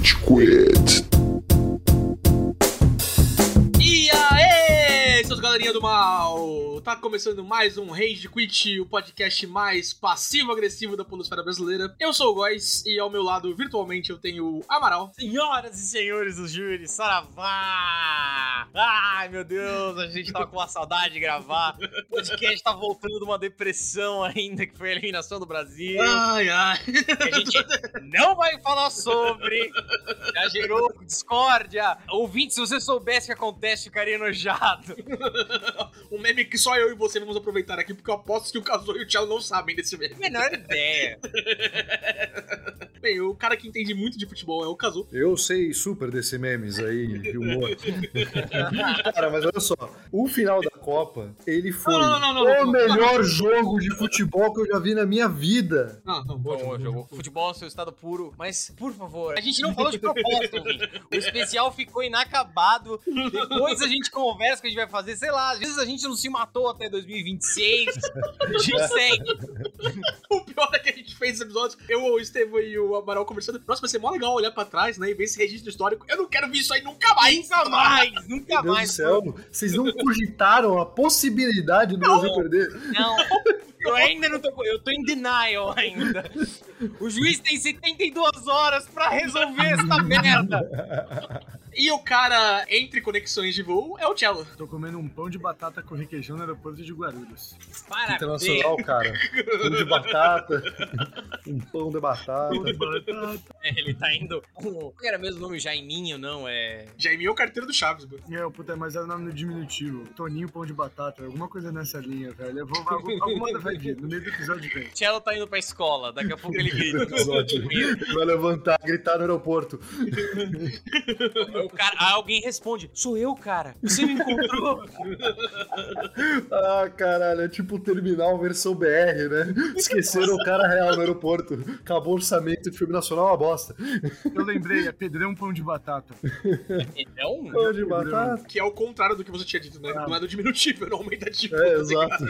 Rage Quit. E aí, seus galerinha do mal! Tá começando mais um Rage Quit, o podcast mais passivo-agressivo da polosfera brasileira. Eu sou o Góis e ao meu lado, virtualmente, eu tenho o Amaral. Senhoras e senhores do júri, saravá! Ai, meu Deus, a gente tava com uma saudade de gravar. O podcast tá voltando de uma depressão ainda, que foi a eliminação do Brasil. Ai, ai. A gente não vai falar sobre. Já gerou discórdia. Ouvinte, se você soubesse o que acontece, ficaria enojado. um meme que só eu e você vamos aproveitar aqui, porque eu aposto que o Kazuo e o Thiago não sabem desse meme. Menor ideia. Bem, o cara que entende muito de futebol é o Kazu. Eu sei super desse memes aí, de humor. Cara, mas olha só, o final da Copa, ele foi Não, não, não, não, não, o não. melhor jogo de futebol que eu já vi na minha vida. Ah, não, boa, Bom, boa, jogo. Futebol é seu estado puro. Mas, por favor, a gente não falou de propósito, ouvinte. O especial ficou inacabado. Depois a gente conversa o que a gente vai fazer. Sei lá, às vezes a gente não se matou até 2026. A gente segue. O pior é que a gente fez esse episódio, eu, o Estevão e o Amaral conversando. Nossa, vai ser mó legal olhar pra trás, né? E ver esse registro histórico. Eu não quero ver isso aí nunca mais. Nunca mais, nunca Meu Deus mais. do céu, vocês não cogitaram a possibilidade do Brasil perder? Não, eu ainda não tô. Eu tô em denial ainda. O juiz tem 72 horas pra resolver essa merda. E o cara entre conexões de voo é o Cello. Tô comendo um pão de batata com requeijão no aeroporto de Guarulhos. Parabéns. Internacional, cara. Pão de batata, um pão de batata. É, ele tá indo. Qual era mesmo o nome? Jaiminho, não? É. Jaime é o carteiro do Chaves, mano. Eu, puta, mas é o nome no diminutivo. Toninho Pão de Batata, alguma coisa nessa linha, velho. Eu vou, algum- alguma hora vai vir, no meio do episódio vem. Cello tá indo pra escola, daqui a pouco ele grita. Episódio. Vai levantar, gritar no aeroporto. O cara, aí alguém responde: Sou eu, cara. Você me encontrou. Ah, caralho, é tipo o terminal versão BR, né? Esqueceram o cara real no aeroporto. Acabou o orçamento de filme nacional, é uma bosta. Eu lembrei, é Pedrão Pão de Batata. Então, Pão de batata. Que é o contrário do que você tinha dito, né? Ah. Não é do diminutivo, é no aumentativo. É, ligado? exato.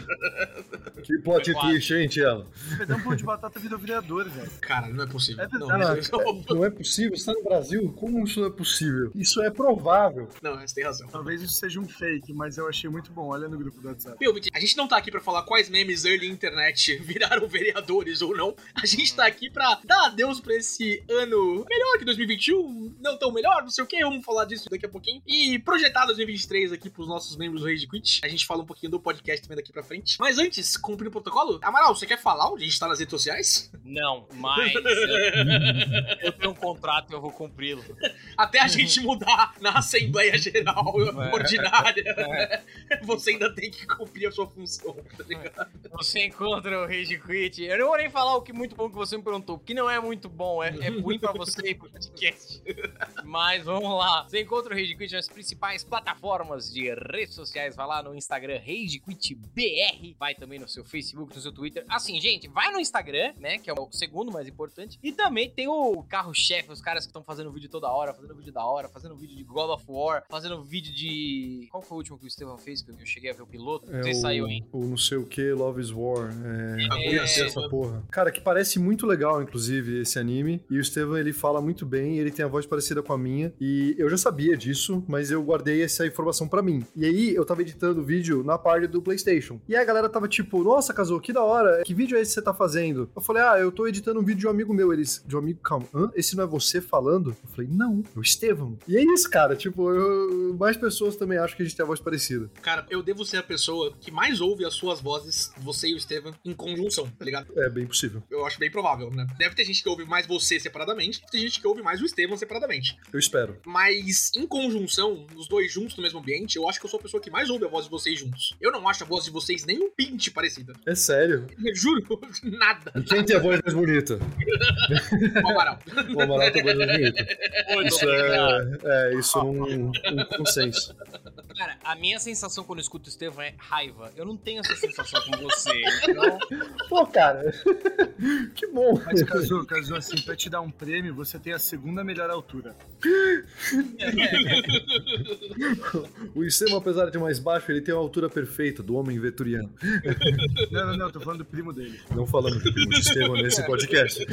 Que plot twist, hein, Tiela? Pedrão Pão de Batata virou vereador, velho. Cara, não é possível. É não, não, Não é possível? Você tá no Brasil? Como isso não é possível? Isso é provável. não, você tem razão. Talvez isso seja um fake, mas eu achei muito bom. Olha no grupo do WhatsApp. Meu, a gente não tá aqui pra falar quais memes early internet viraram vereadores ou não. A gente tá aqui pra dar adeus pra esse ano melhor que 2021, não tão melhor, não sei o que, vamos falar disso daqui a pouquinho. E projetar 2023 aqui pros nossos membros do Rage Quit. A gente fala um pouquinho do podcast também daqui pra frente. Mas antes, cumprir o protocolo, Amaral, você quer falar onde a gente tá nas redes sociais? não, mas. Eu, eu tenho um contrato e eu vou cumpri-lo. Até a gente mudar na Assembleia Geral É. Ordinária, você ainda tem que cumprir a sua função, tá ligado? Você encontra o Rage Quit. Eu não vou nem falar o que muito bom que você me perguntou, porque não é muito bom, é, é ruim pra você e pro podcast. Mas vamos lá. Você encontra o Rage Quit nas principais plataformas de redes sociais. Vai lá no Instagram Rage Quit BR. Vai também no seu Facebook, no seu Twitter. Assim, gente, vai no Instagram, né? Que é o segundo mais importante. E também tem o carro-chefe, os caras que estão fazendo vídeo toda hora, fazendo vídeo da hora, fazendo vídeo de God of War, fazendo vídeo de. Qual foi o último que o Estevão fez? Que eu cheguei a ver o piloto. Não sei se saiu, hein? o não sei o que, Love is War. É, É, essa, essa porra. Cara, que parece muito legal, inclusive, esse anime. E o Estevam, ele fala muito bem, ele tem a voz parecida com a minha. E eu já sabia disso, mas eu guardei essa informação pra mim. E aí, eu tava editando o vídeo na parte do PlayStation. E a galera tava tipo, nossa, Kazuo, que da hora. Que vídeo é esse que você tá fazendo? Eu falei, ah, eu tô editando um vídeo de um amigo meu. Eles, de um amigo, calma, hã? Esse não é você falando? Eu falei, não, é o Estevam. E é isso, cara. Tipo, eu- mais pessoas também acham que a gente tem a voz parecida. Cara, eu devo ser a pessoa que mais ouve as suas vozes, você e o Estevam, em conjunção, tá ligado? É bem possível. Eu acho bem provável, né? Deve ter gente que ouve mais você separadamente, tem gente que ouve mais o Estevam separadamente. Eu espero. Mas em conjunção, os dois juntos no mesmo ambiente, eu acho que eu sou a pessoa que mais ouve a voz de vocês juntos. Eu não acho a voz de vocês nem um pinte parecida. É sério. Eu juro, nada. E quem tem a voz mais bonita? O Amaral. O Amaral tem a voz mais bonita. Isso é, é isso é um, um consenso. Cara, a minha sensação quando eu escuto o Estevão é raiva. Eu não tenho essa sensação com você. Então, Pô, cara. que bom. Mas, Kazu, Kazu, assim, pra te dar um prêmio, você tem a segunda melhor altura. O Issema, apesar de mais baixo, ele tem a altura perfeita do homem veturiano. Não, não, não, tô falando do primo dele. Não falando de primo de Estevam nesse podcast.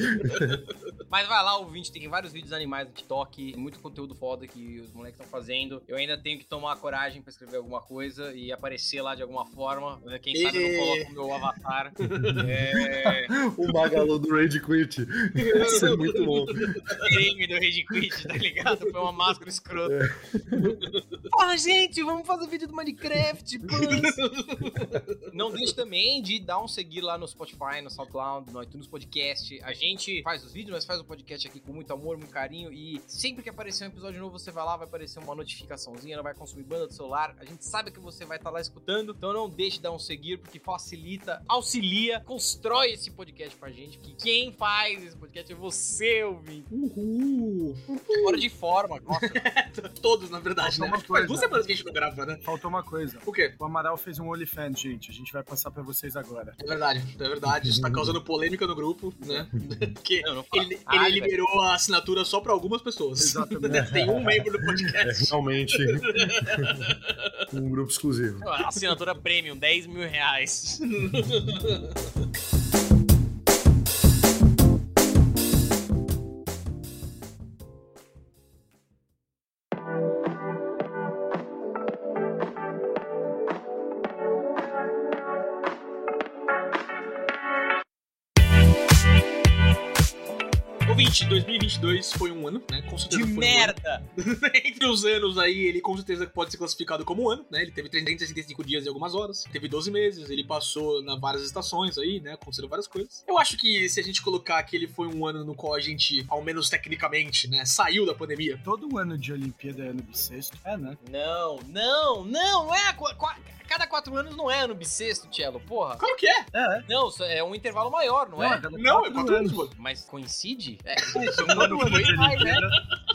Mas vai lá, ouvinte, tem vários vídeos animais no TikTok, muito conteúdo foda que os moleques estão fazendo. Eu ainda tenho que tomar coragem pra escrever alguma coisa e aparecer lá de alguma forma. Quem sabe eu não coloco o meu avatar. É, O Magalu do Rage Quit. Isso é muito bom. creme do Rage Quit, tá ligado? Foi uma máscara escrota. Fala, gente, vamos fazer vídeo do Minecraft. Não deixe também de dar um seguir lá no Spotify, no SoundCloud, no iTunes Podcast. A gente faz os vídeos, mas faz o podcast aqui com muito amor, muito carinho. E sempre que aparecer um episódio novo, você vai lá, vai aparecer uma notificaçãozinha, ela vai consumir banda do celular. A gente sabe que você vai estar lá escutando, então não deixe de dar um seguir, porque facilita, auxilia, constrói esse podcast pra gente. Que quem faz esse podcast é você, ouvinte. Uhul. Fora de forma, nossa. Todos, na verdade, né? Faltou uma Faz duas semanas que a gente não grava, né? Faltou uma coisa. O quê? O Amaral fez um OnlyFans, gente. A gente vai passar pra vocês agora. É verdade, é verdade. Isso tá causando polêmica no grupo, né? Porque Não, não fala. ele, Ai, ele liberou a assinatura só pra algumas pessoas. Exatamente. Tem um membro do É podcast. realmente um grupo exclusivo. Assinatura premium, 10 mil reais. Ouvinte, 2022 foi um ano, né? Com certeza De foi um ano. merda! Entre os anos aí, ele com certeza pode ser classificado como um ano, né? Ele teve 365 dias e algumas horas, teve 12 meses, ele passou na várias estações aí, né? Aconteceram várias coisas. Eu acho que se a gente colocar que ele foi um ano no qual a gente, ao menos tecnicamente, né, saiu da pandemia. Todo ano de Olimpíada é ano bissexto. É, né? Não, não, não, não é. Cada quatro anos não é ano bissexto, Cello, porra. Claro que é! É, é. Não, é um intervalo maior, não, é? cada Não, é quatro anos, mano. Mas coincide? É. Todo ano foi, de vai, né?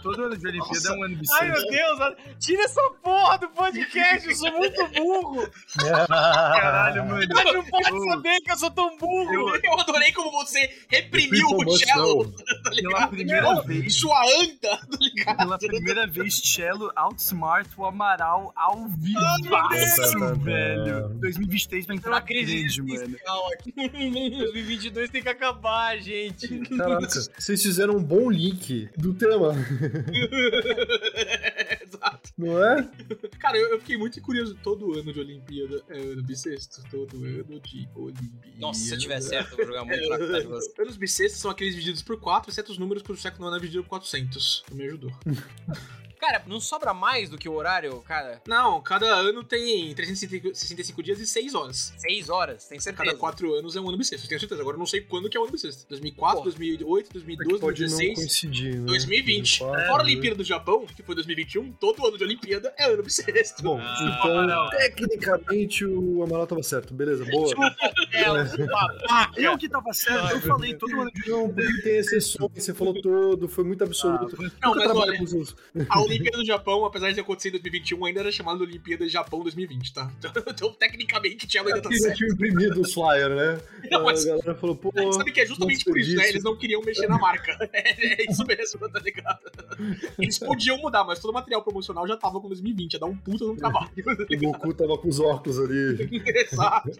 Todo ano de Olimpíada Nossa. é um ano Ai, meu. Deus, tira essa porra do podcast, eu sou muito burro. Caralho, mano. Mas não pode saber que eu sou tão burro. Eu adorei como você reprimiu o cello, tá Pela primeira Não, vez. Sua anta, tá ligado? Pela primeira vez, Cello outsmart o Amaral ao vivo, Deus. velho. 2023 vai entrar uma crise grande, mano. existencial aqui. 2022 tem que acabar, gente. Caraca, vocês fizeram um bom link do tema, Exato. não é? Cara, eu, eu fiquei muito curioso. Todo ano de Olimpíada é ano bissexto. Todo ano de Olimpíada. Nossa, se eu tiver certo, eu vou jogar muito pra cá de você. Anos bissextos são aqueles divididos por 4, exceto os números que o século não é dividido por 400. Que me ajudou. Cara, não sobra mais do que o horário, cara? Não, cada ano tem 365 dias e 6 horas. Seis horas, tem certeza. Cada 4 anos é um ano bissexto. Tenho certeza. Agora eu não sei quando que é o ano bissexto. 2004, Porra. 2008, É 2012, que pode não 2016... coincidir, né? 2020. 2004, Fora a Olimpíada do Japão, que foi 2021, todo ano de Olimpíada é ano bissexto. Bom, Ah, então, Amaral. tecnicamente o Amaral tava certo. Beleza, boa. Ela, babaca. Eu que tava certo, eu falei todo ano de Não, porque tem exceções, você falou todo, foi muito absoluto. Não, Nunca mas olha, com a Olimpíada do Japão, apesar de acontecer em 2021, ainda era chamada de Olimpíada Japão 2020, tá? Então, então tecnicamente, Thiago ainda tá Porque já certo. tinha imprimido os flyers, né? Não, mas- A galera falou, pô. Sabe que é justamente por isso, né? Eles não queriam mexer na marca. É, é isso mesmo, tá ligado? Eles podiam mudar, mas todo o material promocional já tava com 2020, ia dar um puta no trabalho. tá O? Goku tava com os óculos ali. Exato.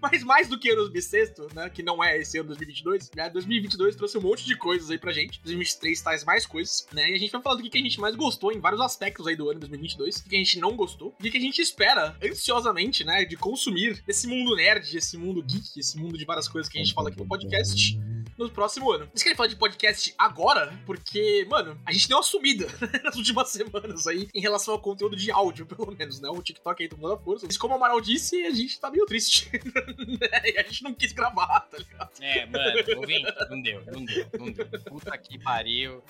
Mas mais do que anos bissexto, né, que não é esse ano 2022, né, 2022 trouxe um monte de coisas aí pra gente. 2023 traz mais coisas, né, e a gente vai falar do que que a gente mais gostou em vários aspectos aí do ano 2022, o que a gente não gostou, e o que a gente espera ansiosamente, né, de consumir desse mundo nerd, esse mundo geek, esse mundo de várias coisas que a gente fala aqui no podcast no próximo ano. Vocês querem falar de podcast agora? Porque, mano, a gente deu uma sumida nas últimas semanas aí em relação ao conteúdo de áudio, pelo menos, né? O TikTok aí tomando a força. Mas como o Amaral disse, a gente tá meio triste. e a gente não quis gravar, tá ligado? É, mano, ouvinte, não deu, não deu, não deu. Puta que pariu.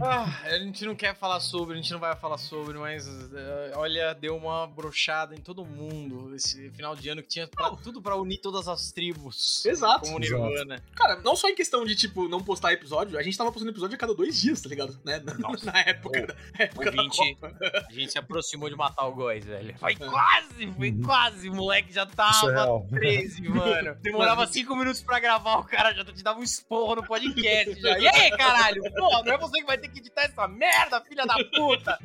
Ah, a gente não quer falar sobre, a gente não vai falar sobre, mas eh, olha, deu uma brochada em todo mundo esse final de ano que tinha pra- tudo pra unir todas as tribos. Exato. Como Exato. Nirvana. Cara, não só em em questão de, tipo, não postar episódio, a gente tava postando episódio a cada dois dias, tá ligado? Né? Na, Nossa. na época, da, época da ouvinte. Copa. A gente se aproximou de matar o Góis, velho. Foi É. quase, foi Uhum. quase. O moleque já é tava real. 13, mano. Demorava 5 minutos pra gravar, o cara já te dava um esporro no podcast já. E aí, caralho? Pô, não é você que vai ter que editar essa merda, filha da puta.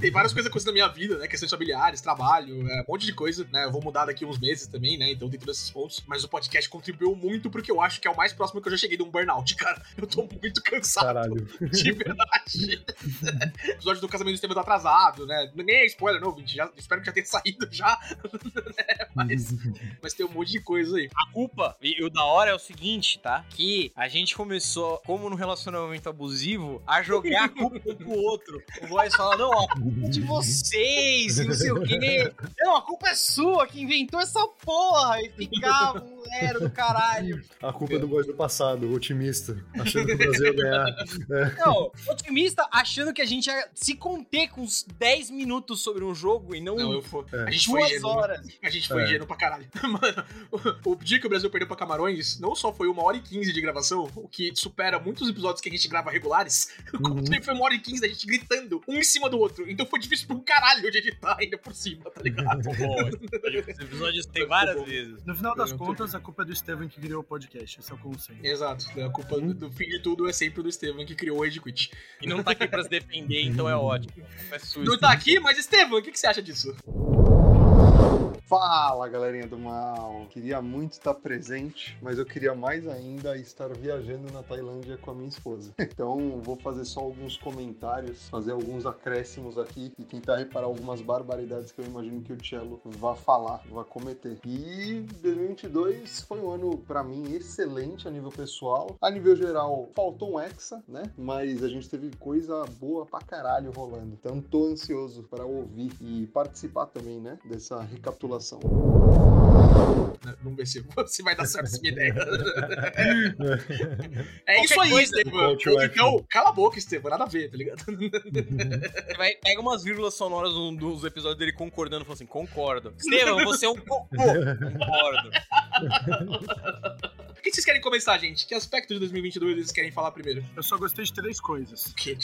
Tem várias coisas acontecendo na minha vida, né? Questões familiares, trabalho, é, um monte de coisa, né? Eu vou mudar daqui uns meses também, né? Então tem todos esses pontos. Mas o podcast contribuiu muito porque eu acho que é o mais próximo que eu já cheguei de um burnout, cara. Eu tô muito cansado. Caralho. De verdade. o episódio do casamento do sistema tá atrasado, né? Nem é spoiler, não, gente. Já, espero que já tenha saído já. né? mas, mas tem um monte de coisa aí. A culpa, e o da hora é o seguinte, tá? Que a gente começou, como no relacionamento abusivo, a jogar a culpa um pro outro. O Góis fala, não, ó, a culpa é de vocês, e não sei o quê. Não, a culpa é sua, que inventou essa porra. E ficava um lero do caralho. A culpa é do gosto do passado, otimista, achando que o Brasil ia ganhar. Não, otimista achando que a gente ia se conter com uns 10 minutos sobre um jogo e não, Não, eu fui. É. A gente foi duas ingênuo. né? horas. A gente foi É. ingênuo pra caralho. Mano, o, o dia que o Brasil perdeu pra Camarões, não só foi uma hora e quinze de gravação, o que supera muitos episódios que a gente grava regulares, como Uhum. também foi uma hora e quinze da gente gritando um em cima do outro. Então foi difícil pra um caralho de editar ainda por cima, tá ligado? Bom, esse episódio tem várias vezes. No final das contas, a culpa é do Steven que criou o podcast. Esse é o consenso. Exato. A culpa do, do fim de tudo é sempre do Estevam que criou o Rage Quit. E não tá aqui pra se defender, então é ótimo. É sujo. Não tá aqui, mas Estevam, o que, que você acha disso? Fala galerinha do mal! Queria muito estar presente, mas eu queria mais ainda estar viajando na Tailândia com a minha esposa. Então vou fazer só alguns comentários, fazer alguns acréscimos aqui e tentar reparar algumas barbaridades que eu imagino que o Cello vá falar, vá cometer. E 2022 foi um ano pra mim excelente a nível pessoal. A nível geral, faltou um Hexa, né? Mas a gente teve coisa boa pra caralho rolando. Então tô ansioso para ouvir e participar também, né? Dessa recapitulação. Vamos ver se, se vai dar certo essa minha ideia. é isso aí, Estevam. Então, cala a boca, Estevam. Nada a ver, tá ligado? Vai, pega umas vírgulas sonoras um dos episódios dele concordando e fala assim: concordo. Estevam, você é um cocô. Concordo. O que vocês querem começar, gente? Que aspecto de 2022 vocês querem falar primeiro? Eu só gostei de três coisas. O que?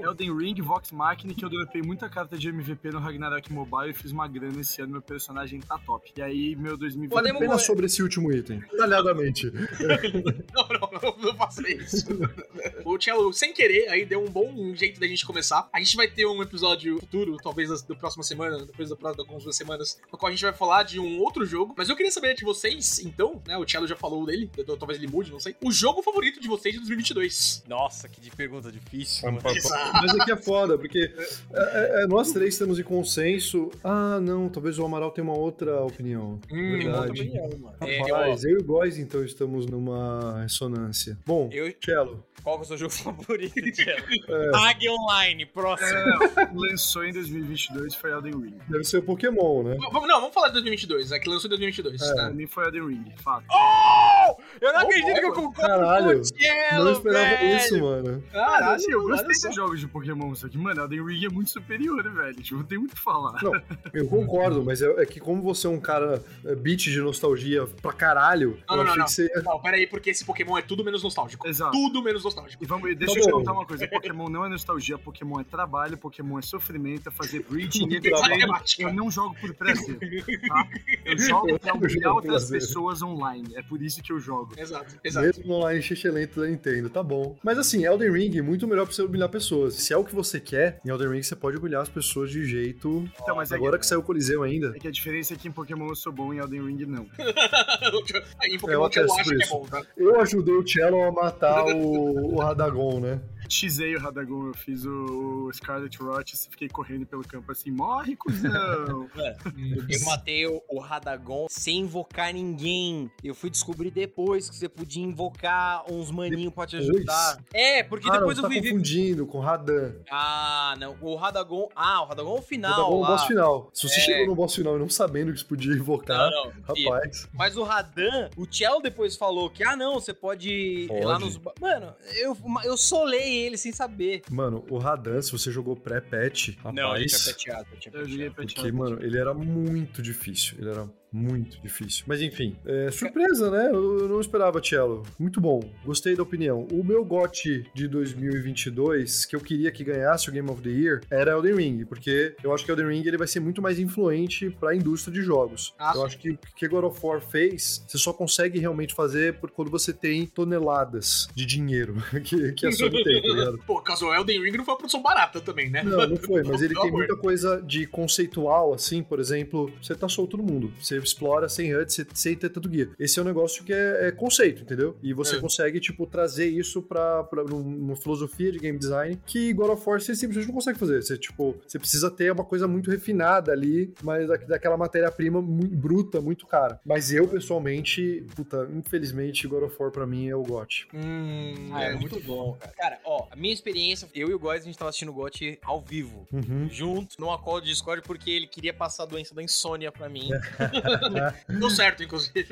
Elden Ring, Vox Machina, que eu dropei muita carta de MVP no Ragnarok Mobile e fiz uma grana esse ano, meu personagem tá top. E aí, meu 2020... Podemos- Apenas sobre esse último item, detalhadamente. Não, não, não, não faça isso. o Cello, sem querer, aí deu um bom jeito da gente começar. A gente vai ter um episódio futuro, talvez da próxima semana, depois da próxima, algumas duas semanas, no qual a gente vai falar de um outro jogo. Mas eu queria saber de vocês, então, né? O Cello já falou dele, talvez ele mude, não sei. O jogo favorito de vocês de 2022. Nossa, que de pergunta difícil. mano. Mas aqui é foda, porque é, é, nós três estamos em consenso. Ah, não, talvez o Amaral tenha uma outra opinião. Hum, Tem uma outra Verdade. opinião, mano. É, Rapaz, ó, eu e o Góis, então, estamos numa ressonância. Bom, eu, Cello, qual que é o seu jogo favorito, Tchelo? É. Online, próximo. É, lançou em 2022 foi Elden Ring. deve ser o Pokémon, né? Não, vamos falar de 2022, é que lançou em 2022, É. Pra né? mim foi Elden Ring, fato. Eu não Oh, acredito que eu concordo Caralho, com o Tchelo, Não esperava velho. isso, mano. Cara, assim, eu gostei dos jogos de Pokémon, só que, mano, Elden Ring é muito superior, velho. Tipo, não tem muito o que falar. Não, eu concordo, mas é, é que como você é um cara é, beat de nostalgia pra caralho, Não, eu não, achei não, que você. Não, pera aí, porque esse Pokémon é tudo menos nostálgico. Exato. Tudo menos nostálgico. E vamos, e deixa Tá eu te contar uma coisa: Pokémon não é nostalgia, Pokémon é trabalho, Pokémon é sofrimento, é fazer breeding, desenho. Matemática. Eu não jogo por prazer, tá? Eu jogo pra humilhar outras pessoas online. É por isso que eu jogo. Exato, exato. Mesmo online lento da Nintendo, tá bom. Mas assim, Elden Ring é muito melhor pra você humilhar pessoas. Se é o que você quer, em Elden Ring você pode humilhar as pessoas de jeito. Então, mas é Agora que, que saiu o Coliseu ainda. é que a diferença é que em Pokémon eu sou bom e em Elden Ring não. em É, Pokémon eu eu acho que é bom, tá? Eu ajudei o Cello a matar o, o Radagon, né? Xei o Radagon, eu fiz o Scarlet Rot e fiquei correndo pelo campo assim, morre, cuzão! Eu matei o, o Radagon sem invocar ninguém. Eu fui descobrir depois que você podia invocar uns maninhos pra te ajudar. É, porque Ah, não, depois você eu tá fui ver. confundindo com Radan. Ah, não. O Radagon. Ah, o Radagon é o final. Radagon no lá. boss final. Se você É. chegou no boss final e não sabendo que você podia invocar, Não, não. Rapaz. Mas o Radan, o Chell depois falou que, ah, não, você pode ir lá Pode. nos. Mano, eu, eu solei ele sem saber. Mano, o Radan, se você jogou pré-patch, Não, ele tinha rapaz. peteado. Eu tinha Eu joguei peteado. pra Porque, mano, ele era muito difícil. Ele era Muito difícil. Mas enfim, é, surpresa, né? Eu, não esperava, Cello. Muito bom. Gostei da opinião. O meu GOT de 2022, que eu queria que ganhasse o Game of the Year, era Elden Ring, porque eu acho que Elden Ring ele vai ser muito mais influente para a indústria de jogos. Ah, eu acho que o que God of War fez, você só consegue realmente fazer por quando você tem toneladas de dinheiro que, que a Sony tem, tá ligado? Pô, caso o Elden Ring não foi uma produção barata também, né? Não, não foi, mas ele tem muita coisa de conceitual, assim, por exemplo, você tá solto no mundo, você explora sem HUD, você- sem ter tanto guia. Esse é um negócio que é, é conceito, entendeu? E você É. consegue, tipo, trazer isso pra, pra uma filosofia de game design que God of War você simplesmente não consegue fazer. Você, tipo, você precisa ter uma coisa muito refinada ali, mas da- daquela matéria-prima muito bruta, muito cara. Mas eu, pessoalmente, puta, infelizmente, God of War pra mim é o GOT. Hum, Ah, é, muito bom, cara. Cara, ó, a minha experiência, eu e o Góis, a gente tava assistindo o GOT ao vivo. Uhum. Junto, numa call de Discord, porque ele queria passar a doença da insônia pra mim. Deu certo, inclusive.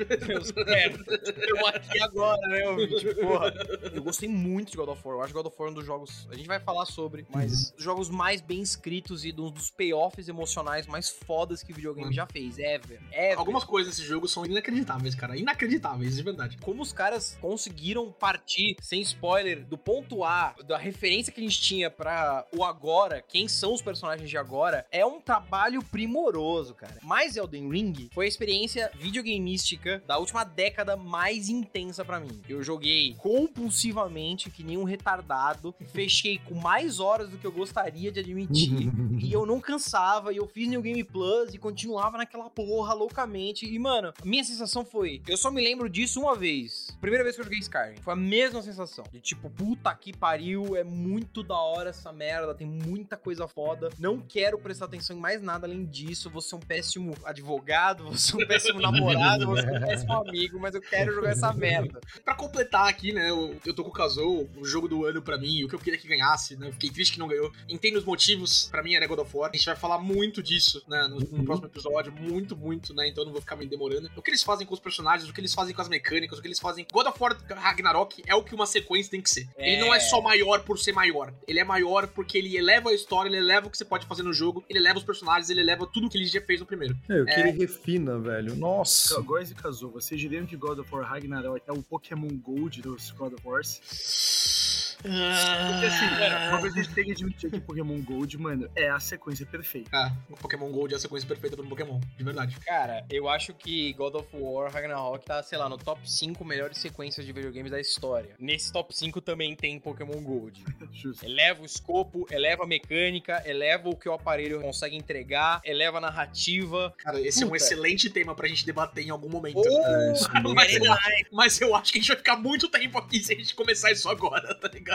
Eu aqui agora, né, ouvinte? Tipo, Porra. Eu gostei muito de God of War. Eu acho God of War um dos jogos. A gente vai falar sobre, mas dos jogos mais bem escritos e um dos payoffs emocionais mais fodas que o videogame Hum. já fez. Ever. Ever. Algumas coisas desse jogo são inacreditáveis, cara. Inacreditáveis, de verdade. como os caras conseguiram partir, sem spoiler, do ponto A, da referência que a gente tinha pra o agora, quem são os personagens de agora, é um trabalho primoroso, cara. Mas Elden Ring foi experiência videogameística da última década mais intensa pra mim. Eu joguei compulsivamente, que nem um retardado, fechei com mais horas do que eu gostaria de admitir. E eu não cansava, e eu fiz New Game Plus e continuava naquela porra loucamente. E, mano, a minha sensação foi: eu só me lembro disso uma vez. Primeira vez que eu joguei Skyrim. Foi a mesma sensação. De tipo, puta que pariu, é muito da hora essa merda, tem muita coisa foda. Não quero prestar atenção em mais nada além disso. Vou ser um péssimo advogado, ser um péssimo namorado, vou ser um péssimo amigo, mas eu quero jogar essa merda. Pra completar aqui, né, eu, eu tô com o Kazoo, o jogo do ano pra mim, o que eu queria que ganhasse, né, fiquei triste que não ganhou. Entendo os motivos, pra mim era God of War, a gente vai falar muito disso, né, no, no próximo episódio, muito, muito, né, então eu não vou ficar me demorando. O que eles fazem com os personagens, o que eles fazem com as mecânicas, o que eles fazem... God of War Ragnarok é o que uma sequência tem que ser. Ele não é É. só maior por ser maior, ele é maior porque ele eleva a história, ele eleva o que você pode fazer no jogo, ele eleva os personagens, ele eleva tudo que ele já fez no primeiro. É, o que É. ele refina, velho. Nossa. Góis e Kazuo, vocês diriam que God of War Ragnarok é o Pokémon Gold dos God of Wars? Porque assim, uma coisa que a gente tem que admitir que Pokémon Gold, mano, é a sequência perfeita. Ah, o Pokémon Gold é a sequência perfeita para um Pokémon, de verdade. Cara, eu acho que God of War Ragnarok tá, sei lá, no top 5 melhores sequências de videogames da história. Nesse top 5 também tem Pokémon Gold. Justo. Eleva o escopo, eleva a mecânica, eleva o que o aparelho consegue entregar, eleva a narrativa. Cara, esse é um Puta. excelente tema pra gente debater em algum momento. É, isso mesmo. Mas eu, mas eu acho que a gente vai ficar muito tempo aqui se a gente começar isso agora, tá ligado?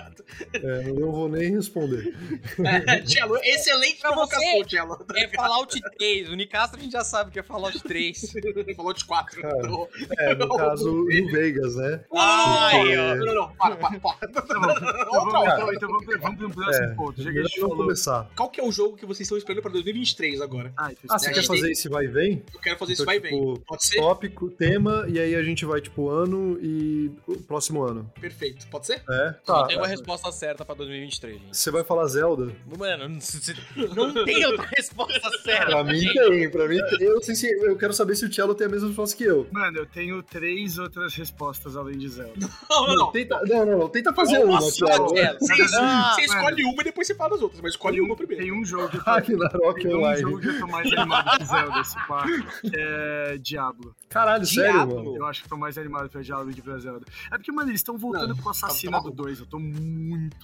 É, eu não vou nem responder. É, Tchelo, excelente Pra provocação, você, Tchelo. Tá É ligado? Fallout 3. O Nicastro a gente já sabe que é Fallout 3. Falou de 4. Cara, Então... É, no caso, no Vegas, né? Ai, ó. Não, não, não, para, para, para. Tá bom, então Outra, vamos, então, então vamos, vamos pro próximo É, ponto. Já que a gente falou. começar. Qual que é o jogo que vocês estão esperando pra 2023 agora? Ah, então Ah, você quer fazer tem- esse vai e vem? Eu quero fazer Então, isso vai e vem. tipo, Pode ser? Tópico, tema, e aí a gente vai, tipo, ano e o próximo ano. Perfeito. Pode ser? É? Tá. tem uma resposta certa pra 2023, gente. Você vai falar Zelda? Mano, não, não tem outra resposta certa. Pra mim tem, pra mim tem. Eu, se, eu quero saber se o Cello tem a mesma resposta que eu. Mano, eu tenho três outras respostas além de Zelda. Não, não, não. Tenta, não, não, não, tenta fazer uma, Nossa, Cello. Você, Ah, você escolhe uma e depois você fala das outras, mas escolhe uma primeiro. Tem um jogo que eu tô, Ragnarok tem um jogo que eu tô mais animado que Zelda, esse pá, que é Diablo. Caralho, sério, Diablo. mano. Eu acho que tô mais animado pra Diablo do que pra Zelda. É porque, mano, eles estão voltando Não, com o Assassino tá do maluco. 2. Eu tô muito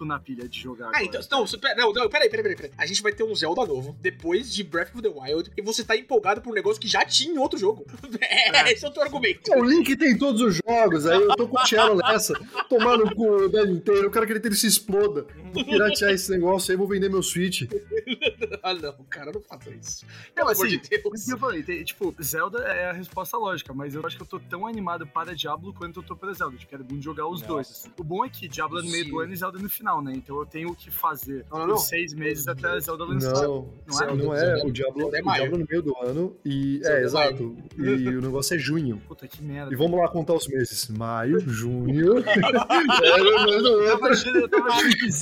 na pilha de jogar Ah, agora. então. Não, pera- não, não, peraí, peraí, peraí, peraí. A gente vai ter um Zelda novo depois de Breath of the Wild e você tá empolgado por um negócio que já tinha em outro jogo. É, É. esse é o teu argumento. O Link tem todos os jogos, aí eu tô com o Cello nessa, tomando o cu o dedo inteiro, eu quero que ele se exploda. Vou piratear esse negócio aí, vou vender meu Switch. Ah, não, cara, não faça isso. Não, assim, de Deus. eu falei, tem- tipo, Zelda é a resposta lógica, mas eu acho que eu tô tão animado para Diablo quanto eu tô para Zelda. Tipo, quero muito jogar os Nossa. dois. assim. O bom é que Diablo é no meio do ano e Zelda é no final, né? Então eu tenho o que fazer Não, não, seis meses até a Zelda lançar. Não, Não é? não é. O Diablo, é o. Diablo no meio do ano e. Zelda É, é exato. E o negócio é junho. Puta que merda. E vamos lá contar os meses. Maio, junho. é, Eu é tava achando, eu tava achando que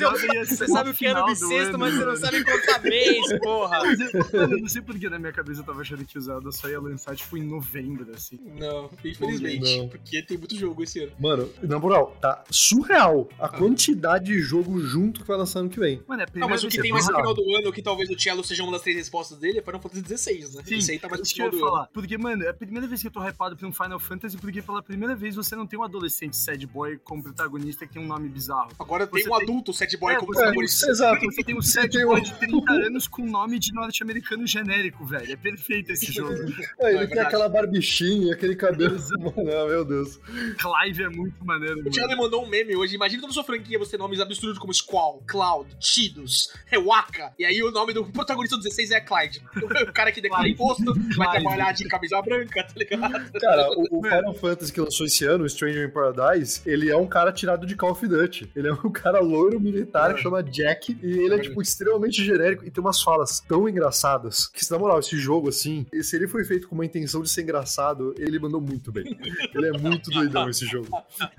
Você sabe o que é ano final do bissexto, ano, mas você não sabe contar mês. 16, porra! Mano, eu não sei por que na minha cabeça eu tava achando que o Zelda só ia lançar, tipo, em novembro, assim. Não, infelizmente. Não. Porque tem muito jogo esse ano. Mano, na moral, tá surreal a quantidade de jogo junto que vai lançar ano que vem. Mano, é Não, mas o que é tem mais no final do ano, que talvez o Cello seja uma das três respostas dele, é Final Fantasy XVI, né? Sim, Isso aí tá mais no final ia do ano. falar. Porque, mano, é a primeira vez que eu tô hypado pra um Final Fantasy, porque pela primeira vez você não tem um adolescente sad boy como protagonista que tem um nome bizarro. Agora tem Você um tem- adulto, sad boy, É, como você- protagonista. Exato. Você tem um um- de 30 anos com nome de norte-americano genérico, velho. É perfeito esse jogo. É, ele é tem aquela barbichinha, aquele cabelo. Mano, ah, meu Deus. Clive é muito maneiro, O Thiago mandou um meme hoje. Imagina toda sua franquia você ter nomes absurdos como Squall, Cloud, Tidus, Rewaka. E aí o nome do protagonista do 16 é Clyde. O cara que declara imposto, vai trabalhar de camisa branca, tá ligado? Cara, o, o Final Fantasy que lançou esse ano, o Stranger in Paradise, ele é um cara tirado de Call of Duty. Ele é um cara loiro militar que chama Jack. E ele é, tipo, extremamente genérico e tem umas falas tão engraçadas. Que, na moral, esse jogo, assim, se ele foi feito com uma intenção de ser engraçado, ele mandou muito bem. Ele é muito doidão esse jogo.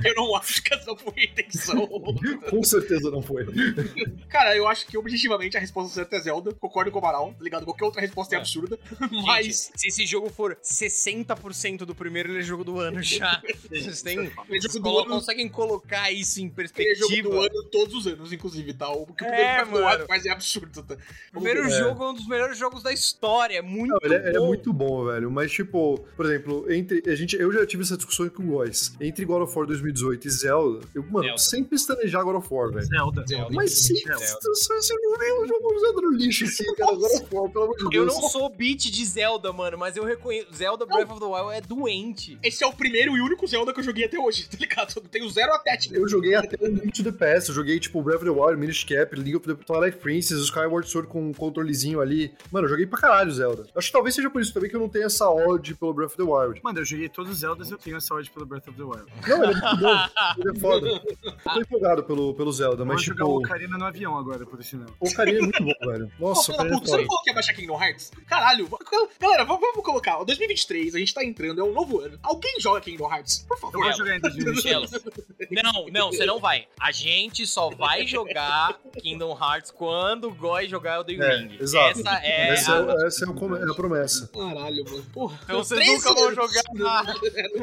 Eu não acho que essa foi a intenção. Com certeza não foi. Cara, eu acho que objetivamente a resposta certa é Zelda. Concordo com o Amaral, tá ligado? Qualquer outra resposta é, É. absurda. Gente, Mas. se esse jogo for 60% do primeiro, ele é jogo do ano já. Vocês têm. Ele é Vocês jogo do colo- ano, conseguem colocar isso em ele é jogo perspectiva? do ano todos os anos, inclusive, tá? O que o É, é, mano. mas é absurdo, tá? O primeiro É. jogo é um dos melhores jogos da história. É muito Não, ele, é, ele é bom. muito bom, velho. Mas, tipo, por exemplo, entre. A gente, eu já tive essa discussão com o Góis. Entre God of War 2018 e Zelda, eu, mano, Zelda. sempre estanejar God of War, velho. Zelda. Zelda. Mas sim, Zelda. você não vê o jogo usando no lixo, assim, cara. God of War, pelo amor de Eu Deus. não sou beat de Zelda, mano, mas eu reconheço. Zelda Breath of the Wild é doente. Esse é o primeiro e único Zelda que eu joguei até hoje, tá ligado? Eu tenho zero até, tipo. Eu joguei até o Link to the Past, eu joguei, tipo, Breath of the Wild, Minish Cap, League of the Twilight Princess, o Skyward Sword com um controlezinho ali. Mano, eu joguei pra caralho Zelda. Acho que talvez seja por isso também que eu não tenho essa ode pelo Breath of the Wild. Mano, eu joguei todos os Zeldas e eu tenho essa ordem pelo Breath of the Wild. Não, ele é muito bom, ele é foda. Eu tô empolgado pelo, pelo Zelda, Eu mas, vou jogar tipo, o Ocarina no avião agora, por sinal. o Ocarina é muito bom, velho. Nossa, Ô, o filho da Ocarina é você não falou que ia baixar Kingdom Hearts? Caralho, galera, vamos, colocar. ó, 2023, a gente tá entrando, é um novo ano. Alguém joga Kingdom Hearts? Por Eu favor. vou jogar em 2020. Chelo. Não, não, você não vai. A gente só vai jogar Kingdom Hearts quando o Goy jogar Elden É, Ring. exato. Essa é, Essa a... é, essa é, o come- é a promessa. Caralho, mano. Porra. Então vocês Três nunca vão jogar.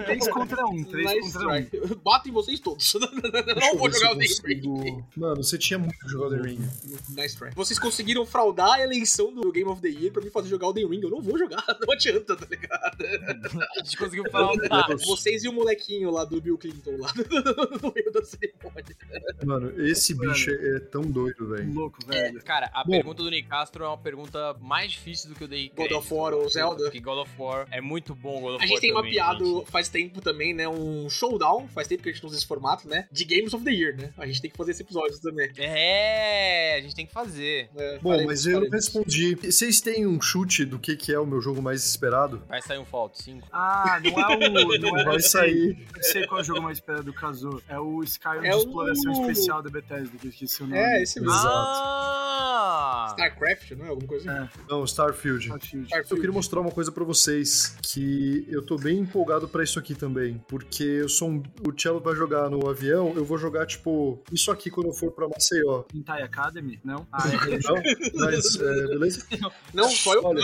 3 contra 1, 3 Nice contra 1. try. Bato em vocês todos. Não vou jogar Day consigo- Mano, você tinha muito que jogar o The Ring. Nice try. Vocês conseguiram fraudar a eleição do Game of the Year pra me fazer jogar o The Ring. Eu não vou jogar, não adianta, tá ligado? A gente conseguiu falar. Vocês e o molequinho lá do Bill Clinton lá no meio da cerimônia. Mano, esse bicho é, é tão doido, velho. Louco, velho. Cara, a Bom. pergunta do Nicastro é uma pergunta mais difícil do que eu dei. God of. War ou Zelda? Porque God of War é muito bom. God of A gente War tem também, mapeado gente. faz tempo também, né? Um showdown. Faz tempo que a gente não usa esse formato, né? De Games of the Year, né? A gente tem que fazer esse episódio também. É, a gente tem que fazer. É, Bom, faremos, mas eu não faremos. respondi. Vocês têm um chute do que, que é o meu jogo mais esperado? Vai sair um Fallout 5. Ah, não é o. Não é, Vai sair. Eu sei qual é o jogo mais esperado do Kazu. É o Skyrim É de o- exploração especial da Bethesda, que esqueci o nome. É, esse mesmo. Exato. Ah! StarCraft, não é? Alguma coisa assim. É, Não, Starfield. Starfield. Eu queria mostrar uma coisa pra vocês, que eu tô bem empolgado pra isso aqui também, porque eu sou um, o Cello vai jogar no avião, eu vou jogar, tipo, isso aqui quando eu for pra Maceió. Hentai Academy? Não? Ah, é. Não? Mas, é, beleza? Não, só eu. Olha,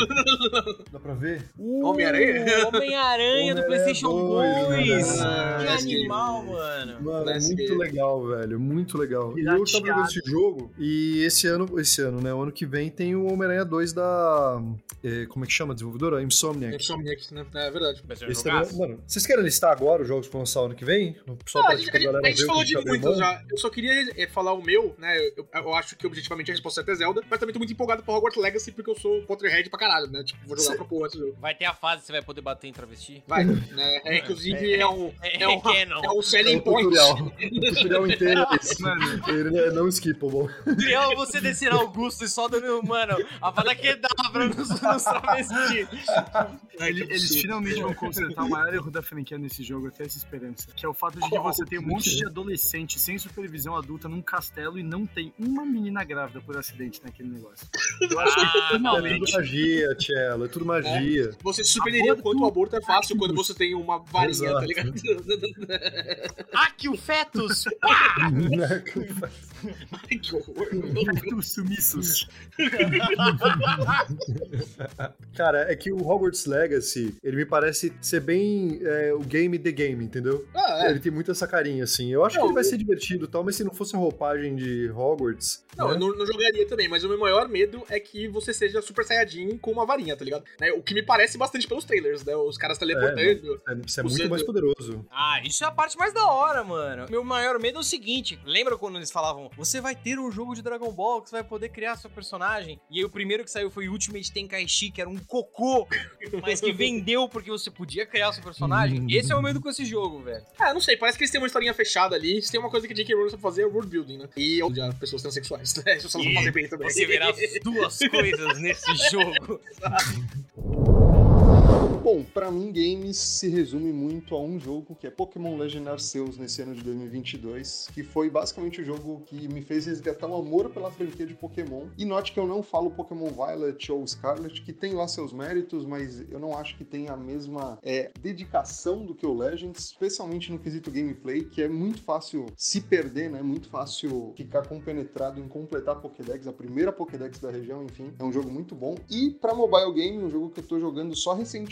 dá pra ver? Homem-Aranha? Uh, Homem-Aranha do Homem-Aranha PlayStation 2, 2. né? Que Ah, animal, mano. Mano, é muito legal, velho, muito legal. E eu tava jogando esse jogo, e esse ano, esse ano, né, o ano que vem tem o Homem-Aranha 2 da, é, como é que chama a desenvolvedora? Insomniac. Insomniac, né? É verdade. Ser um Esse também- mano, vocês querem listar agora os jogos que vão lançar ano que vem? Só Ah, pra a gente, tipo, a gente- a gente falou de tá muitos já. Eu só queria é, falar o meu, né? Eu, eu acho que objetivamente a resposta é Zelda, mas também tô muito empolgado pro Hogwarts Legacy porque eu sou Potterhead pra caralho, né? Tipo, vou jogar Cê- pra porra esse jogo. Vai ter a fase que você vai poder bater em travesti? Vai, né? É, inclusive é, um. É, É um, canon. é um É selling o point. tutorial. o tutorial inteiro é esse. Mano, Ele é não skippable. Trial, você descer Augusto e só dando, mano, a fada quedabra nos, nos travestis. Ai, Ele- que eles finalmente vão consertar o maior erro da franquia nesse jogo, tenho essa esperança. Que é o fato de que você tem um monte de adolescente sem supervisão adulta num castelo e não tem uma menina grávida por acidente naquele negócio. Eu acho que Ah, É tudo finalmente. magia, Tchelo, é tudo magia. Você se surpreenderia quanto o aborto é fácil quando você tem uma varinha, Exato. tá ligado? Aqui o fetus! Ai, que horror. Os sumissos. Cara, é que o Hogwarts Legacy, ele me parece ser bem é, o game the game, entendeu? Ah, é. Ele tem muito essa carinha, assim. Eu acho Não, que ele vai o- ser divertido tal, mas se não fosse a roupagem de Hogwarts. Não, né? eu não, não jogaria também, mas o meu maior medo é que você seja Super Saiyajin com uma varinha, tá ligado? Né, O que me parece bastante pelos trailers, né? Os caras teleportando. É, Você é muito Usando- mais poderoso. Ah, isso é a parte mais da hora, mano. Meu maior medo é o seguinte: lembra quando eles falavam, você vai ter um jogo de Dragon Ball que você vai poder criar seu personagem? E aí o primeiro que saiu foi Ultimate Tenkaichi, que era um cocô, mas que vendeu porque você podia criar seu personagem. Esse é o medo com esse jogo, velho. Ah, não sei, parece que eles têm uma historinha fechada ali. Se tem uma coisa que J.K. Rowling sabe fazer é world building, né? E onde há pessoas transexuais, né? Isso elas vão E fazer bem também. Você verá as duas coisas nesse jogo. Bom, pra mim, games se resume muito a um jogo que é Pokémon Legend Arceus nesse ano de 2022, que foi basicamente o jogo que me fez resgatar o amor pela franquia de Pokémon. E note que eu não falo Pokémon Violet ou Scarlet, que tem lá seus méritos, mas eu não acho que tem a mesma é, dedicação do que o Legends, especialmente no quesito gameplay, que é muito fácil se perder, né? Muito fácil ficar compenetrado em completar a Pokédex, a primeira Pokédex da região, enfim. É um jogo muito bom. E pra mobile game, um jogo que eu tô jogando só recentemente,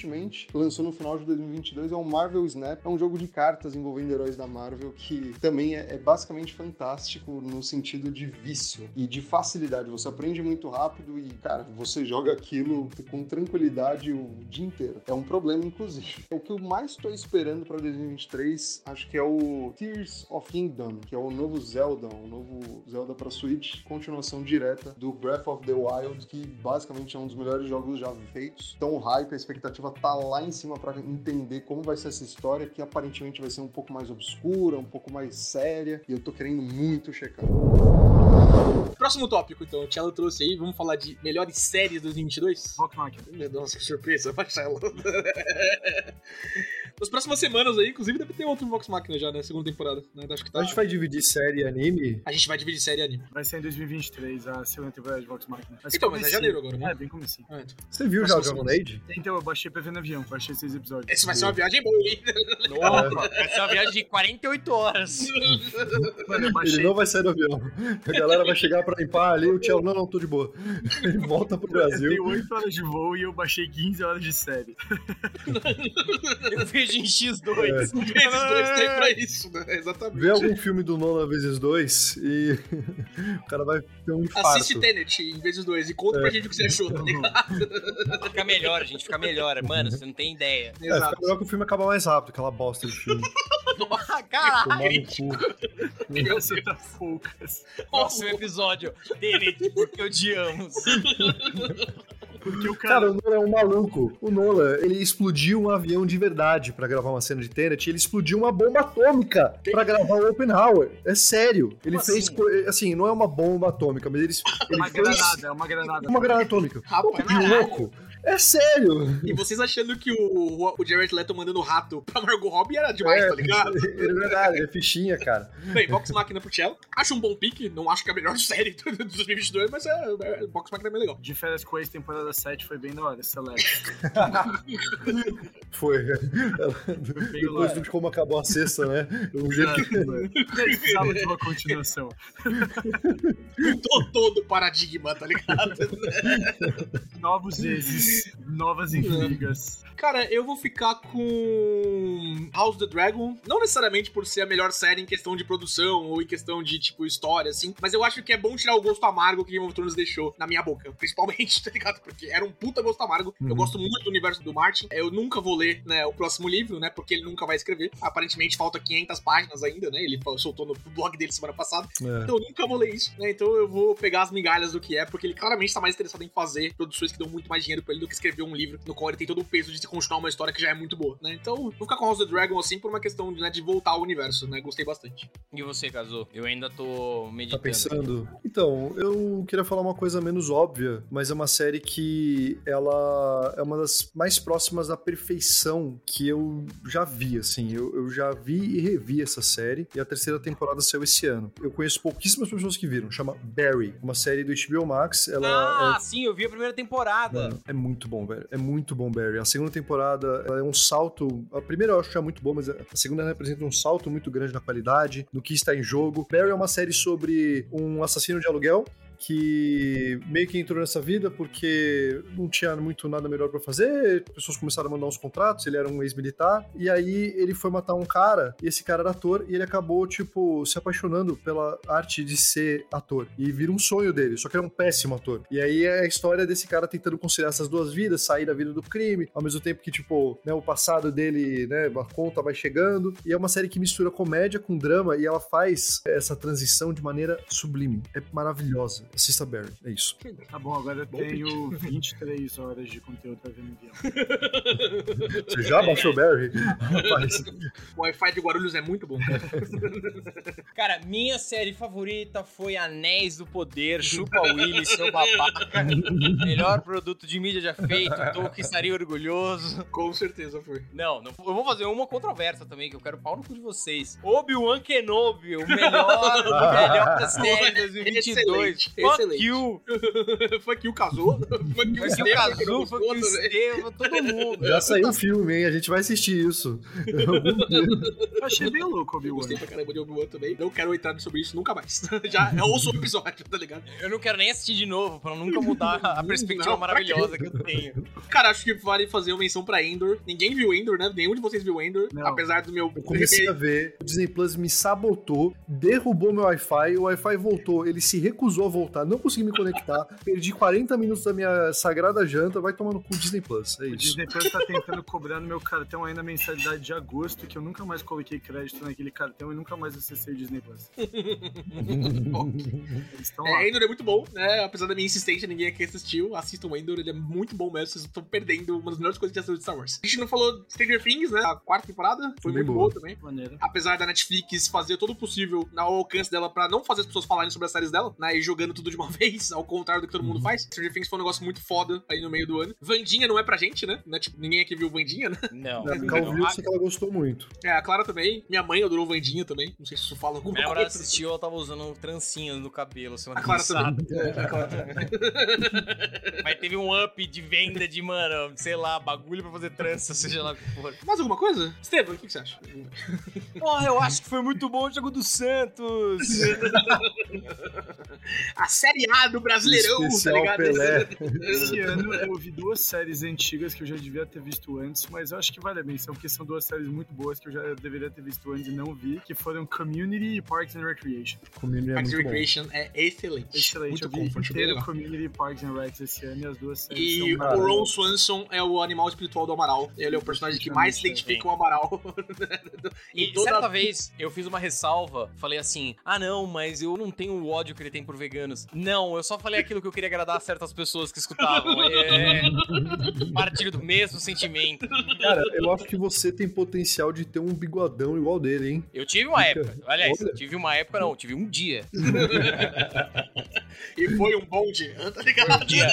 lançou no final de 2022, é o Marvel Snap. É um jogo de cartas envolvendo heróis da Marvel que também é, é basicamente fantástico no sentido de vício e de facilidade. Você aprende muito rápido e, cara, você joga aquilo com tranquilidade o dia inteiro. É um problema, inclusive. O que eu mais tô esperando pra 2023, acho que é o Tears of Kingdom, que é o novo Zelda, o novo Zelda pra Switch, continuação direta do Breath of the Wild, que basicamente é um dos melhores jogos já feitos. Então o hype, a expectativa tá lá em cima pra entender como vai ser essa história, que aparentemente vai ser um pouco mais obscura, um pouco mais séria, e eu tô querendo muito checar. Próximo tópico, então. O Tchelo trouxe aí. Vamos falar de melhores séries de 2022? Rock Máquina. Meu Deus, que surpresa, Marcelo. Nas próximas semanas aí, inclusive, deve ter outro Vox Machina já, né? Segunda temporada. Né? Acho que tá... A gente vai dividir série e anime. A gente vai dividir série e anime. Vai ser em 2023, a segunda temporada de Vox Machina. Ser Então, mas é janeiro agora, né? É, bem comecinho. Ah, então. Você viu já o Dragon Age? Então, eu baixei pra ver no avião, baixei seis episódios. Esse vai ser uma viagem boa, hein? Nossa, vai ser uma viagem de 48 horas. Mano, eu Ele baixei. não vai sair do avião. A galera vai chegar pra limpar ali, o Tchelo, não, não, tô de boa. Ele volta pro Eu Brasil. tenho 8 horas de voo e eu baixei 15 horas de série. Eu vejo em X2. Vezes dois tem pra isso, né? Exatamente. Vê algum filme do Nolan vezes dois e o cara vai ter um infarto. Assiste Tenet em vezes dois e conta pra gente o que você achou, tá ligado? Fica melhor, gente, fica melhor. Mano, você não tem ideia. É, fica melhor que o filme acaba mais rápido, aquela bosta de filme. Ah, caralho. Criança tá poucas. Próximo episódio. Tenet, porque odiamos. Porque o cara. Cara, o Nolan é um maluco. O Nolan, ele explodiu um avião de verdade pra gravar uma cena de Tenet. Ele explodiu uma bomba atômica pra gravar o Oppenheimer. É sério. Ele Como fez, assim? assim, não é uma bomba atômica, mas ele, ele uma fez granada, é uma granada. uma granada atômica. Rapaz, Que louco. É sério. E vocês achando que o, o Jared Leto mandando rato pra Margot Robbie era demais, é, tá ligado? É verdade, é fichinha, cara. Bem, Vox Machina pro Cello. Acho um bom pique, não acho que é a melhor série do- de 2022, mas é, é, Vox Machina é bem legal. De férias com ex, temporada 7 foi bem da hora, Celeste. Foi. bem Depois lá. de como acabou a sexta, né? Um jeito que... Precisava de uma continuação. Tô todo paradigma, tá ligado? Novos exes, novas intrigas. Cara, eu vou ficar com House of the Dragon, não necessariamente por ser a melhor série em questão de produção ou em questão de, tipo, história, assim, mas eu acho que é bom tirar o gosto amargo que Game of Thrones deixou na minha boca, principalmente, tá ligado? Porque era um puta gosto amargo. Eu Uhum. gosto muito do universo do Martin. Eu nunca vou ler, né, o próximo livro, né, porque ele nunca vai escrever. Aparentemente falta 500 páginas ainda, né? Ele soltou no blog dele semana passada. É. Então eu nunca vou ler isso, né? Então eu vou pegar as migalhas do que é, porque ele claramente tá mais interessado em fazer produções que dão muito mais dinheiro pra ele do que escrever um livro no qual ele tem todo o peso de se continuar uma história que já é muito boa, né? Então, vou ficar com House of the Dragon assim por uma questão né, de voltar ao universo, né? Gostei bastante. E você, Kazu? Eu ainda tô Tá meditando. pensando? Então, eu queria falar uma coisa menos óbvia, mas é uma série que ela é uma das mais próximas da perfeição que eu já vi, assim. Eu, eu já vi e revi essa série, e a terceira temporada saiu esse ano. Eu conheço pouquíssimas pessoas que viram, chama Barry, uma série do HBO Max. Ela Ah, sim, eu vi a primeira temporada. Mano, é muito bom, velho. É muito bom, Barry. A segunda temporada é um salto. A primeira eu acho que é muito boa, mas a segunda representa um salto muito grande na qualidade, no que está em jogo. Barry é uma série sobre um assassino de aluguel que meio que entrou nessa vida porque não tinha muito nada melhor pra fazer, pessoas começaram a mandar uns contratos, ele era um ex-militar, e aí ele foi matar um cara, e esse cara era ator, e ele acabou, tipo, se apaixonando pela arte de ser ator, e vira um sonho dele, só que ele é um péssimo ator. E aí é a história desse cara tentando conciliar essas duas vidas, sair da vida do crime, ao mesmo tempo que, tipo, né, o passado dele, né, a conta vai chegando, e é uma série que mistura comédia com drama, e ela faz essa transição de maneira sublime. É maravilhosa. Assista Barry, é isso. Tá bom, agora eu tenho 23 horas de conteúdo pra ver no avião. Você já baixou Barry? Rapaz, O Wi-Fi de Guarulhos é muito bom, cara. Cara, minha série favorita foi Anéis do Poder, Chupa Willy, seu babaca. Melhor produto de mídia já feito, tô que estaria orgulhoso. Com certeza foi. Não, não, eu vou fazer uma controvérsia também, que eu quero pau no cu de vocês. Obi-Wan Kenobi, o melhor, o melhor série de 2022. Excelente, Fuck excelente. you. foi que o casou. Que o Estevam, o gostou também. Estevam, todo mundo. já saiu um filme, hein? A gente vai assistir isso. Eu achei bem louco Obi-Wan. Gostei pra caramba de Obi-Wan também. Não quero entrar sobre isso nunca mais. Já é ouço o episódio, tá ligado? Eu não quero nem assistir de novo, pra nunca mudar a perspectiva Não, maravilhosa que eu tenho. Cara, acho que vale fazer uma menção pra Endor. Ninguém viu Endor, né? Nenhum de vocês viu Endor. Não. Apesar do meu. Eu comecei a ver, o Disney Plus me sabotou, derrubou meu Wi-Fi, o Wi-Fi voltou, ele se recusou a voltar, não consegui me conectar, perdi 40 minutos da minha sagrada janta, vai tomar no cu Disney Plus, é O isso. Disney Plus tá tentando cobrar no meu cartão ainda a mensalidade de agosto, que eu nunca mais coloquei crédito naquele cartão e nunca mais acessei o Disney Plus. É, Endor é muito bom, né? Apesar da minha insistência, ninguém aqui assistiu. Assistam o Endor, ele é muito bom mesmo. Vocês estão perdendo uma das melhores coisas que já saiu de Star Wars. A gente não falou de Stranger Things, né? A quarta temporada foi Bem muito boa. boa também. Maneiro. Apesar da Netflix fazer todo o possível ao alcance dela pra não fazer as pessoas falarem sobre as séries dela, né? E jogando tudo de uma vez, ao contrário do que todo mundo faz. Stranger Things foi um negócio muito foda aí no meio do ano. Vandinha não é pra gente, né? Não é, tipo, ninguém aqui viu Vandinha, né? Não. A Cal viu, eu sei que ela gostou muito. É, a Clara também. Minha mãe adorou Vandinha também. Não sei se isso fala alguma Minha coisa. assistiu, ela tava usando trancinhas no cabelo semana A Clara também. É, a Clara também. Mas teve um up de venda de, mano, sei lá, bagulho pra fazer trança, seja lá o que for. Mais alguma coisa? Estevam, o que que você acha? Porra, eu acho que foi muito bom o jogo do Santos. A Série A do Brasileirão, tá Especial ligado? Pelé. Esse ano eu vi duas séries antigas que eu já devia ter visto antes, mas eu acho que vale a menção, porque são duas séries muito boas que eu já deveria ter visto antes e não vi, que foram Community e Parks and Recreation. Community é Parks and muito bom. Recreation é excelente. Excelente, Muito eu vi inteiro legal. Community e Parks and Recs esse ano e as duas séries E são o. Ron Swanson é o animal espiritual do Amaral. Ele é o personagem que mais se identifica com o Amaral. E toda- certa vez eu fiz uma ressalva, falei assim: ah, não, mas eu não tenho o ódio que ele tem por veganos. Não, eu só falei aquilo que eu queria agradar a certas pessoas que escutavam. É. Partilho do mesmo sentimento. Cara, eu acho que você tem potencial de ter um bigodão igual dele, hein? Eu tive uma época. Aliás, Olha. tive uma época, não, tive um dia. E foi um bom dia, tá Um ligado? dia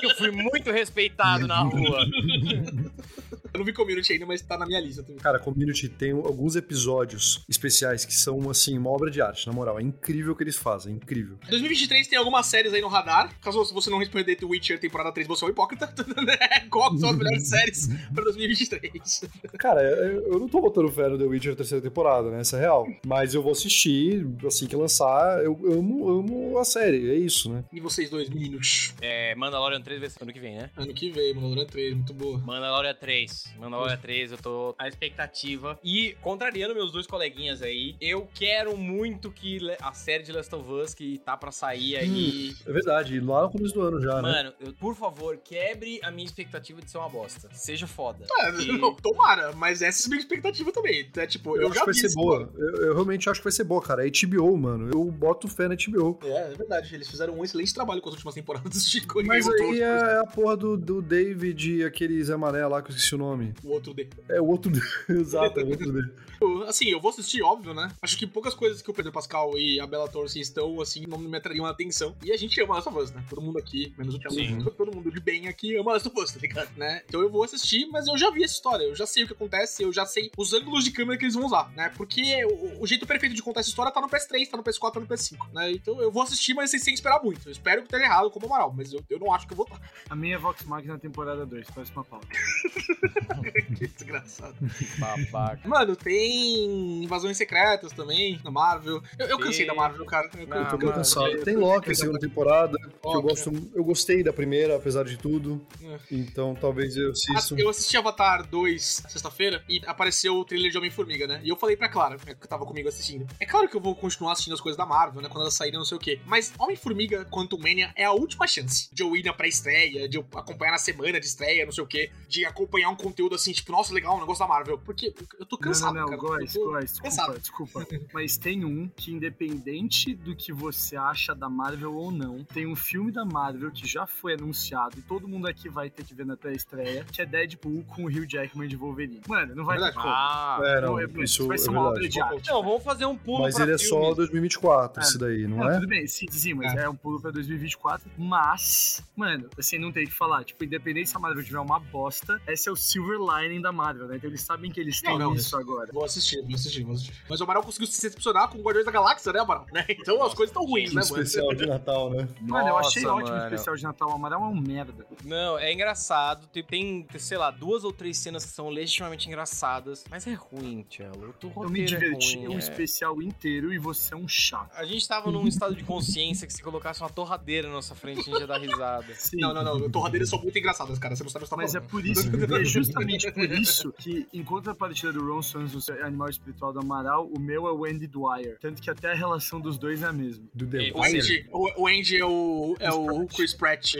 que eu fui muito respeitado na rua. Eu não vi Community ainda, mas tá na minha lista também. Cara, Community tem alguns episódios especiais que são, assim, uma obra de arte, na moral. É incrível o que eles fazem, é incrível. 2023 tem algumas séries aí no radar. Caso você não responder The Witcher temporada 3, você é um hipócrita. Qual são as melhores séries pra 2023? Cara, eu eu não tô botando fé no The Witcher terceira temporada, né? Essa é real. Mas eu vou assistir assim que lançar. Eu amo, amo a série, é isso, né? E vocês dois, meninos? É, Mandalorian 3 vai ser ano que vem, né? Ano que vem, Mandalorian 3, muito boa. Mandalorian 3. Mandalorian 3, eu tô à expectativa. E, contrariando meus dois coleguinhas aí, eu quero muito que a série de Last of Us, que tá pra sair aí... É verdade, lá no começo do ano já, né? Mano, eu- por favor, quebre a minha expectativa de ser uma bosta. Seja foda. É, E- não, tomara, mas essa é a minha expectativa também. É, tipo, eu, Eu, acho já que vai ser boa. Eu, eu realmente acho que vai ser boa, cara. É HBO, mano. Eu boto fé na HBO. É, é verdade. Eles fizeram um excelente trabalho com as últimas temporadas de Mas aí é a porra do, do David e aquele Zé Mané lá que eu esqueci o nome. O outro D. É o outro. Exato, é o outro dele. Eu- Assim, eu vou assistir, óbvio, né? Acho que poucas coisas que o Pedro Pascal e a Bella Thorne estão, assim, não me atrariam a atenção. E a gente ama Last of Us, né? Todo mundo aqui, menos o Thiago, todo mundo de bem aqui ama Last of Us, tá ligado? Né? Então eu vou assistir, mas eu já vi essa história, eu já sei o que acontece, eu já sei os ângulos de câmera que eles vão usar, né? Porque o, o jeito perfeito de contar essa história tá no PS3, tá no PS4, tá no PS5, né? Então eu vou assistir, mas sem, sem esperar muito. Eu espero que esteja errado como o Amaral, mas eu, eu não acho que eu vou estar. A minha é Vox Machina temporada 2, parece uma pauta. que desgraçado. Babaca. Mano, tem invasões secretas também na Marvel. Eu, eu cansei da Marvel, cara. Eu, Não, eu tô cansado. Tem Loki, segunda temporada, que eu Loki. gosto. Eu gostei da primeira, apesar de tudo. É. Então talvez eu assista. Eu assisti Avatar 2 sexta-feira e apareceu o trailer de Homem-Formiga, né? E eu falei pra Clara, que tava comigo assistindo. É claro que eu vou continuar assistindo as coisas da Marvel, né? Quando elas saírem, não sei o quê. Mas Homem-Formiga Quantum Mania é a última chance de eu ir na pré-estreia, de eu acompanhar na semana de estreia, não sei o quê. De acompanhar um conteúdo assim, tipo, nossa, legal, um negócio da Marvel. Porque eu tô cansado, não, não, não, cara. Góis, cansado. desculpa, desculpa. Mas tem um que, independente do que você acha da Marvel ou não, tem um filme da Marvel que já foi anunciado e todo mundo aqui vai ter que ver na pré-estreia, que é Deadpool com o Hugh Jackman de Wolverine. Mano, não vai ter Verdade. como. Ah, É, não, Não, é- isso vai é ser uma obra de arte. não, vamos fazer um pulo Mas pra ele é filme. só 2024, É. esse daí, não Não, é? tudo bem, sim, sim, mas é. um pulo pra 2024. Mas, mano, assim, não tem o que falar. Tipo, independente se a Marvel tiver uma bosta, esse é o silver lining da Marvel, né? Então eles sabem que eles têm Não, não, isso agora. Vou assistir, vou assistir, vou assistir. Mas o Amaral conseguiu se decepcionar com o Guardiões da Galáxia, né, Amaral? Né? Então as coisas estão ruins, né, mano? especial de Natal, né? Mano, eu achei Nossa, ótimo o especial de Natal. O Amaral é um merda. Não, é engraçado. Tem, tem, sei lá, duas ou três cenas que são legitimamente engraçadas. Mas é ruim, Tchelo. O Eu me é diverti ruim, um é. especial inteiro e você é um chato. A gente tava num estado de consciência que se colocasse uma torradeira na nossa frente, a gente ia dar risada. Sim. Não, não, não. Torradeiras são muito engraçadas, cara. Você não sabe o que você tá Mas é falando. por isso, é justamente por isso que, em contrapartida do Ron Sons, o animal espiritual do Amaral, o meu é o Andy Dwyer. Tanto que até a relação dos dois é a mesma. Do The O Andy, o, o Andy é o, é o Chris Pratt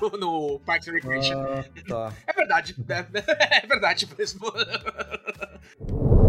no, no Parks and Recreation. Ah, tá. É verdade. É, é verdade mesmo.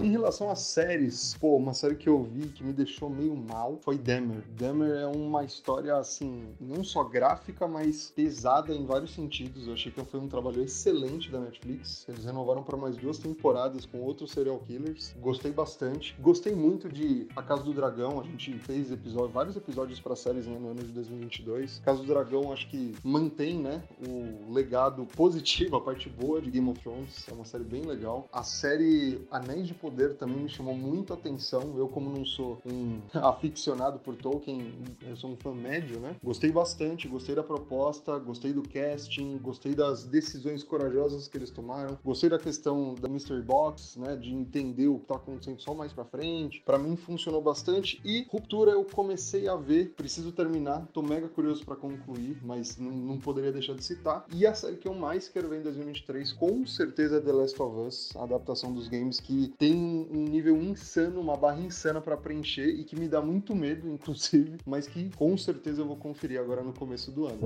Em relação às séries, pô, uma série que eu vi que me deixou meio mal foi Dahmer. Dahmer é uma história, assim, não só gráfica, mas pesada em vários sentidos. Eu achei que foi um trabalho excelente da Netflix. Eles renovaram para mais duas temporadas com outros serial killers. Gostei bastante. Gostei muito de A Casa do Dragão. A gente fez episódio, vários episódios para séries né, no ano de 2022. Casa do Dragão, acho que mantém, né, o legado positivo, a parte boa de Game of Thrones. É uma série bem legal. A série Anéis de Poder também me chamou muito a atenção. Eu, como não sou um aficionado por Tolkien, eu sou um fã médio, né? Gostei bastante, gostei da proposta, gostei do casting, gostei das decisões corajosas que eles tomaram, gostei da questão da Mystery Box, né? De entender o que tá acontecendo só mais pra frente. Pra mim funcionou bastante. E Ruptura eu comecei a ver, preciso terminar, tô mega curioso pra concluir, mas não, não poderia deixar de citar. E a série que eu mais quero ver em 2023, com certeza é The Last of Us, a adaptação dos games que tem um nível insano, uma barra insana pra preencher e que me dá muito medo, inclusive, mas que com certeza eu vou conferir agora no começo do ano.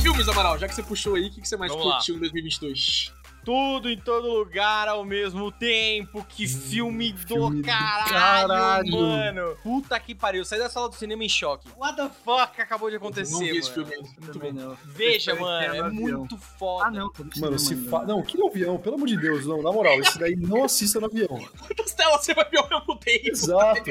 Filmes, Amaral, já que você puxou aí, o que, que você mais Vamos lá. curtiu em 2022? Tudo em todo lugar ao mesmo tempo. Que filme do filme do caralho, caralho. mano. Puta que pariu. Saí da sala do cinema em choque. What the fuck acabou de acontecer, não vi esse mano? filme ainda. Muito bom. não. Veja, mano. É muito foda. Ah, não, Mano, se fa... Não, que no avião, pelo amor de Deus, não. Na moral, esse daí não assista no avião. Quantas telas você vai ver ao mesmo tempo? Exato.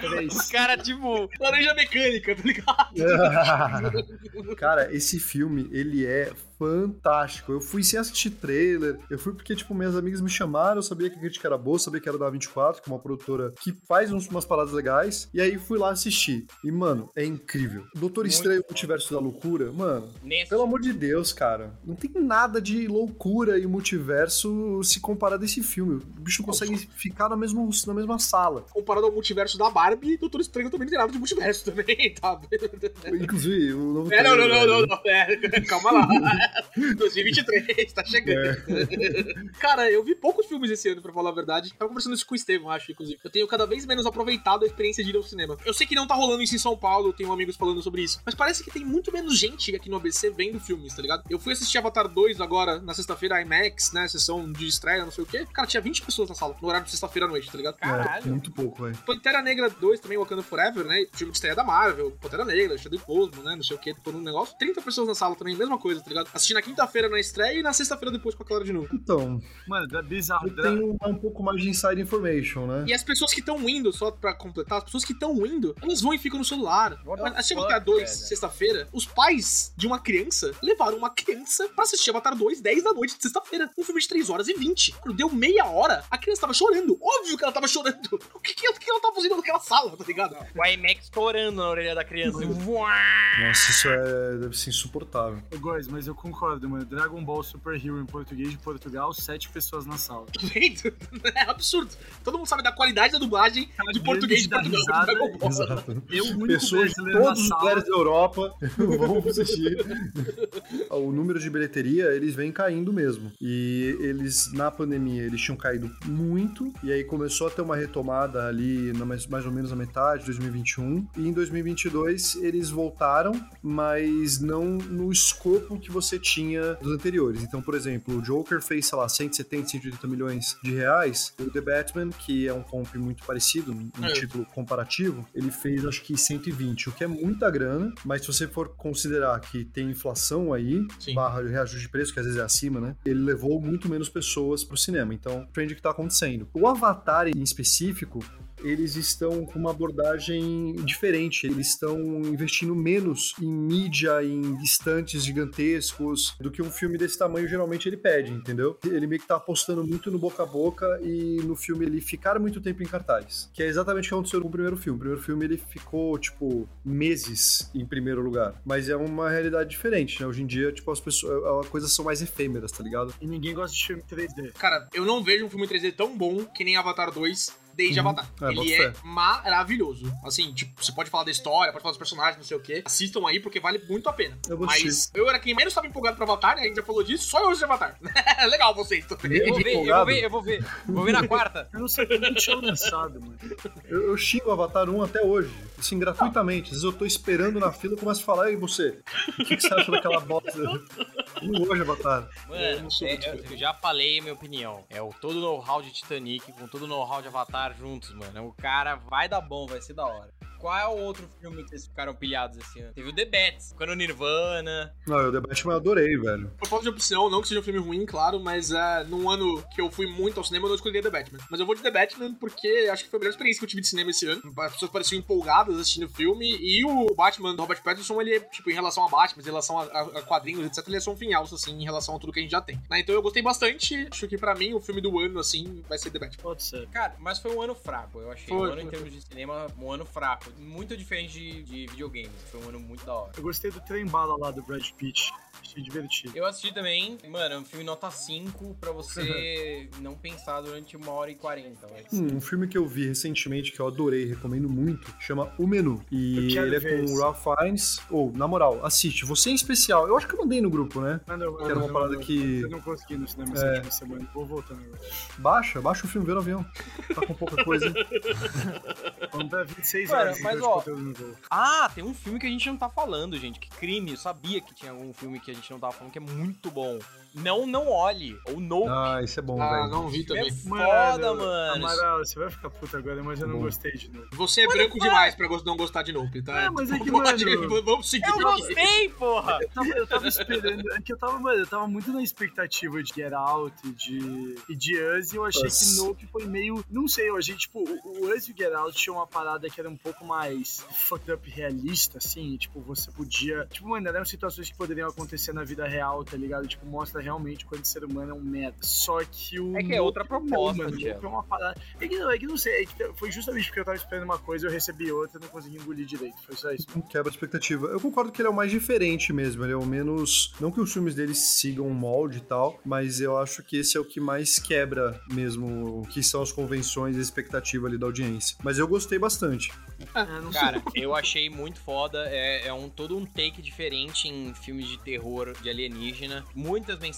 Três. O cara, tipo, Laranja mecânica, tá ligado? Cara, esse filme, ele é fantástico. Eu fui sem assistir trailer, eu fui porque, tipo, minhas amigas me chamaram, eu sabia que a crítica era boa, sabia que era da 24, que é uma produtora que faz uns- umas paradas legais, e aí fui lá assistir. E, mano, é incrível. Doutor Muito Estranho, bom. Multiverso da Loucura, mano, nesse. pelo amor de Deus, cara, não tem nada de loucura e multiverso se comparar desse filme. O bicho consegue ficar na mesma, na mesma sala. Comparado ao multiverso da Barbie, Doutor Estranho também não tem nada de multiverso também, tá? Inclusive, o novo É, não, não, não, não. É, calma lá. 2023, tá chegando. Cara, eu vi poucos filmes esse ano, pra falar a verdade. Tava conversando isso com o Estevam, acho, inclusive. Eu tenho cada vez menos aproveitado a experiência de ir ao cinema. Eu sei que não tá rolando isso em São Paulo, tenho amigos falando sobre isso. Mas parece que tem muito menos gente aqui no ABC vendo filmes, tá ligado? Eu fui assistir Avatar 2 agora, na sexta-feira, IMAX, né? Sessão de estreia, não sei o quê. Cara, tinha 20 pessoas na sala, no horário de sexta-feira à noite, tá ligado? É, Caralho. muito pouco, velho. Pantera Negra 2 também, Wakanda Forever, né? Filme de estreia da Marvel, Pantera Negra, Chadwick Boseman, né? Não sei o que, todo um negócio. 30 pessoas na sala também, mesma coisa, tá ligado? Assisti na quinta-feira na estreia e na sexta-feira depois com a Clara de novo. Então, Mano, é bizarro. eu tenho um pouco mais de inside information, né? E as pessoas que estão indo, só pra completar, as pessoas que estão indo, elas vão e ficam no celular. What the Mas chega fuck, até a 2, velho? sexta-feira, os pais de uma criança levaram uma criança pra assistir Avatar 2, 10 da noite de sexta-feira. Um filme de 3 horas e 20. Quando deu meia hora, a criança tava chorando. Óbvio que ela tava chorando. O que, que, que ela tava fazendo naquela sala, tá ligado? O IMAX estourando na orelha da criança. Nossa, isso é, deve ser insuportável. Ô, Góis, mas eu concordo, mano. Dragon Ball Super Hero em português de Portugal, sete pessoas na sala. Tá vendo? É absurdo. Todo mundo sabe da qualidade da dublagem de Cagando português de de Portugal. risada. Dragon Ball. Exato. Eu, o Pessoas de todos os lugares da Europa vão assistir. o número de bilheteria, eles vem caindo mesmo. E eles, na pandemia, eles tinham caído muito. E aí começou a ter uma retomada ali, mais, mais ou menos na metade de 2021. E em 2022, eles voltaram, mas não no escopo que você tinha dos anteriores. Então, por exemplo, o Joker fez, sei lá, 170, 180 milhões de reais. O The Batman, que é um comp muito parecido, um É. título comparativo, ele fez acho que 120, o que é muita grana, mas se você for considerar que tem inflação aí, Sim. barra reajuste de preço, que às vezes é acima, né? Ele levou muito menos pessoas pro cinema. Então, trend que tá acontecendo. O Avatar em específico, eles estão com uma abordagem diferente. Eles estão investindo menos em mídia, em estantes gigantescos, do que um filme desse tamanho geralmente ele pede, entendeu? Ele meio que tá apostando muito no boca a boca e no filme ele ficar muito tempo em cartaz. Que é exatamente o que aconteceu com o primeiro filme. O primeiro filme ele ficou, tipo, meses em primeiro lugar. Mas é uma realidade diferente, né? Hoje em dia, tipo, as pessoas. As coisas são mais efêmeras, tá ligado? E ninguém gosta de filme 3D. Cara, eu não vejo um filme 3D tão bom que nem Avatar 2 desde Uhum. Avatar. É, Ele é maravilhoso. Assim, tipo, você pode falar da história, pode falar dos personagens, não sei o quê. Assistam aí porque vale muito a pena. Eu vou Mas assistir. eu era quem menos estava empolgado pra Avatar, né? A gente já falou disso, só eu assisti Avatar. Legal vocês. Eu vou ver, eu vou ver, eu vou ver. Vou ver na quarta. Eu não sei como tinha lançado, mano. Eu, eu xingo Avatar 1 até hoje. Assim, gratuitamente. Às vezes eu tô esperando na fila e começo a falar, e você? O que, que você acha daquela bosta? Não de Avatar. Eu não Mano, é, eu, fã. eu já falei minha opinião. É o todo o know-how de Titanic com todo o know-how de Avatar juntos, mano. O cara vai dar bom, vai ser da hora. Qual é o outro filme que vocês ficaram pilhados esse ano? Teve o The Bats, quando o Nirvana. Não, eu The Batman eu adorei, velho. Por falta de opção, não que seja um filme ruim, claro, mas é, num ano que eu fui muito ao cinema, eu não escolhi The Batman. Mas eu vou de The Batman porque acho que foi a melhor experiência que eu tive de cinema esse ano. As pessoas pareciam empolgadas assistindo o filme. E o Batman do Robert Pattinson, ele é, tipo, em relação a Batman, em relação a, a- a quadrinhos, etc., ele é só um finhalço, assim, em relação a tudo que a gente já tem. Né, Então eu gostei bastante. Acho que pra mim, o filme do ano, assim, vai ser The Batman. Pode ser. Cara, mas foi um ano fraco, eu achei. Foi, um ano foi, em termos de cinema, um ano fraco. Muito diferente de, de videogames. Foi um ano muito da hora. Eu gostei do trem bala lá do Brad Pitt. Achei divertido. Eu assisti também, mano, é um filme nota 5 pra você não pensar durante uma hora e 40. Vai. Hum, um filme que eu vi recentemente que eu adorei, recomendo muito, chama O Menu. E ele é com o Ralph Fiennes. Ou, na moral, assiste. Você em especial. Eu acho que eu mandei no grupo, né? Mas não, Que era uma parada que- Eu não consegui no cinema É. essa última semana. Vou voltando agora. Baixa, baixa o filme, vê no avião. Tá com pouca coisa. Vamos pra 26 Cara, horas. Mas, ó. Ah, tem um filme que a gente não tá falando, gente. Que crime. Eu sabia que tinha algum filme que a gente não tava falando que é muito bom. Não, não olhe. Ou Nope. Ah, isso é bom, Ah, velho. não vi é também. foda, mano. Amaral, você vai ficar puto agora, mas eu não Bom. gostei de novo. Você é branco demais pra não gostar de Nope, tá? É, mas é que, mano, Vamos seguir. Eu gostei, porra! Eu tava, eu tava esperando. É que eu tava, mano, eu tava muito na expectativa de Get Out e de, e de Us, e eu achei Us. que Nope foi meio. Não sei, eu achei, tipo, o, o Us e o Get Out tinha uma parada que era um pouco mais fucked up realista, assim. Tipo, você podia. Tipo, mano, eram situações que poderiam acontecer na vida real, tá ligado? Tipo, mostra realmente quando o ser humano é um merda. Só que o. É que é outra proposta, não, mano, é uma parada. É que não, é que não sei, é que foi justamente porque eu tava esperando uma coisa, eu recebi outra e não consegui engolir direito. Foi só isso. Um quebra de expectativa. Eu concordo que ele é o mais diferente mesmo. Ele é o menos. Não que os filmes dele sigam um molde e tal, mas eu acho que esse é o que mais quebra mesmo o que são as convenções e a expectativa ali da audiência. Mas eu gostei bastante. É, sei. Cara, eu achei muito foda. É, é um todo um take diferente em filmes de terror de alienígena. Muitas mensagens,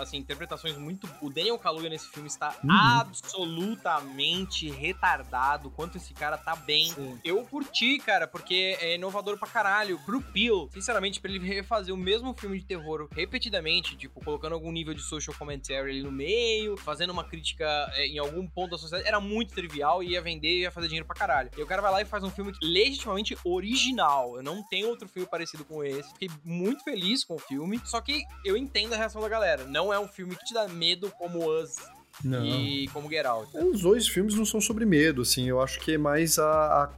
assim, interpretações muito. O Daniel Kaluuya nesse filme está Uhum. absolutamente retardado. Quanto esse cara tá bem. Sim. Eu curti, cara, porque é inovador pra caralho. Pro Peel, sinceramente, pra ele refazer o mesmo filme de terror repetidamente, tipo, colocando algum nível de social commentary ali no meio, fazendo uma crítica é, em algum ponto da sociedade, era muito trivial e ia vender e ia fazer dinheiro pra caralho. E o cara vai lá e faz um filme que, legitimamente original. Eu não tenho outro filme parecido com esse. Fiquei muito feliz com o filme. Só que eu entendo a reação da galera. Não é um filme que te dá medo como Us Não. e como Get Out. Os dois filmes não são sobre medo, assim. Eu acho que é mais a,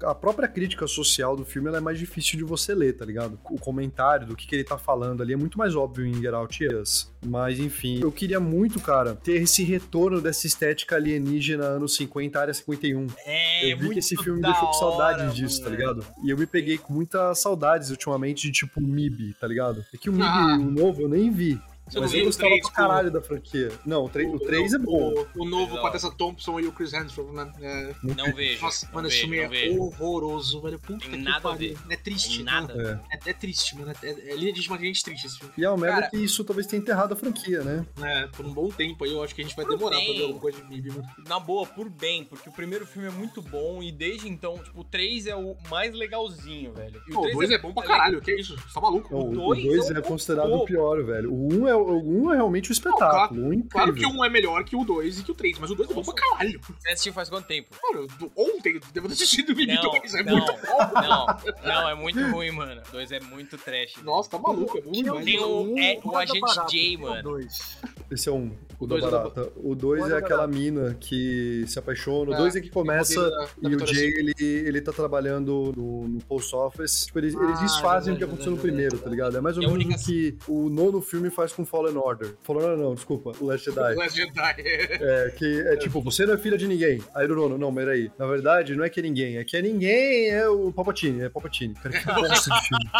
a, a própria crítica social do filme ela é mais difícil de você ler, tá ligado? O comentário do que, que ele tá falando ali é muito mais óbvio em Get Out e Us. Mas, enfim, eu queria muito, cara, ter esse retorno dessa estética alienígena anos 50, área 51. É, eu vi que esse filme me deixou com saudades hora, disso, tá mano. ligado? E eu me peguei com muitas saudades ultimamente de tipo MIB, tá ligado? É que o MIB, Ah. o novo, eu nem vi. Você não Mas eu gostava pra com- caralho da franquia. Não, o 3, o 3 é bom. O, o novo com a Tessa Thompson e o Chris Hemsworth, né? É, Não vejo. Nossa, não mano, esse filme é vejo. horroroso, velho. Puta Tem que nada a pariu. É triste, Tem nada. né? É, é triste, mano. É, é, é legitimamente triste esse filme. E é o merda que isso talvez tenha enterrado a franquia, né? É, por um bom tempo aí, eu acho que a gente vai Por demorar pra bem. ver alguma coisa de MIB, mano. Na boa, por bem, porque o primeiro filme é muito bom e desde então, tipo, o 3 é o mais legalzinho, velho. E Pô, o três 2 é bom pra caralho, que isso? Você tá maluco? O dois 2 é é considerado o pior, velho. O 1 um é, o um é realmente o espetáculo. um incrível. Claro que um é melhor que o 2 e que o 3, mas o 2 é bom pra caralho. Você assistiu faz quanto tempo? Mano, ontem eu devo ter assistido o Não, 2, é não, muito bom. não, não, é muito ruim, mano. O 2 é muito trash. Nossa, tá maluco, é bom demais. Tem o- Um, é, o um Agente barata, J, tem o mano. dois. Esse é um, o da dois é da- barata. O 2 o é da aquela mina que se apaixona. O É, 2 é que começa modelo da- da e o Jay, ele, ele tá trabalhando no, no post office. Tipo, eles, eles Ah, desfazem o que aconteceu no verdade, primeiro, tá ligado? É mais ou menos o que o nono filme faz com Fallen Order. Fallen Order não, desculpa, o Last Jedi. Last Jedi. É, que é tipo, você não é filha de ninguém. Aí do nono, não, mas aí. Na verdade, não é que é ninguém, é que é ninguém, é o Palpatine, é Palpatine. Cara, que bosta de filme.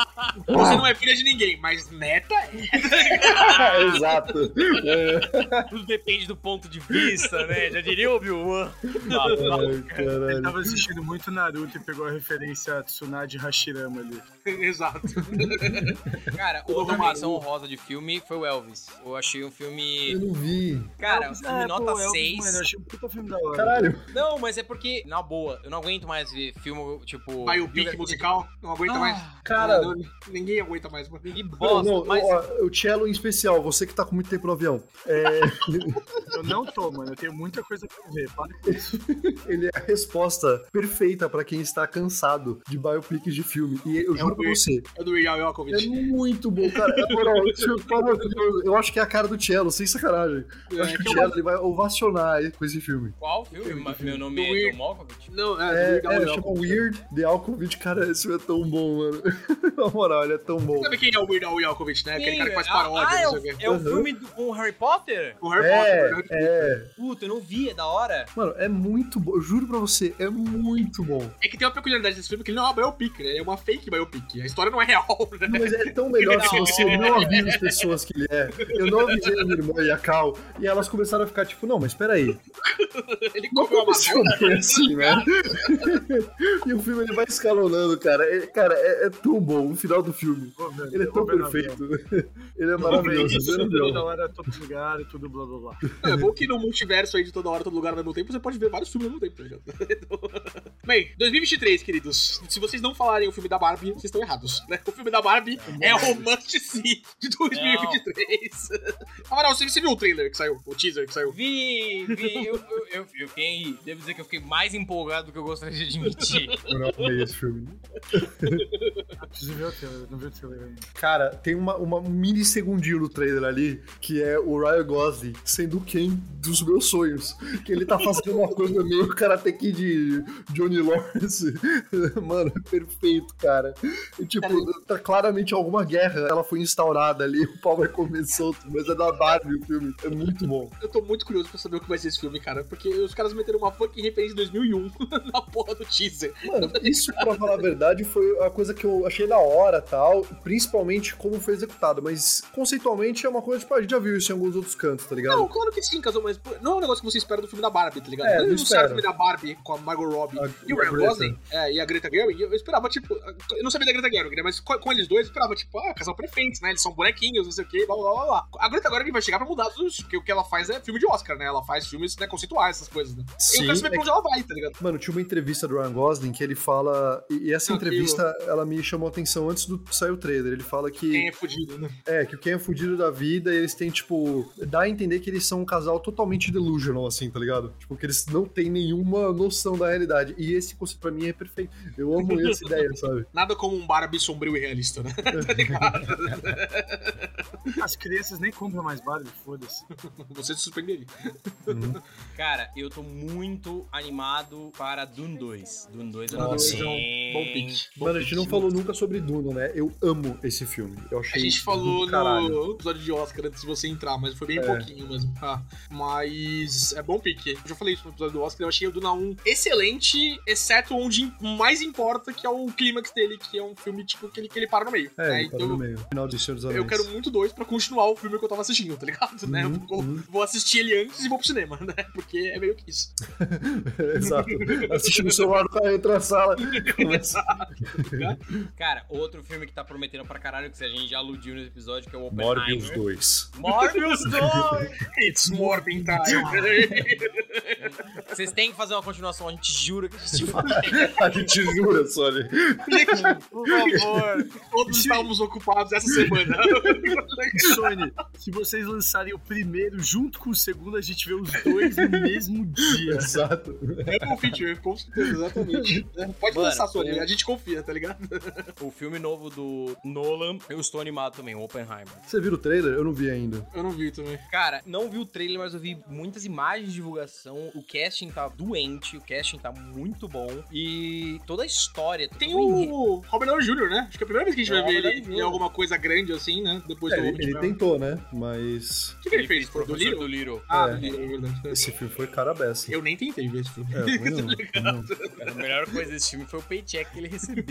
Você não é filha de ninguém, mas neta é. Exato. É, Tudo depende do ponto de vista, né? Já diria o Obi-Wan. Ele tava assistindo muito Naruto e pegou a referência a Tsunade Hashirama ali. Exato. Cara, O outra menção honrosa de filme foi o Elvis. Eu achei um Eu filme. não vi. Cara, Elvis, filme é, nota pô, Elvis, 6. Mano, eu achei um puta filme da hora. Caralho. Não, mas é porque, na boa, eu não aguento mais ver filme, tipo. Biopic musical, não aguenta de- mais. Ah, Cara, Não, ninguém aguenta mais, mano. que Não, bosta. não, mas ó, o cello em especial, você que tá com muito tempo no avião. É, Eu não tô, mano. Eu tenho muita coisa pra ver. Para com isso. ele é a resposta perfeita pra quem está cansado de biopics de filme. E eu juro o pra você, É do Weird Al é muito bom, cara. Na moral, eu, acho que é a cara do cello, sem sacanagem. Eu acho que o cello ele vai ovacionar com esse filme. qual filme? Ma- Meu nome Do é Weird. John Malkovich? Não, é, É, é chama. Weird The Alkovich, cara, esse filme é tão bom, mano. Na moral, ele é tão bom. Sabe quem é o Weird Al Yankovic, né? Aquele cara que faz ah, paródia, Ah, é o, é o filme do, com o Harry Potter? O Harry É, Potter. é. Puta, eu não vi, é da hora. Mano, é muito bom. Eu juro pra você, é muito bom. É que tem uma peculiaridade desse filme que ele não é uma biopic, né? É uma fake biopic. A história não é real, né? Mas é tão melhor se você não avisa as pessoas que ele é. Eu não avisei a minha irmã e a Cal, e elas começaram a ficar tipo, não, mas peraí. Ele comeu uma madonna. bem assim, né? e o filme ele vai escalonando, cara. É- cara, é, é tão bom o final do filme. Ver, Ele é tão perfeito. Ele é maravilhoso. isso, toda hora todo lugar e tudo blá blá blá. É bom que no multiverso aí de toda hora, todo lugar ao mesmo tempo, você pode ver vários filmes ao mesmo tempo, tá ligado? Então- Bem, 2023, queridos. Se vocês não falarem o filme da Barbie, vocês estão errados, né? O filme da Barbie é o Must See de 2023. Amaral, você, você viu o trailer que saiu? O teaser que saiu? Vi, vi, eu, eu, eu, eu fiquei, devo dizer que eu fiquei mais empolgado do que eu gostaria de admitir. Eu não amei esse filme. Eu preciso ver o trailer, não vi o trailer ainda. Cara, tem uma, uma mini segundinho no trailer ali, que é o Ryan Gosling sendo quem dos meus sonhos. Que ele tá fazendo uma coisa meio Karate Kid de Johnny Lawrence. Mano, é perfeito, cara. E, tipo, tá claramente alguma guerra. Ela foi instaurada ali, o pau vai comer solto, mas é da Barbie o filme. É muito bom. Eu tô muito curioso pra saber o que vai ser esse filme, cara. Porque os caras meteram uma fucking referência de 2001 na porra do teaser. Mano, isso, pra falar a verdade, foi a coisa que eu achei da hora tal, principalmente como foi executado. Mas conceitualmente é uma coisa, tipo, a gente já viu isso em alguns outros cantos, tá ligado? Não, claro que sim, Casal, mas não é um negócio que você espera do filme da Barbie, tá ligado? É, Quando não eles anunciaram o espero. filme da Barbie com a Margot Robbie A- e o Ryan. Gosling é, e a Greta Gerwig, eu esperava, tipo, eu não sabia da Greta Gerwig, né? Mas com, com eles dois, eu esperava, tipo, ah, casal perfeitos, né? Eles são bonequinhos, não sei o quê, blá blá blá blá. A Greta Gerwig vai chegar pra mudar tudo isso, porque o que ela faz é filme de Oscar, né? Ela faz filmes né, conceituais, essas coisas, né? eu Sim, quero saber é pra onde ela vai, tá ligado? Mano, tinha uma entrevista do Ryan Gosling que ele fala. E essa entrevista, ela me chamou a atenção antes do sair o trailer. Ele fala que. Quem é fudido, né? É, que o Ken é fudido da vida e eles têm, tipo. Dá a entender que eles são um casal totalmente delusional, assim, tá ligado? Tipo, que eles não têm nenhuma noção da realidade. E esse conceito pra mim é perfeito. Eu amo essa ideia, sabe? Nada como um Barbie sombrio e realista, né? tá ligado? As crianças nem compram mais Barbie, foda-se. Você se surpreenderia. Cara, eu tô muito animado para Dune 2. Dune 2 eu Nossa. não Dois sei. é um bom pique. Bom Mano, a gente não falou nunca sobre Duna, né? Eu amo esse filme. Eu achei A gente falou no episódio de Oscar antes de você entrar, mas foi bem É. pouquinho mesmo. Ah, mas é bom pique. Eu já falei isso no episódio do Oscar, eu achei o Duna 1 excelente, exceto onde mais importa, que é o clímax dele, que é um filme tipo que ele, que ele para no meio. É, né? Então no meio. Final de Senhor dos Anéis. eu quero muito dois pra continuar o filme que eu tava assistindo, tá ligado? Né? Uhum, Vou, uhum. vou assistir ele antes e vou pro cinema, né? Porque é meio que isso. Exato. Assiste no celular, o cara entra na sala. Começa... Cara, outro filme que tá prometendo pra caralho, que a gente já aludiu nesse episódio, que é o Morbius Oppenheimer. 2. Morbius 2! It's Morbin time. Vocês têm que fazer uma continuação, a gente jura que a gente vai. A gente jura, Sony. Por favor. Todos estávamos ocupados essa semana. Sony, se vocês lançarem o primeiro junto com o segundo, a gente vê os dois no mesmo dia. Exato. É um feature, com certeza, exatamente. É, Pode Mano, lançar, Sony, eu- a gente confia, tá ligado? O filme novo do Nolan, eu estou animado também, o Oppenheimer. Você viu o trailer? Eu não vi ainda. Eu não vi também. Cara, não vi o trailer, mas eu vi muitas imagens de divulgação. O casting tá doente, o casting tá muito bom. E toda a história. Tem o Robert Downey Jr., né? Acho que é a primeira vez que a gente É, vai ver ele em alguma coisa grande assim, né? Depois É, do ele, de ele tentou, né? Mas O que, que ele fez? Foi do Little? do Little. Ah, É. do Little, é verdade. esse filme foi cara beça. Eu nem tentei ver esse filme. É, não, não. A melhor coisa desse filme foi o paycheck que ele recebeu.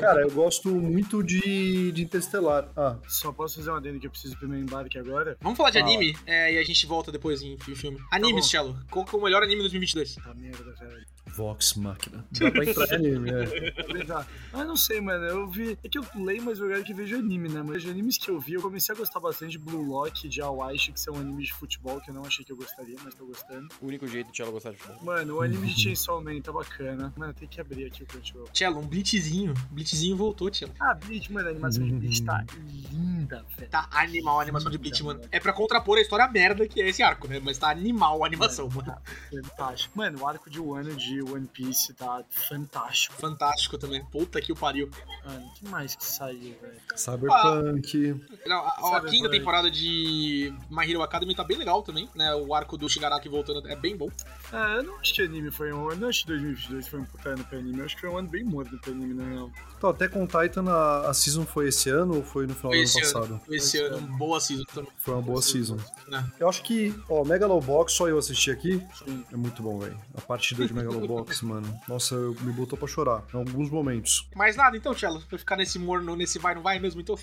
Cara, eu gosto muito de, de Interstellar. Ah, Só posso fazer uma adendo que eu preciso ir pro meu embarque agora? Vamos falar de Ah. anime é, e a gente volta depois em filme. Animes, bom. Cello. Qual que é o melhor anime de 2022? Tá merda, velho. Vox Machina. Dá pra entrar em anime, é. Beleza. Ah, não sei, mano. Eu vi. É que eu leio, mas eu quero que vejo anime, né? Mas de animes que eu vi, eu comecei a gostar bastante de Blue Lock e de Awaishi, que são animes de futebol que eu não achei que eu gostaria, mas tô gostando. O único jeito de ela gostar de futebol. Mano, o anime de Chainsaw Man tá bacana. Mano, tem que abrir aqui o Crunchyroll. Cello, um Blitzzinho. Blitzzinho voltou, Cello. Ah, Bleach, mano, a animação de Bleach tá linda, velho. Tá animal a animação de Bleach, mano. É pra contrapor a história merda que é esse arco, né? Mas tá animal a animação, mano. Fantástico. Mano, o arco de Wano de One Piece tá fantástico. Fantástico também. Puta que o pariu. Mano, o que mais que saiu, velho? Cyberpunk. Não, a, a Sabe, quinta temporada de My Hero Academy tá bem legal também, né? O arco do Shigaraki voltando é bem bom. Ah, eu não acho que anime foi um ano. Eu não acho que 2022 foi um puta ano pra anime. Eu acho que foi um ano bem morno pra anime, na real. Então, até com Titan, a, a season foi esse ano ou foi no final Foi do esse ano ano. passado? Foi esse ano, boa season também. Foi uma boa season. né? Eu acho que, ó, Megalobox, só eu assisti aqui, Sim. é muito bom, velho. A parte 2 de Megalobox, mano. Nossa, eu, me botou pra chorar em alguns momentos. Mais nada então, Cello? Pra ficar nesse morno, nesse vai não vai mesmo, então?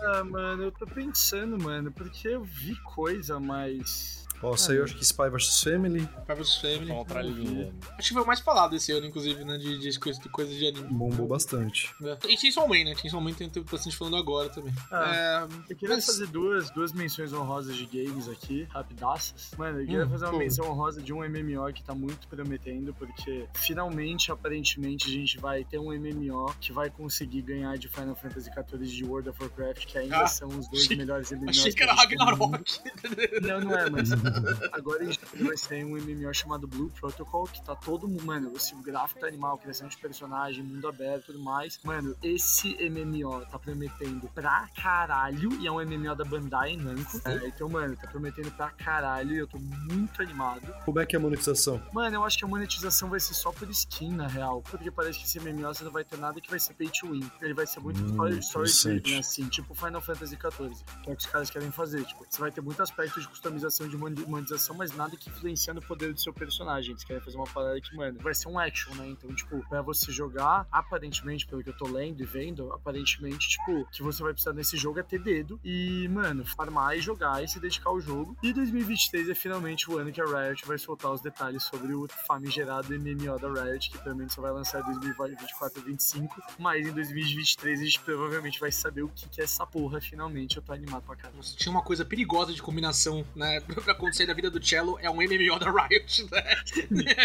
Ah, mano, eu tô pensando, mano, porque eu vi coisa, mas. Ó, saiu acho que Spy vs Family. Spy vs Family. Contra linha. Acho que foi o mais falado esse ano, inclusive, né? De, de, coisa, de coisa de anime. Bombou bastante. É. E Chainsaw Man, né? Chainsaw Man tem, tem bastante falando agora também. Ah, é, Eu queria mas- fazer duas, duas menções honrosas de games aqui, rapidaças. Mano, eu queria Hum, fazer uma pô. menção honrosa de um MMO que tá muito prometendo, porque finalmente, aparentemente, a gente vai ter um MMO que vai conseguir ganhar de Final Fantasy XIV de World of Warcraft, que ainda Ah, são os dois achei- melhores MMOs. Achei que era. Ragnarok. Não, não é, mas agora a gente vai sair um MMO chamado Blue Protocol, que tá todo mundo, mano, esse gráfico tá animal, criação de personagem, mundo aberto e tudo mais. Mano, esse MMO tá prometendo pra caralho, e é um MMO da Bandai Namco. É, então, mano, tá prometendo pra caralho e eu tô muito animado. Como é que é a monetização? Mano, eu acho que a monetização vai ser só por skin, na real. Porque parece que esse MMO você não vai ter nada que vai ser pay to win. Ele vai ser muito Hum, story, story interessante. driven, assim, tipo Final Fantasy XIV, que é o que os caras querem fazer. Tipo, você vai ter muito aspecto de customização de monetização, mas nada que influencia no poder do seu personagem. Eles querem fazer uma parada que, mano, vai ser um action, né? Então, tipo, pra você jogar, aparentemente, pelo que eu tô lendo e vendo, aparentemente, tipo, que você vai precisar nesse jogo é ter dedo e, mano, farmar e jogar e se dedicar ao jogo. E 2023 é finalmente o ano que a Riot vai soltar os detalhes sobre o famigerado MMO da Riot, que também só vai lançar em 2024 e 2025. Mas em 2023 a gente provavelmente vai saber o que, que é essa porra finalmente. Eu tô animado pra caramba. Tinha uma coisa perigosa de combinação, né? Pra na vida do Cello, é um MMO da Riot, né?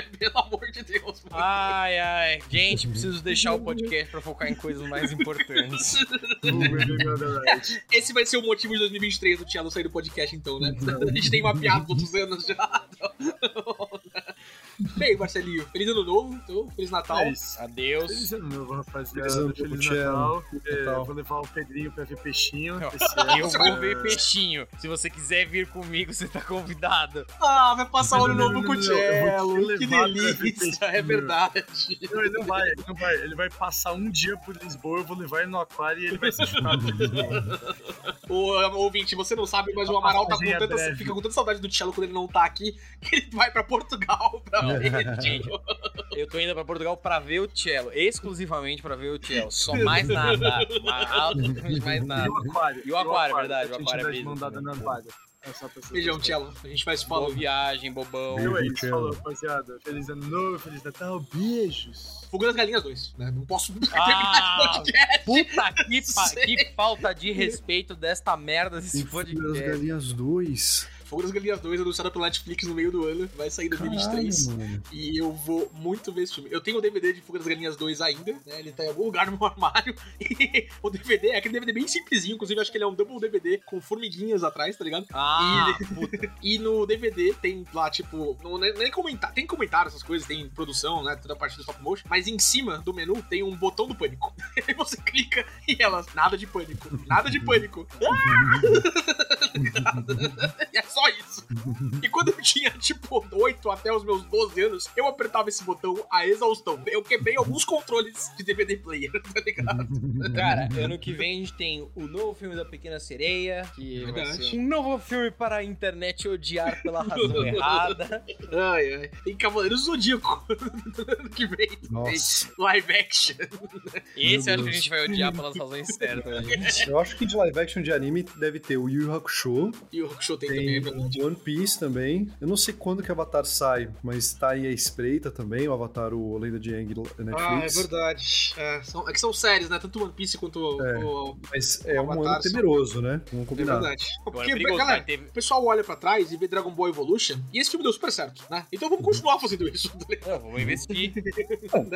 Pelo amor de Deus, mano. Ai, ai. Gente, preciso deixar o podcast pra focar em coisas mais importantes. O MMO da Riot. Esse vai ser o motivo de 2023 do Cello sair do podcast, então, né? A gente tem mapeado todos os anos já. Bem, Marcelinho, feliz ano novo, então, feliz Natal. É isso. Adeus. Feliz ano novo, rapaziada. Feliz ano novo, Feliz Tchelo. Natal. É, Natal. vou levar o Pedrinho pra ver peixinho. Eu vou ver peixinho. Se você quiser vir comigo, você tá convidado. Ah, vai passar o ano novo com o Cello. te Que delícia, é verdade. Não, ele não vai, ele não vai. Ele vai passar um dia por Lisboa, eu vou levar ele no aquário e ele vai ser chutado por Lisboa. Ô, ouvinte, você não sabe, mas o Amaral tá com é tanta, breve. fica com tanta saudade do Cello quando ele não tá aqui, que ele vai pra Portugal pra eu tô indo pra Portugal pra ver o cello. Exclusivamente pra ver o cello. Só mais nada. Mais, absolutamente mais nada. E o aquário. E o aquário, verdade, o A gente aquário é. É vocês Beijão. Cello. A gente vai se Boa viagem, bobão. É Beijo, isso, Tchelo. falou, rapaziada. Feliz ano novo, Feliz Natal, beijos. Fogo das Galinhas 2, né? Não posso Ah, podcast. puta que, pa- que falta de respeito desta merda desse Tem Filho das podcast. Galinhas 2. Fogo das Galinhas 2, anunciado pela Netflix no meio do ano. Vai sair em 2023. Caralho, mano. E eu vou muito ver esse filme. Eu tenho o DVD de Fuga das Galinhas 2 ainda, né? Ele tá em algum lugar no meu armário. E o DVD é aquele DVD bem simplesinho, inclusive acho que ele é um double DVD com formiguinhas atrás, tá ligado? Ah, E no DVD tem lá, tipo, não, nem, nem comentar, tem comentário, essas coisas, tem produção, né? Toda a parte do stop motion, mas em cima do menu tem um botão do pânico. Aí você clica e elas, nada de pânico, nada de pânico. Ah! e é só isso. E quando eu tinha, tipo, 8 até os meus 12 anos, eu apertava esse botão a exaustão. Eu quebrei alguns controles de DVD player, tá ligado? Cara, ano que vem a gente tem o novo filme da Pequena Sereia, que vai Verdade. ser um novo filme para a internet odiar pela razão errada. Ai, ai. Tem Cavaleiros do Zodíaco ano que vem. Nossa. Tem Live action. Esse eu acho que a gente vai odiar pelas razões certas, gente. Eu acho que de live action de anime deve ter o Yu Yu Hakusho, o Hakusho tem, também, é verdade. One Piece também. Eu não sei quando que o Avatar sai, mas tá aí a espreita também, o Avatar, o Lenda de Aang na Ah, é Netflix. verdade. É, são, é que são séries, né? Tanto One Piece quanto É. o. mas é um Avatar ano são- temeroso, né? Vamos É combinar. verdade. Agora Porque, é perigoso, galera, vai ter... o pessoal olha pra trás e vê Dragon Ball Evolution e esse filme deu super certo, né? Então vamos continuar fazendo isso. tá? Não, vamos investir.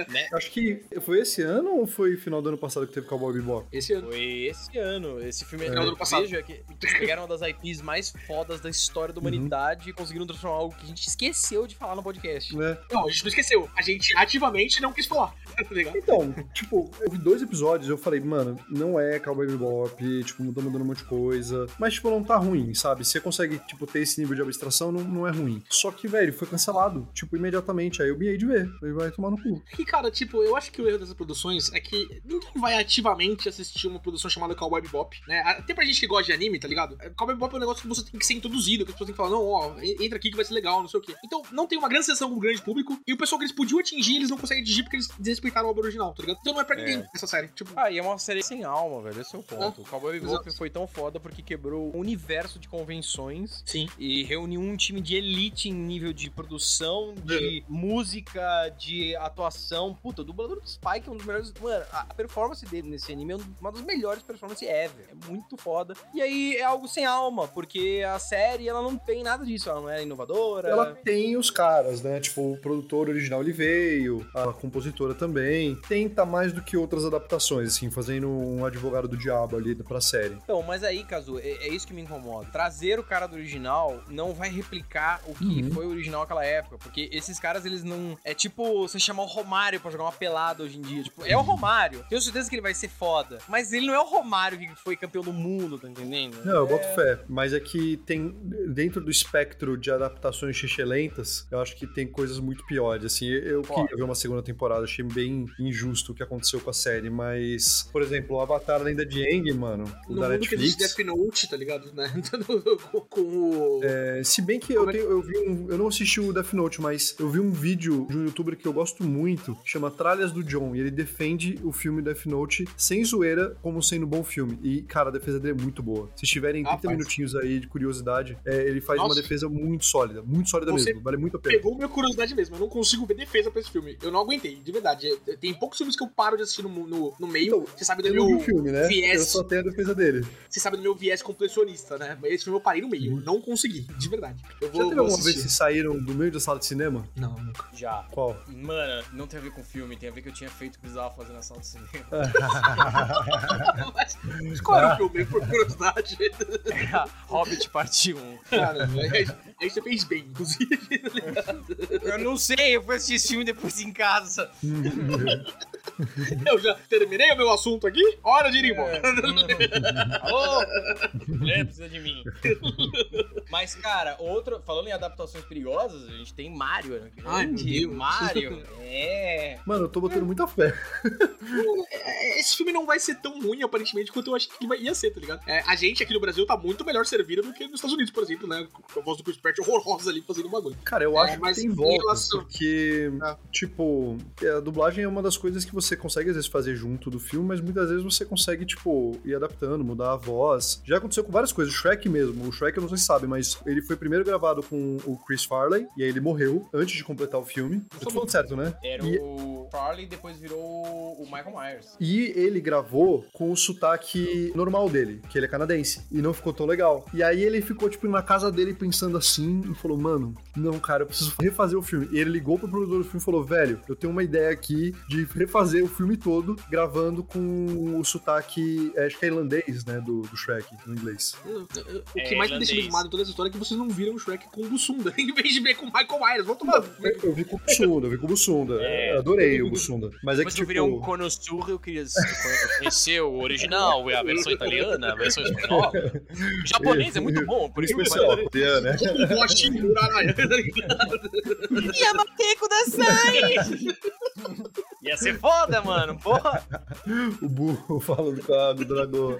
né? Acho que foi esse ano ou foi final do ano passado que teve Cowboy Bebop? Esse ano. Foi esse ano. Esse filme Final do ano passado. vejo é que eles pegaram uma das IPs mais fodas da história da humanidade e conseguiram transformar algo que a gente esqueceu de falar no podcast. Né? Não, a gente não esqueceu. A gente ativamente não quis falar. Tá? Então, tipo, eu vi dois episódios eu falei, mano, não é Cowboy Bebop, tipo, mudou mudando um monte de coisa. Mas, tipo, não tá ruim, sabe? Você consegue, tipo, ter esse nível de abstração, não, não é ruim. Só que, velho, foi cancelado, tipo, imediatamente. Aí eu miei de ver. Ele vai tomar no cu. E, cara, tipo, eu acho que o erro dessas produções é que ninguém vai ativamente assistir uma produção chamada Cowboy Bebop, né? Até pra gente que gosta de anime, tá ligado? Cowboy Bebop é um negócio que você tem que ser introduzido que as pessoas têm que falar, não, ó, entra aqui que vai ser legal, não sei o quê. Então, não tem uma grande sessão com o grande público, e o pessoal que eles podiam atingir, eles não conseguem atingir porque eles desrespeitaram a obra original, tá ligado? Então não é pra ninguém É. essa série. Tipo, Ah, e é uma série sem alma, velho. Esse é o ponto. É, o Cowboy Bebop foi tão foda porque quebrou um universo de convenções sim. e reuniu um time de elite em nível de produção, de música, de atuação. Puta, o dublador do Spike é um dos melhores. Mano, a performance dele nesse anime é uma das melhores performances ever. É muito foda. E aí é algo sem alma, porque a série ela não tem nada disso. Ela não é inovadora. Ela tem os caras, né? Tipo, o produtor original ele veio, a compositora também. Tenta mais do que outras adaptações, assim, fazendo um advogado do diabo ali pra série. Então, mas aí, Kazu, é, é isso que me incomoda. Trazer o cara do original não vai replicar o que Uhum. foi o original naquela época. Porque esses caras, eles não. É tipo você chamar o Romário pra jogar uma pelada hoje em dia. Tipo, é o Romário. Tenho certeza que ele vai ser foda. Mas ele não é o Romário que foi campeão do mundo, tá entendendo? Não, eu boto fé. Mas é que tem, dentro do espectro de adaptações xixelentas, eu acho que tem coisas muito piores. Assim, eu Foda. queria ver uma segunda temporada, achei bem injusto o que aconteceu com a série. Mas, por exemplo, o Avatar Lenda de Aang, mano, o No da mundo que Netflix. Death Note, tá ligado? Né? com, o. É, se bem que eu, é tenho, eu vi um. Eu não assisti o Death Note, mas eu vi um vídeo de um youtuber que eu gosto muito, chama Tralhas do John, e ele defende o filme Death Note sem zoeira, como sendo um bom filme. E, cara, a defesa dele é muito boa. Se tiverem 30 Rapaz. minutinhos aí de curiosidade, é, ele faz Nossa. uma defesa muito sólida, muito sólida Você mesmo. Vale muito a pena. Pegou minha curiosidade mesmo. Eu não consigo ver defesa pra esse filme. Eu não aguentei, de verdade. É- Tem poucos filmes que eu paro de assistir no, no, no meio. Então, Você sabe do meu. filme, né? viés. Eu só tenho a defesa dele. Você sabe do meu viés completionista, né? Mas Esse filme eu parei no meio. Eu não consegui, de verdade. Eu Uhum. Já vou, teve vou alguma vez que saíram do meio da sala de cinema? Não, nunca. Já. Qual? Mano, não tem a ver com filme, tem a ver que eu tinha feito o que precisava fazer na sala de cinema. Mas qual era o filme, por curiosidade? Hobbit parte 1. Cara, aí, você fez bem, inclusive. Eu não sei, eu fui assistir esse filme depois em casa. Eu já terminei o meu assunto aqui. Hora de ir embora. Alô? Mulher precisa de mim. Mas, cara, outro. Falando em adaptações perigosas, a gente tem Mario, né? Ai, meu Deus. Mario. É. Mano, eu tô botando muita fé. É, Esse filme não vai ser tão ruim, aparentemente, quanto eu achei que vai- ia ser, tá ligado? É, a gente aqui no Brasil tá muito melhor servido do que nos Estados Unidos, por exemplo, né? Com a voz do Chris Pratt horrorosa ali fazendo um bagulho. Cara, eu É, acho que tem em volta, relação- porque, Ah. tipo, a dublagem é uma das coisas que você consegue às vezes fazer junto do filme, mas muitas vezes você consegue, tipo, ir adaptando, mudar a voz. Já aconteceu com várias coisas. O Shrek mesmo, o Shrek eu não sei se sabe, mas ele foi primeiro gravado com o Chris Farley, e aí ele morreu antes de completar o filme. Eu tô falando certo, né? Era E- o Farley, depois virou o Michael Myers. E ele gravou com o sotaque normal dele, que ele é canadense. E não ficou tão legal. E aí ele ficou, tipo, na casa dele pensando assim e falou: Mano, não, cara, eu preciso refazer o filme. E ele ligou pro produtor do filme e falou: Velho, eu tenho uma ideia aqui de refazer o filme todo gravando com o sotaque, é, acho que é irlandês, né? Do, do Shrek, no inglês. O que É, mais me deixa irlandês. animado em toda essa história é que vocês não viram o Shrek com o Bussunda, em vez de ver com o Michael Myers. Vou tomar. Eu vi com o Bussunda, eu vi com o Bussunda. É. Eu Adorei o Bussunda. Mas é que, Mas eu tipo. virei um conossurro, eu queria conhecer o original, a versão italiana, a versão espanhola. O japonês é muito bom, por isso é, né? Gostinho do Aranha, tá ligado? Yamateco da Sai! Ia ser foda, mano, porra. O burro falando com a do dragão.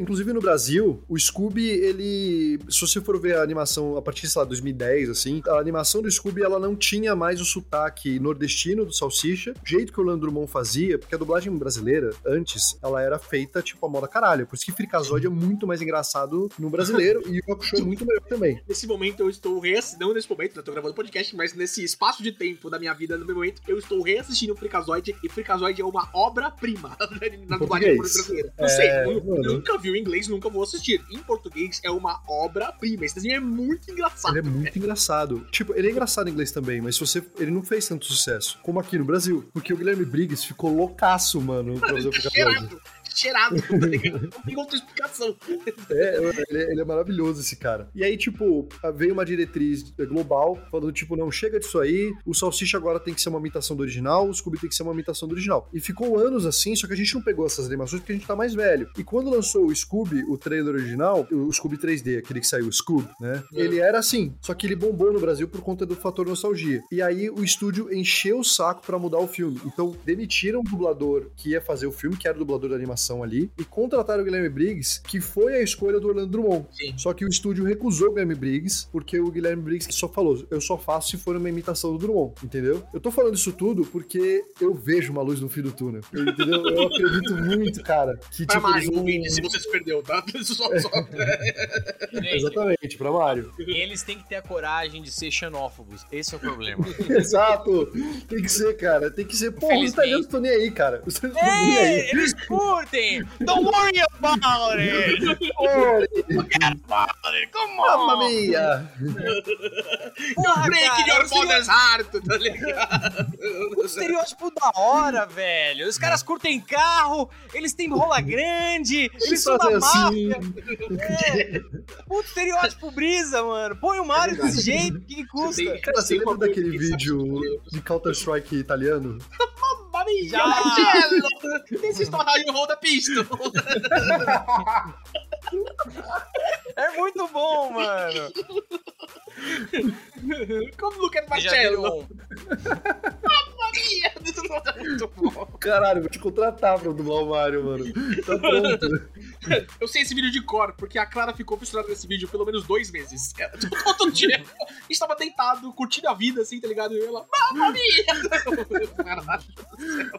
Inclusive no Brasil, o Scooby, ele. Se você for ver a animação a partir, sei lá, 2010, assim, a animação do Scooby ela não tinha mais o sotaque nordestino do Salsicha, o jeito que o Leandro Drummond fazia, porque a dublagem brasileira, antes, ela era feita tipo a moda caralho. Por isso que Frikazoid é muito mais engraçado no brasileiro e o Hakusho é muito melhor também. Nesse momento eu estou não nesse momento, eu tô gravando podcast, mas nesse espaço de tempo da minha vida, no meu momento, eu estou reassistindo o Freakazoid e Freakazoid é uma obra-prima na dublagem brasileira. Não É, sei, eu nunca vi o inglês, nunca vou assistir. Em português é uma obra-prima. Esse desenho é muito engraçado. Ele é muito engraçado. Tipo, ele é engraçado em inglês também, mas se você. Ele não fez tanto sucesso como aqui no Brasil. Porque o Guilherme Briggs ficou loucaço, mano, pra fazer o Frikazoid. Cheirado, tá ligado? Não tem outra explicação. É, ele, é- ele é maravilhoso esse cara. E aí, tipo, veio uma diretriz global falando, tipo, não, chega disso aí, o Salsicha agora tem que ser uma imitação do original, o Scooby tem que ser uma imitação do original. E ficou anos assim, só que a gente não pegou essas animações porque a gente tá mais velho. E quando lançou o Scooby, o trailer original, o Scooby 3D, aquele que saiu, o Scoob, né? É. Ele era assim, só que ele bombou no Brasil por conta do fator nostalgia. E aí o estúdio encheu o saco pra mudar o filme. Então demitiram o dublador que ia fazer o filme, que era o dublador da animação animação ali, e contrataram o Guilherme Briggs, que foi a escolha do Orlando Drummond. Sim. Só que o estúdio recusou o Guilherme Briggs, porque o Guilherme Briggs só falou, eu só faço se for uma imitação do Drummond, entendeu? Eu tô falando isso tudo porque eu vejo uma luz no fim do túnel, entendeu? Eu acredito muito, cara, que Pra tipo, ouvinte, se você se perdeu, tá? Só, só... Gente, Exatamente, pra Mario. eles têm que ter a coragem de ser xenófobos. Esse é o problema. Exato. Tem que ser, cara. Tem que ser. Pô, os italianos estão nem aí, cara. Os italianos estão nem aí. Eles curtem! Don't worry about it! Forget about it! Come mamma on! mia. Porra, Break cara, your o estereo- mother's heart, tá ligado? o estereótipo da hora, velho. Os caras curtem carro, eles têm rola grande, eles são da assim. máfia. É. Puto estereótipo brisa, mano. Põe o Mario desse jeito, o que, que custa? Cara, você lembra daquele vídeo que- de Counter-Strike italiano? Mami, Já. Marcello! This is not how you hold a pistol! É muito bom, mano. Come look at Mia! É muito bom. Caralho, vou te contratar pra dublar o Mario, mano. Tá pronto. Eu sei esse vídeo de cor, porque a Clara ficou fissurada nesse vídeo pelo menos dois meses. Ela, tipo, todo dia. A gente tava deitado, curtindo a vida, assim, tá ligado? E ela, mamma mia! Caralho,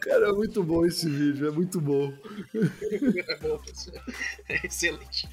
Cara, é muito bom esse vídeo, é muito bom. é bom. É excelente.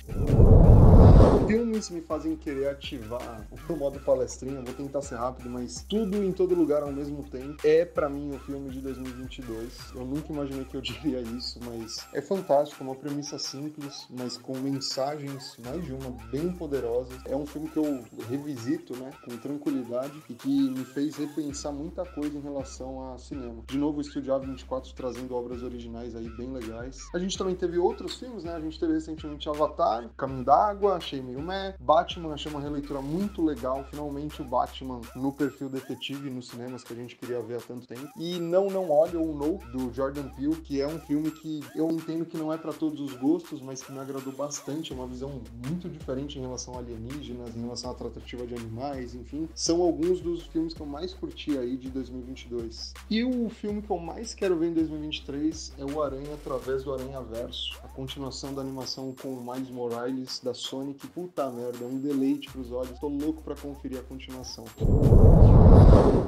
Filmes me fazem querer ativar o modo palestrinha, vou tentar ser rápido, mas tudo em todo lugar ao mesmo tempo é pra mim o filme de 2022. Eu nunca imaginei que eu diria isso, mas é fantástico, uma premissa simples, mas com mensagens, mais de uma, bem poderosas. É um filme que eu revisito, né, com tranquilidade e que me fez repensar muita coisa em relação a cinema. De novo, o Estúdio A24 trazendo obras originais aí bem legais. A gente também teve outros filmes, né? A gente teve recentemente Avatar, Caminho d'Água, achei meio meh. Batman, achei uma releitura muito legal. Finalmente o Batman no perfil detetive nos cinemas que a gente queria ver há tanto tempo. E Não Não Olha ou No, do Jordan Peele, que é um filme que eu entendo que não é para todos os gostos, mas que me agradou bastante. É uma visão muito diferente em relação a alienígenas, em relação à tratativa de animais, enfim. São alguns dos filmes que eu mais curti aí de 2022. E o filme que eu mais quero ver em 2023 é o Aranha através do Aranha Verso, continuação da animação com o Miles Morales da Sony, que puta merda, é um deleite pros olhos. Tô louco pra conferir a continuação.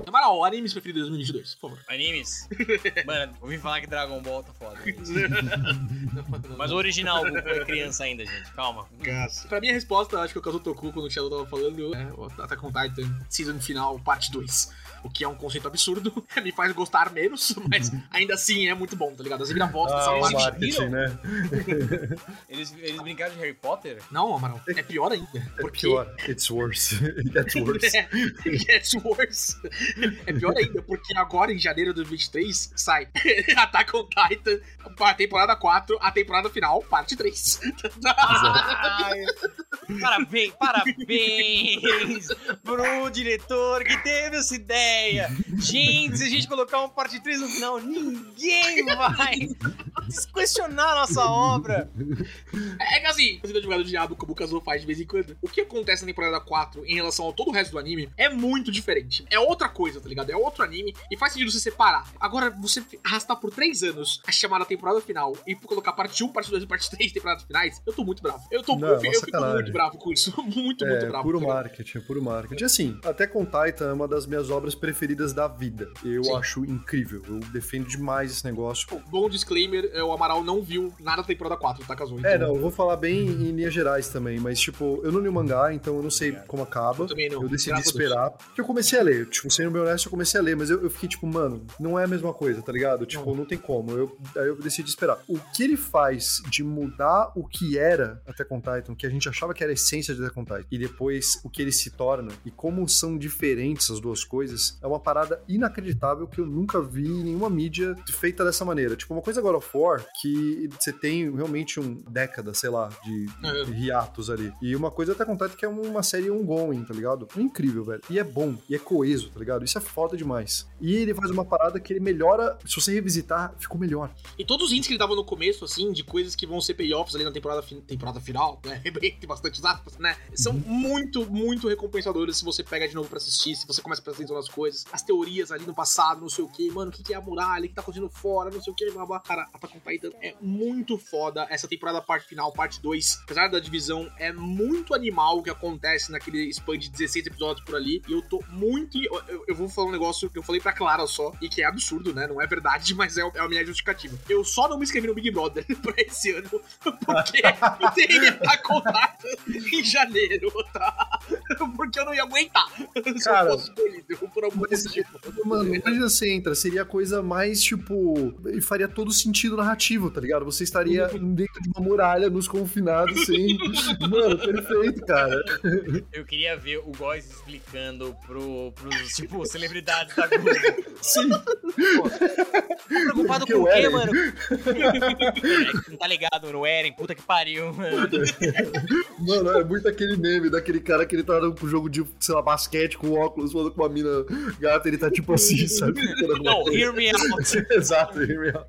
Amaral, animes preferidos de 2022, por favor. Animes? Mano, ouvi falar que Dragon Ball tá foda. Mas o original, Goku é criança ainda, gente. Calma. Pra minha resposta, acho que o Kazutoku, quando o Shadow tava falando, é o Attack on Titan Season Final, parte 2. O que é um conceito absurdo, me faz gostar menos, mas ainda assim é muito bom, tá ligado? As viravoltas dessa Ah, parte. marketing, né? Eles, eles brincaram de Harry Potter? Não, Amaral, é pior ainda. É Porque pior. It's worse. It gets worse. É, gets worse. É pior ainda, porque agora em janeiro de 2023 sai Attack on Titan, a temporada 4, a temporada final, parte 3. Ai, parabéns, parabéns pro diretor que teve essa ideia. Gente, se a gente colocar uma parte 3 no final, ninguém vai questionar a nossa obra. É que assim, fazendo advogado do diabo, como o Kazuo faz de vez em quando, o que acontece na temporada 4 em relação a todo o resto do anime é muito diferente. É outra coisa, tá ligado? É outro anime e faz sentido você separar. Agora, você arrastar por 3 anos a chamada temporada final e colocar parte 1, parte 2 e parte 3 temporadas finais, eu tô muito bravo. Eu tô Não, eu, fico- eu fico muito bravo com isso. Muito, muito É, bravo. puro marketing, puro marketing. Assim, até com Titan é uma das minhas obras preferidas da vida. Eu Sim. acho incrível. Eu defendo demais esse negócio. Bom disclaimer, é, o Amaral não viu nada da temporada 4, tá, Kazuo? É, Então, não, eu vou falar bem em linhas gerais também, mas, tipo, eu não li o mangá, então eu não sei como acaba. Eu também não. Eu decidi esperar. Porque eu comecei a ler. Tipo, sendo bem honesto, eu comecei a ler, mas eu, eu fiquei tipo, mano, não é a mesma coisa, tá ligado? Tipo, não, tem como. Eu, aí eu decidi esperar. O que ele faz de mudar o que era Attack on Titan, que a gente achava que era a essência de Attack on Titan, e depois o que ele se torna, e como são diferentes as duas coisas, é uma parada inacreditável que eu nunca vi em nenhuma mídia feita dessa maneira. Tipo, uma coisa agora of War, que você tem realmente um década, sei lá, de É. hiatos ali. E uma coisa até contar que é uma série ongoing, tá ligado? É incrível, velho. E é bom, e é coeso, tá ligado? Isso é foda demais. E ele faz uma parada que ele melhora, se você revisitar, ficou melhor. E todos os hints que ele dava no começo, assim, de coisas que vão ser payoffs ali na temporada, fin- temporada final, né? Tem bastante aspas, né? São muito, muito recompensadores se você pega de novo pra assistir, se você começa a prestar atenção nas coisas, as teorias ali no passado, não sei o que, mano, o que que é a muralha, o que tá acontecendo fora, não sei o que, blá blá. Cara, Attack on Titan é muito foda. Essa temporada, parte final, parte 2, apesar da divisão, é muito animal o que acontece naquele span de 16 episódios por ali. E eu tô muito. Eu, eu- vou falar um negócio que eu falei pra Clara só, e que é absurdo, né? Não é verdade, mas é, é a minha justificativa. Eu só não me inscrevi no Big Brother pra esse ano, porque eu teria on Titan em janeiro, tá? Porque eu não ia aguentar se Cara, eu fosse escolhido por mas- motivo. Mano, imagina você entra, seria a coisa mais, tipo. E faria todo sentido narrativo, tá ligado? Você estaria dentro de uma muralha, nos confinados, sem. Mano, perfeito, cara. Eu queria ver o Góis explicando pro, pros, tipo, celebridades da Globo. Sim. Tá preocupado Porque com o o quê, Eren- mano? É, Não tá ligado no Eren, puta que pariu, mano. Mano, é muito aquele meme daquele cara que ele tá no jogo de, sei lá, basquete com óculos, falando com uma mina gata, ele tá tipo assim, sabe? Não, hear me out. Exato, hear me out.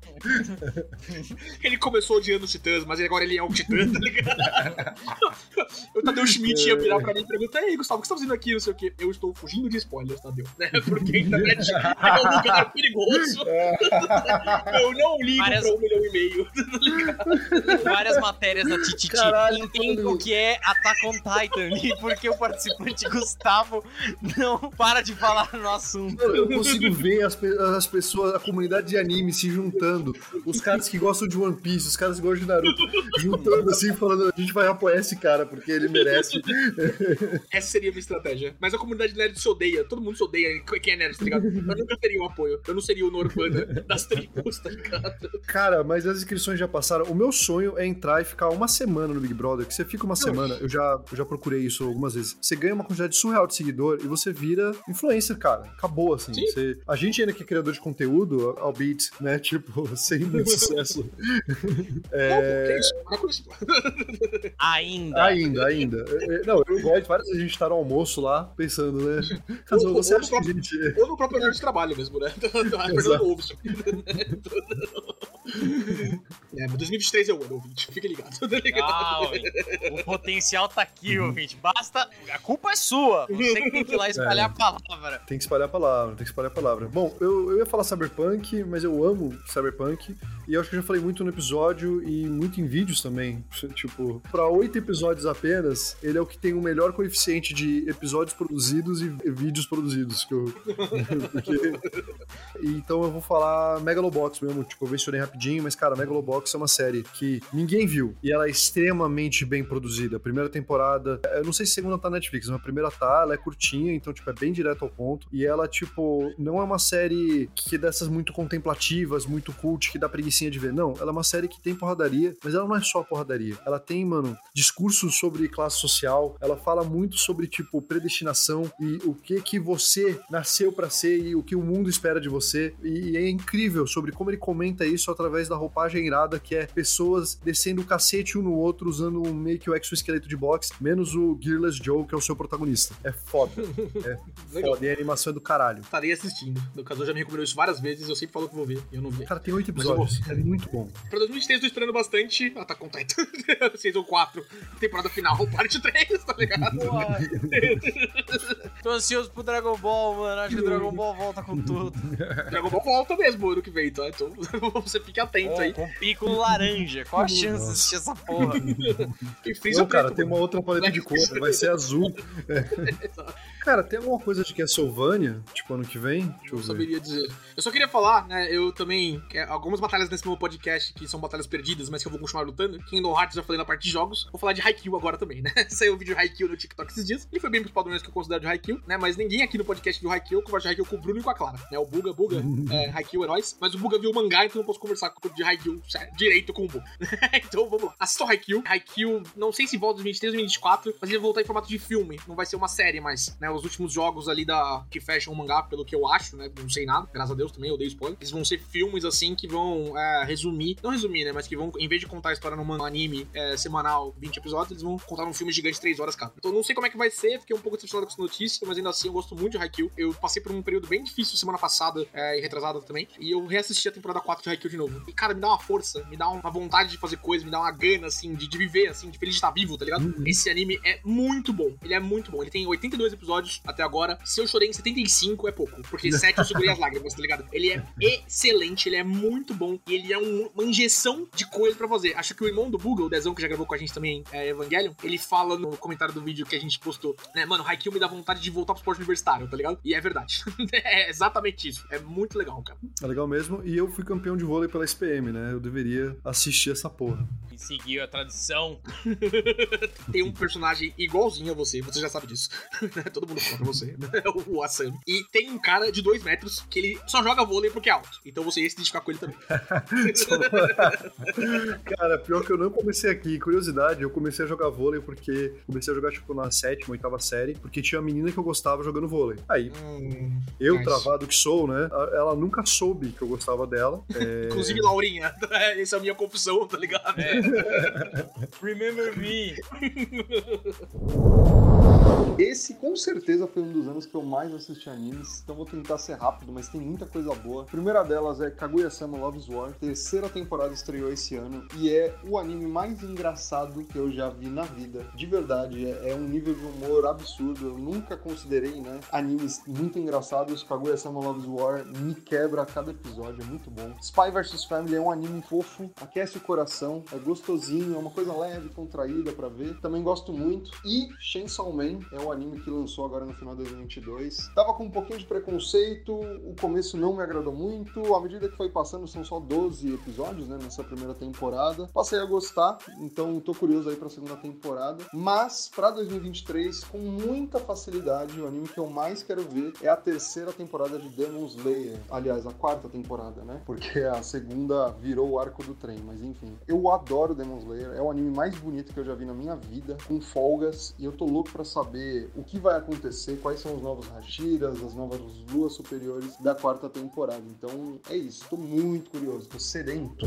Ele começou odiando os titãs, mas agora ele é um titã, tá ligado? o Tadeu Schmidt ia virar pra mim e perguntar: Ei, Gustavo, o que você tá fazendo aqui? Não sei o quê. Eu estou fugindo de spoilers, Tadeu. Né? Porque a internet é um lugar perigoso. Eu não ligo Várias- pra um milhão e meio. Várias matérias da Tititi. Caralho, Entendo mano. o que é Attack on Titan e porque o participante Gustavo não para de falar no assunto. Eu consigo ver as, pe- as pessoas, a comunidade de anime se juntando. Os caras que gostam de One Piece, os caras que gostam de Naruto, juntando assim, falando: a gente vai apoiar esse cara porque ele merece. Essa seria a minha estratégia. Mas a comunidade nerd se odeia. Todo mundo se odeia. Quem é nerd, tá ligado? Eu nunca teria o apoio. Eu não seria o Norvana das tribos, tá ligado? Cara, mas as inscrições já passaram. O meu sonho é entrar e ficar uma semana no Big Brother. Que você fica uma semana, eu já, eu já procurei isso algumas vezes. Você ganha uma quantidade surreal de seguidor e você vira influencer, cara. Acabou, assim. Sim. Você- a gente ainda que é criador de conteúdo, albeit, né? Tipo, sem muito sucesso. Não, pô, que isso? Com isso. Ainda. Ainda, ainda. É, é, Não, eu gosto. Várias vezes a gente tá no almoço lá, pensando, né? Caso Ou- você ou acha que a gente. Ou no próprio horário de trabalho mesmo, né? A Exato. Fernando ouve isso. É, mas 2023 é o ano, ouvinte. Fica ligado, tá ligado? Ah, o potencial tá aqui, ouvinte. Basta. A culpa é sua. Você que tem que ir lá espalhar a palavra. Tem que espalhar a palavra, tem que espalhar a palavra. Bom, eu, eu ia falar Cyberpunk, mas eu amo Cyberpunk. E eu acho que eu já falei muito no episódio e muito em vídeos também. Tipo, pra oito episódios apenas, ele é o que tem o melhor coeficiente de episódios produzidos e vídeos produzidos. Que eu, porque... Então eu vou falar Megalobox mesmo. Tipo, eu mencionei rapidinho, mas, cara, Megalobox é uma série que ninguém viu. E ela é extremamente bem produzida. A primeira temporada, eu não sei se a segunda tá na Netflix, mas a primeira tá, ela é curtinha, então, tipo, é bem direto ao ponto. E ela, tipo, não é uma série que é dessas muito contemplativas, muito cult, que dá preguiçinha de ver. Não, ela é uma série que tem porradaria, mas ela não é só porradaria. Ela tem, mano, discursos sobre classe social, ela fala muito sobre, tipo, predestinação e o que que você nasceu pra ser e o que o mundo espera de você. E é incrível sobre como ele comenta isso através da roupagem irada, que é pessoas descendo o cacete um no outro, usando um meio que o exoesqueleto de boxe, menos o Gearless Joe, que é o seu protagonista. É foda. É foda. E a animação é do caralho. Estarei assistindo. O Casal já me recomendou isso várias vezes, eu sempre falo que vou ver, e eu não vi. Cara, tem oito eu episódios. É muito bom. Pra 2023 eu tô esperando bastante. Ah, tá Titan. 6 ou 4. Temporada final, parte 3, tá ligado? Tô ansioso pro Dragon Ball, mano. Acho que o Dragon Ball volta com tudo. Dragon Ball volta mesmo ano que vem, tá? Então você fique atento aí. Com pico laranja. Qual a chance de assistir essa porra? E Freeza cara, preto, tem mano. uma outra paleta de cor, vai ser azul. É. Cara, tem alguma coisa de Castlevania, tipo, ano que vem? Deixa eu Não ver. saberia dizer. Eu só queria falar, né? Eu também. é, algumas batalhas nesse meu podcast que são batalhas perdidas, mas que eu vou continuar lutando. Kingdom Hearts já falei na parte de jogos. Vou falar de Haikyuu agora também, né? Saiu o vídeo de Haikyuu no TikTok esses dias. Ele foi bem pros padrões que eu considero de Haikyuu, né? Mas ninguém aqui no podcast viu Haikyuu. Eu converso de Haikyuu com o Bruno e com a Clara, né? O Buga, Buga, é, Haikyuu é nóis. Mas o Buga viu o mangá, então eu não posso conversar com- de Haikyuu sério, direito com o Buga. então vamos lá. Assistam Haikyuu. Haikyuu, não sei se volta em 2023 ou 2024, mas ele vai voltar em formato de filme. Não vai ser uma série mais, né? Os últimos jogos ali da que fecham o mangá, pelo que eu acho, né? Não sei nada. Graças a Deus também, eu dei spoiler. Eles vão ser filmes assim que vão é, resumir, não resumir, né, mas que vão, em vez de contar a história num anime é, semanal, 20 episódios, eles vão contar num filme gigante 3 horas cada. Então não sei como é que vai ser, fiquei um pouco decepcionado com essa notícia, mas ainda assim eu gosto muito de Haikyuu. Eu passei por um período bem difícil semana passada é, e retrasada também, e eu reassisti a temporada 4 de Haikyuu de novo. E cara, me dá uma força, me dá uma vontade de fazer coisas, me dá uma gana, assim, de, de viver, assim, de feliz de estar vivo, tá ligado? Uhum. Esse anime é muito bom, ele é muito bom. Ele tem 82 episódios até agora. Se eu chorei em 75 é pouco, porque 7 eu segurei as lágrimas, tá ligado? Ele é excelente, ele é muito bom e ele é um- uma injeção de coisa pra fazer. Acho que o irmão do Google, o Dezão, que já gravou com a gente também, é Evangelion, ele fala no comentário do vídeo que a gente postou, né, mano, Haikyuu me dá vontade de voltar pro esporte universitário, tá ligado? E é verdade. é exatamente isso. É muito legal, cara. É legal mesmo. E eu fui campeão de vôlei pela SPM, né? Eu deveria assistir essa porra. E seguiu a tradição. Tem um personagem igualzinho a você, você já sabe disso. Todo mundo conta você, né? o Asami. E tem um cara de dois metros que ele só joga vôlei porque é alto. Então você ia se identificar com ele também. Cara, pior que eu não comecei aqui. Curiosidade, eu comecei a jogar vôlei porque comecei a jogar, tipo, na sétima, oitava série, porque tinha uma menina que eu gostava jogando vôlei. Aí, Hum, eu, Nice. travado que sou, né? Ela nunca soube que eu gostava dela. É, Inclusive, Laurinha. Essa é a minha confusão, tá ligado? Remember me. Esse com certeza foi um dos anos que eu mais assisti animes, então vou tentar ser rápido, mas tem muita coisa boa. A primeira delas é Kaguya-sama Love's War, terceira temporada estreou esse ano e é o anime mais engraçado que eu já vi na vida. De verdade, é, é um nível de humor absurdo. Eu nunca considerei, né, animes muito engraçados. Kaguya-sama Love's War me quebra a cada episódio, é muito bom. Spy vs Family é um anime fofo, aquece o coração, é gostosinho, é uma coisa leve, contraída pra ver. Também gosto muito. E Chainsaw Man é o anime que lançou agora no final de 2022. Tava com um pouquinho de preconceito, o começo não me agradou muito. À medida que foi passando, são só 12 episódios, né, nessa primeira temporada. Passei a gostar, então tô curioso aí pra segunda temporada. Mas pra 2023, com muita facilidade, o anime que eu mais quero ver é a terceira temporada de Demon Slayer. Aliás, a quarta temporada, né? Porque a segunda virou o arco do trem, mas enfim. Eu adoro Demon Slayer, é o anime mais bonito que eu já vi na minha vida, com folgas, e eu tô louco pra saber o que vai acontecer, quais são os novos Hashiras, as novas luas superiores da quarta temporada. Então é isso, tô muito curioso, tô sedento.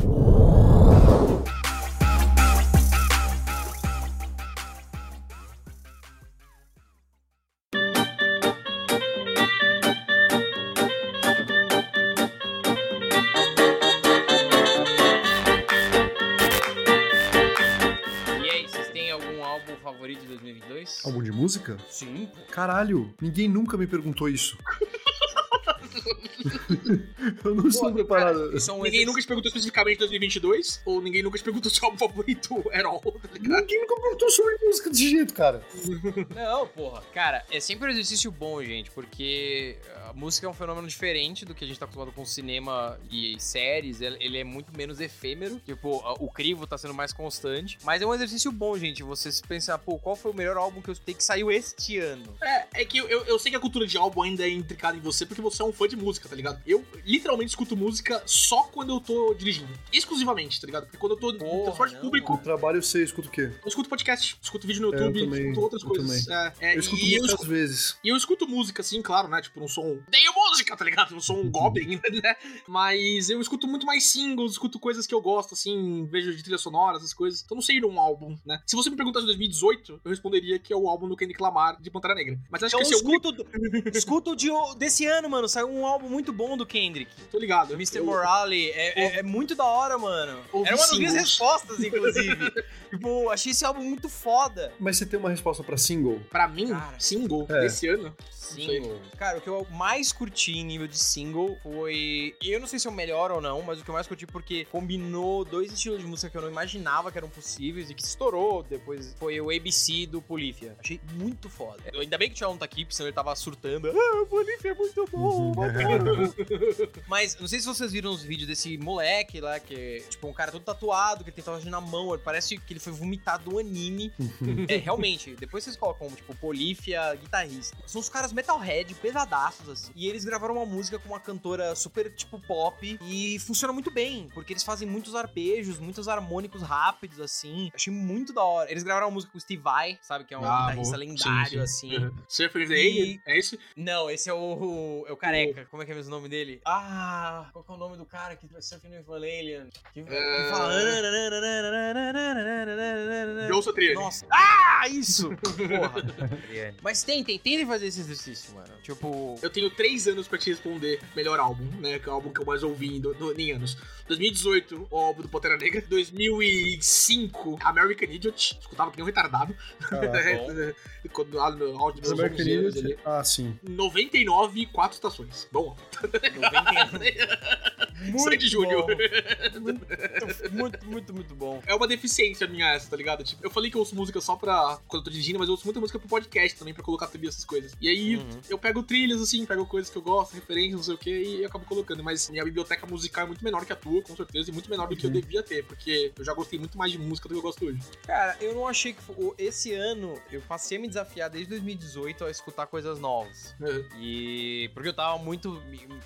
Música? Sim. Caralho, ninguém nunca me perguntou isso. eu não estou preparado. Isso é um Ninguém nunca te perguntou especificamente 2022, ou ninguém nunca te perguntou seu álbum favorito at all, tá? Ninguém nunca perguntou sobre música desse jeito, cara. Não, porra. Cara, é sempre um exercício bom, gente, porque a música é um fenômeno diferente do que a gente tá acostumado com cinema e séries. Ele é muito menos efêmero. Tipo, a- o crivo tá sendo mais constante. Mas é um exercício bom, gente. Você se pensar, pô, qual foi o melhor álbum que eu escutei que saiu este ano? É, é que eu, eu sei que a cultura de álbum ainda é intricada em você, porque você é um fã de música, tá ligado? Eu literalmente escuto música só quando eu tô dirigindo. Exclusivamente, tá ligado? Porque quando eu tô no Porra, transporte não, público, No trabalho você escuta o quê? eu escuto podcast, escuto vídeo no É, YouTube, também, escuto outras eu coisas. É, é, Eu escuto música escuto, às vezes. e eu escuto música, assim, claro, né? Tipo, não sou um. Tenho música, tá ligado? Não sou um Goblin, né? Mas eu escuto muito mais singles, escuto coisas que eu gosto, assim, vejo de trilha sonora, essas coisas. Então não sei um álbum, né? Se você me perguntasse em 2018, eu responderia que é o álbum do Kendrick Lamar de Pantera Negra. Mas acho Então que esse é o único. escuta, escuta o de, desse ano, mano. Saiu um álbum muito bom do Kendrick. Tô ligado. Mr. Eu- Morale é, é- é muito da hora, mano. Ouvi Era uma das minhas singles. respostas, inclusive. tipo, achei esse álbum muito foda. Mas você tem uma resposta pra single? Pra mim, Cara, single é. desse ano. Single. Cara, o que eu mais curti em nível de single foi. Eu não sei se é o melhor ou não, mas o que eu mais curti porque combinou dois estilos de música que eu não imaginava que eram possíveis e que estourou depois foi o ABC do Polifia. Achei muito foda. Ainda bem que o Tchau não tá aqui, porque senão ele tava surtando. Ah, o Polifia é muito bom, adoro." Mas não sei se vocês viram os vídeos desse moleque lá, que é tipo um cara todo tatuado, que ele tem tatuagem na mão. ele Parece que ele foi vomitado do anime. é, realmente, depois vocês colocam, tipo, Polífia, guitarrista. São os caras metalhead, pesadaços, assim. E eles gravaram uma música com uma cantora super, tipo, pop. E funciona muito bem, porque eles fazem muitos arpejos, muitos harmônicos rápidos, assim. Achei muito da hora. Eles gravaram uma música com o Steve Vai, sabe? Que é um Ah, guitarrista boa. lendário, Sim, sim. assim. Uhum. Surfer the E- é isso? Não, esse é o, é o careca. Careca. Como é que é mesmo o nome dele? Ah, qual que é o nome do cara que vai surfing no Alien? Que, que É. fala. Joe Satriani. Nossa. Ah, isso! Porra. Mas tentem, tentem fazer esse exercício, mano. Tipo. Eu tenho três anos pra te responder melhor álbum, né? Que é o álbum que eu mais ouvi em, do- do- em anos. 2018, o álbum do Pantera Negra. 2005, American Idiot. Escutava que nem um retardado. Caraca. Quando lá no áudio dos American 11 anos Idiot. Ah, sim. 99, quatro estações. Bom, 91. Sandy Júnior. Muito, muito, muito, muito bom. É uma deficiência minha essa, tá ligado? Tipo, eu falei que eu ouço música só pra quando eu tô dirigindo, mas eu ouço muita música pro podcast também, pra colocar trilha essas coisas. E aí Uhum. eu pego trilhas, assim, pego coisas que eu gosto, referências, não sei o que, e eu acabo colocando. Mas minha biblioteca musical é muito menor que a tua, com certeza, e muito menor do que eu Uhum. devia ter, porque eu já gostei muito mais de música do que eu gosto hoje. Cara, eu não achei que. Esse ano eu passei a me desafiar desde 2018 a escutar coisas novas. E. Porque eu tava muito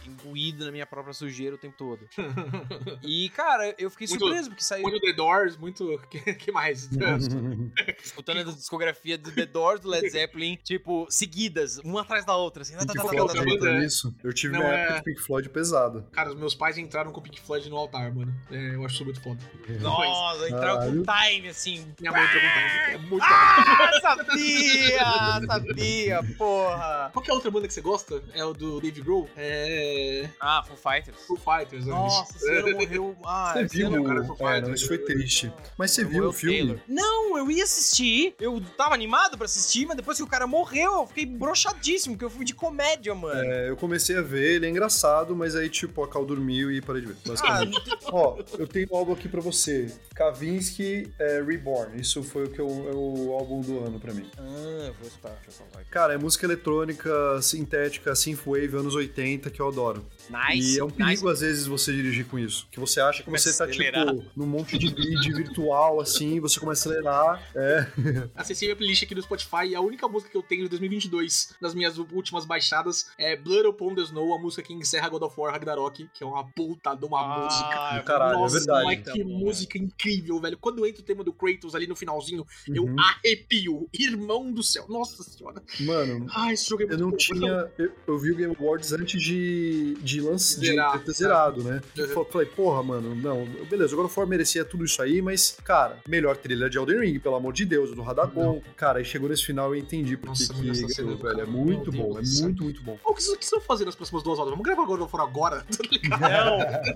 imbuído na minha própria sujeira o tempo todo. E, cara, eu fiquei Muito- surpreso, porque saiu Muito The Doors, muito. que, que mais? escutando a discografia do The Doors, do Led Zeppelin, tipo, seguidas, uma atrás da outra, assim. tá, tá, Pink tá, Floyd tá, Floyd tá, tá. né? nisso. Eu tive Não, uma é- época de Pink Floyd pesado. Cara, os meus pais entraram com Pink Floyd no altar, mano. É, eu acho isso muito foda. Nossa, entrava com time, assim. Minha mãe pergunta. É muito Ah, sabia! Sabia, porra! Qual que é a outra banda que você gosta? É o do Dave Grohl? É. Ah, Foo Fighters. Foo Fighters. Né? Nossa, esse ano morreu. Ah, Você viu? cara, É, não, Fighters. isso foi triste. Mas você viu o filme? Taylor. Não, eu ia assistir. Eu tava animado pra assistir, mas depois que o cara morreu, eu fiquei broxadíssimo, porque eu fui de comédia, mano. É, eu comecei a ver, ele é engraçado, mas aí, tipo, a Cal dormiu e parei de ver. Ah, Basicamente. tem- Ó, eu tenho um álbum aqui pra você. Kavinsky é, Reborn. Isso foi o que eu, é o álbum do ano pra mim. ah, eu vou escutar, deixa eu falar aqui. Cara, é música eletrônica, sintética, synthwave, anos 80, que eu adoro. Nice. e é um nice. perigo, às vezes, você dirigir com isso. Que você acha que Começa você tá, a acelerar. tipo, num monte de grid virtual, assim, você começa a acelerar. É. Acessei a playlist aqui do Spotify e a única música que eu tenho de 2022 nas minhas últimas baixadas é Blood Upon the Snow, a música que encerra God of War Ragnarok, que é uma puta de uma Ah, música. é caralho, Nossa, é verdade. mas que música incrível, velho. Quando entra o tema do Kratos ali no finalzinho, eu Uhum. arrepio. Irmão do céu. Nossa senhora. Mano, Ah, esse jogo é Eu muito não bom. tinha. Eu, eu vi o Game Awards antes de, de lançar. De Zerar, ter zerado, né? Uhum. Fa- Falei, porra, mano, não. Beleza, agora o For merecia tudo isso aí, mas, cara, melhor trilha de Elden Ring, pelo amor de Deus, do Radagon. Cara, aí chegou nesse final eu entendi porque Nossa, que essa cena ganhou, do velho. É muito meu bom, Deus é céu. muito, muito bom. O que vocês vão fazer nas próximas duas horas? Vamos gravar God of War agora? Tá ligado?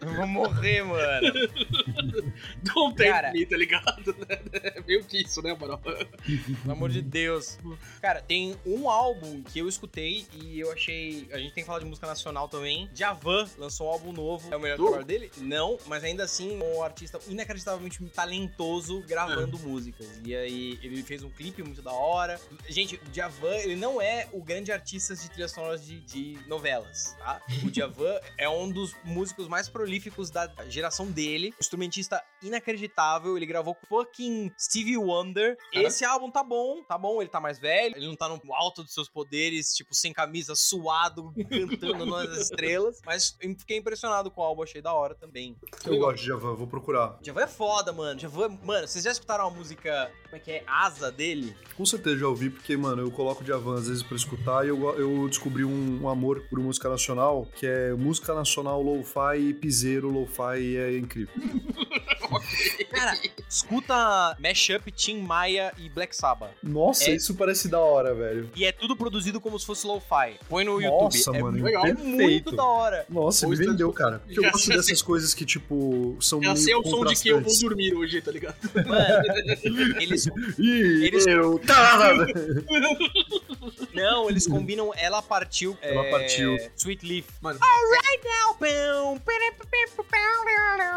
Não, eu vou morrer, mano. Don't tempt Cara. me, tá ligado? É meio que isso, né, mano? Pelo amor de Deus. Cara, tem um álbum que eu escutei e eu achei. A gente tem que falar de música nacional também. Javan lançou um álbum novo. É o melhor Tu? trabalho dele? Não, mas ainda assim, um artista inacreditavelmente talentoso gravando músicas. E aí, ele fez um clipe muito da hora. Gente, o Javan, ele não é o grande artista de trilhas sonoras de, de novelas, tá? O Javan é um dos músicos mais prolíficos da geração dele. Instrumentista inacreditável. Ele gravou com fucking Stevie Wonder. Cara. Esse álbum tá bom, tá bom, ele tá mais velho, ele não tá no alto dos seus poderes, tipo, sem camisa, suado, cantando nas estrelas. Mas eu fiquei impressionado com o álbum, achei da hora também. Eu gosto de Javan, vou procurar. Javan é foda, mano. Javan, mano, vocês já escutaram a música, como é que é? Asa dele? Com certeza já ouvi, porque, mano, eu coloco Javan às vezes pra escutar e eu, eu descobri um, um amor por música nacional, que é música nacional lo-fi e piseiro lo-fi e é incrível. Cara, escuta Mashup, Tim Maia e Black Sabbath. Nossa, É- isso parece da hora, velho. E é tudo produzido como se fosse lo-fi. Põe no Nossa, YouTube. mano, é, legal. é muito da hora. Nossa, Ou me está- vendeu, cara. Porque eu Já gosto dessas coisas que, tipo, são Já meio sei o som de que eu vou contrastantes. dormir hoje, tá ligado? Mano, eles Ih, Eles- eu... Tá! Não, eles combinam Ela Partiu. Ela é, Partiu. Sweet Leaf. Mano. Alright now, pão.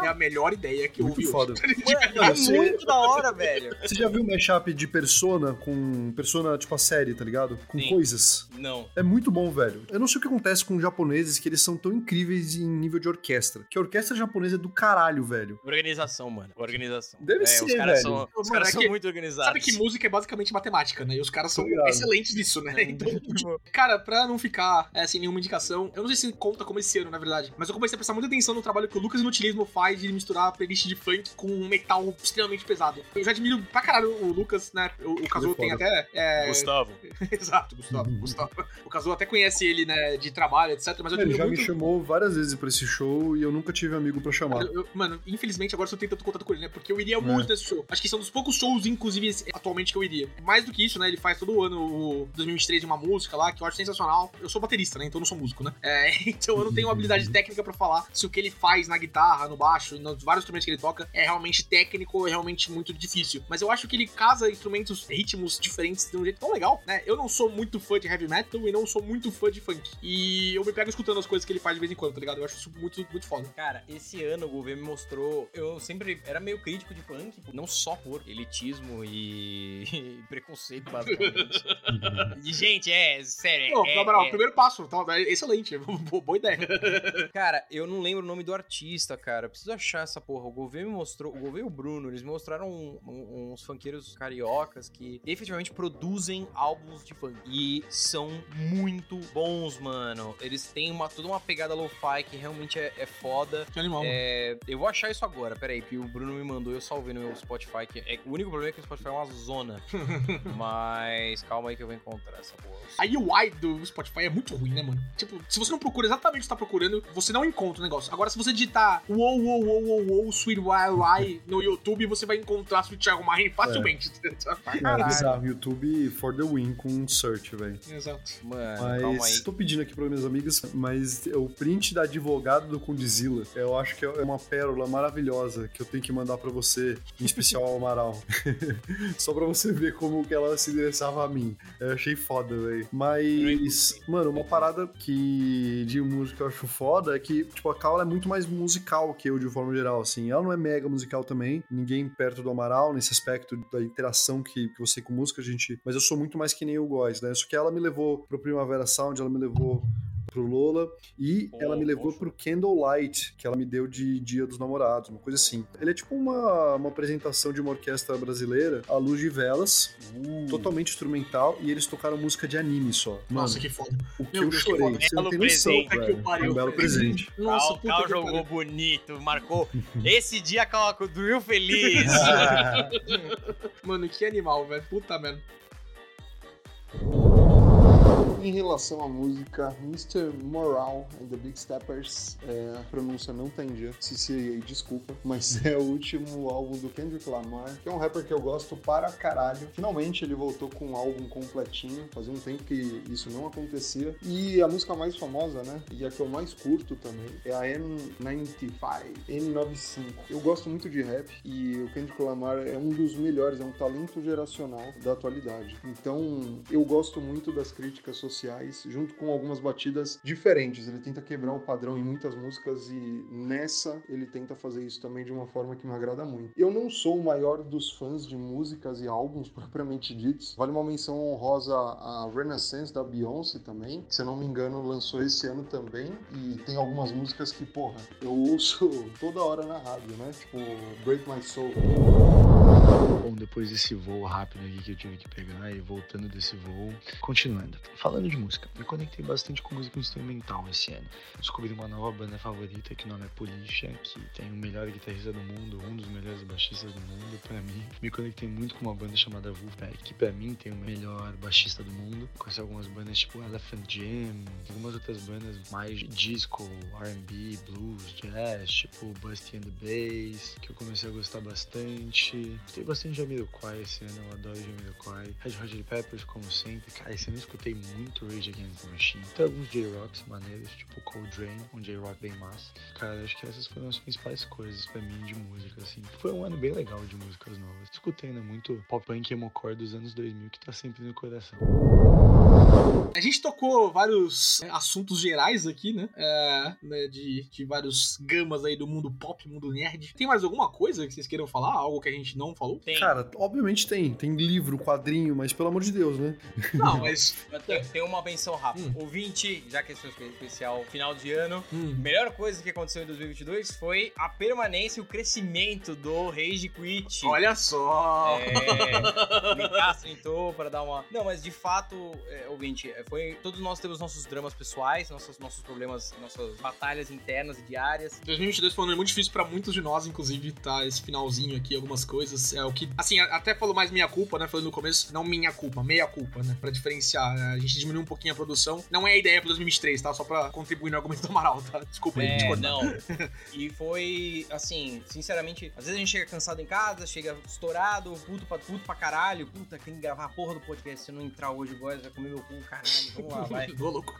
É a melhor ideia que eu Muito foda. Mano, é Você- muito da hora, velho. Você já viu o mashup de Persona com... Persona, tipo, a série, tá ligado? Com Sim. coisas. Não. É muito bom, velho. Eu não sei o que acontece com japoneses que eles são tão incríveis em nível de orquestra. Que a orquestra japonesa é do caralho, velho. Organização, mano. Organização. Deve é, ser, os caras velho. são, os Mano, caras é são que- muito organizados. Sabe que música é basicamente matemática, né? E os caras são excelentes nisso, né? Então, cara, pra não ficar é, sem nenhuma indicação, eu não sei se conta como esse ano, na verdade, mas eu comecei a prestar muita atenção no trabalho que o Lucas Inutilismo faz de misturar a playlist de funk com um metal extremamente pesado. Eu já admiro pra caralho o Lucas, né? O, o Kazuo tem até. é, Gustavo. Exato, Gustavo. Gustavo. O Kazuo até conhece ele, né, de trabalho, etc. Mas eu Ele já muito. me chamou várias vezes pra esse show e eu nunca tive amigo pra chamar. Eu- eu- mano, infelizmente agora eu só tenho tanto contato com ele, né? Porque eu iria É. muito nesse show. Acho que são dos poucos shows, inclusive, atualmente que eu iria. Mais do que isso, né? Ele faz todo ano o 2023 de uma música lá, que eu acho sensacional. Eu sou baterista, né? Então eu não sou músico, né? É, então eu não tenho habilidade técnica pra falar se o que ele faz na guitarra, no baixo e nos vários instrumentos que ele toca é realmente técnico ou é realmente muito difícil. Mas eu acho que ele casa instrumentos, ritmos diferentes de um jeito tão legal, né? Eu não sou muito fã de heavy metal e não sou muito fã de funk. E eu me pego escutando as coisas que ele faz de vez em quando, tá ligado? Eu acho isso muito, muito foda. Cara, esse ano o governo me mostrou. Eu sempre era meio crítico de punk, não só por elitismo e, e preconceito, basicamente. e, gente, é, sério. Pô, é, na moral, é- primeiro passo, tá, é excelente, boa ideia. Cara, eu não lembro o nome do artista, cara. Eu preciso achar essa porra. O governo me mostrou. O governo e o Bruno, eles me mostraram um- um- uns funkeiros cariocas que efetivamente produzem álbuns de funk. E são muito bons, mano. Eles têm uma, toda uma pegada lo-fi que realmente é, é foda. Que animal, mano. É, eu vou achar isso agora, peraí, que o Bruno me mandou, eu salvei no meu Spotify, que é, o único problema é que o Spotify é uma zona. Mas calma aí que eu vou encontrar. A UI do Spotify é muito ruim, né, mano? Tipo, se você não procura exatamente o que você tá procurando, você não encontra o negócio. Agora, se você digitar wow, wow, wow, wow, wow, Sweet Wild no YouTube, você vai encontrar Sweet Child Mine facilmente. É bizarro, YouTube for the win com um search, velho. Exato. Mano, calma aí. Mas tô pedindo aqui para minhas amigas, mas o print da advogada do Condzilla, eu acho que é uma pérola maravilhosa que eu tenho que mandar pra você, em especial ao Amaral. Só pra você ver como que ela se endereçava a mim. Eu achei foda, velho. Mas, mano, uma parada que de música eu acho foda é que, tipo, a Kaula é muito mais musical que eu, de forma geral, assim. Ela não é mega musical também, ninguém perto do Amaral, nesse aspecto da interação que, que você tem com música, gente... Mas eu sou muito mais que nem o Góis, né? Só que ela me levou pro Primavera Sound, ela me levou pro Lola e Pô, ela me levou poxa. pro Candlelight, que ela me deu de Dia dos Namorados, uma coisa assim. Ele é tipo uma, uma apresentação de uma orquestra brasileira à luz de velas, totalmente instrumental, e eles tocaram música de anime só. Mano, Nossa, que foda. o que meu eu Deus, que chorei, foda. você não Belo tem noção, presente, que velho. pariu. É um belo presente. Nossa, Cal, Cal que jogou pariu. bonito, marcou. Esse dia Cal dormiu feliz. Mano, que animal, velho. Puta merda. Em relação à música, Mr. Moral and the Big Steppers, é, a pronúncia não tá se se desculpa, mas é o último álbum do Kendrick Lamar, que é um rapper que eu gosto para caralho. Finalmente ele voltou com um álbum completinho, fazia um tempo que isso não acontecia. E a música mais famosa, né, e a que eu mais curto também, é a N95, N95. Eu gosto muito de rap e o Kendrick Lamar é um dos melhores, é um talento geracional da atualidade. Então, eu gosto muito das críticas sociais, junto com algumas batidas diferentes. Ele tenta quebrar o padrão em muitas músicas e nessa ele tenta fazer isso também de uma forma que me agrada muito. Eu não sou o maior dos fãs de músicas e álbuns propriamente ditos. Vale uma menção honrosa a Renaissance da Beyoncé também, que se não me engano lançou esse ano também e tem algumas músicas que, porra, eu ouço toda hora na rádio, né? Tipo Break My Soul. Bom, depois desse voo rápido aqui que eu tive que pegar e voltando desse voo, continuando. Falando de música, me conectei bastante com música instrumental esse ano. Descobri uma nova banda favorita que o nome é Policia, que tem o melhor guitarrista do mundo, um dos melhores baixistas do mundo pra mim. Me conectei muito com uma banda chamada Wolfpack, que pra mim tem o melhor baixista do mundo. Conheci algumas bandas tipo Elephant Jam, algumas outras bandas mais disco, R&B, blues, jazz, tipo Busty and the Bass, que eu comecei a gostar bastante. Gostei bastante Jamiroquai esse ano, eu adoro Jamiroquai. Red Hot Chili Peppers, como sempre. Cara, esse ano eu escutei muito Rage Against the Machine. Tem alguns J-Rocks maneiros, tipo Coltrane, um J-Rock bem massa. Cara, acho que essas foram as principais coisas pra mim de música, assim. Foi um ano bem legal de músicas novas. Escutei muito pop punk e emocore dos anos 2000, que tá sempre no coração. A gente tocou vários né, assuntos gerais aqui, né? É, né, de, de vários gamas aí do mundo pop, mundo nerd. Tem mais alguma coisa que vocês queiram falar? Algo que a gente não falou? Ou Tem. Cara, obviamente tem. Tem livro, quadrinho, mas pelo amor de Deus, né? não, mas. Tem, uma menção rápida. Hum. Ouvinte, já que esse é um especial final de ano, Hum. a melhor coisa que aconteceu em 2022 foi a permanência e o crescimento do Rage Quit. Olha só! É, me Castro entrou para dar uma. Não, mas de fato, é, ouvinte, é, foi. Todos nós temos nossos dramas pessoais, nossos, nossos problemas, nossas batalhas internas e diárias. 2022 foi um ano muito difícil pra muitos de nós, inclusive, tá? Esse finalzinho aqui, algumas coisas. É o que. Assim, até falou mais minha culpa, né? Falando no começo, não minha culpa, meia culpa, né? Pra diferenciar. né? A gente diminuiu um pouquinho a produção. Não é a ideia pra 2023, tá? Só pra contribuir no argumento do Amaral, tá? Desculpa aí, É, não. E foi, assim, sinceramente, às vezes a gente chega cansado em casa, chega estourado, puto pra, puto pra caralho, puta, tem que gravar a porra do podcast, se não entrar hoje, Góis vai comer meu cu, caralho, vamos lá, vai. Ô, louco.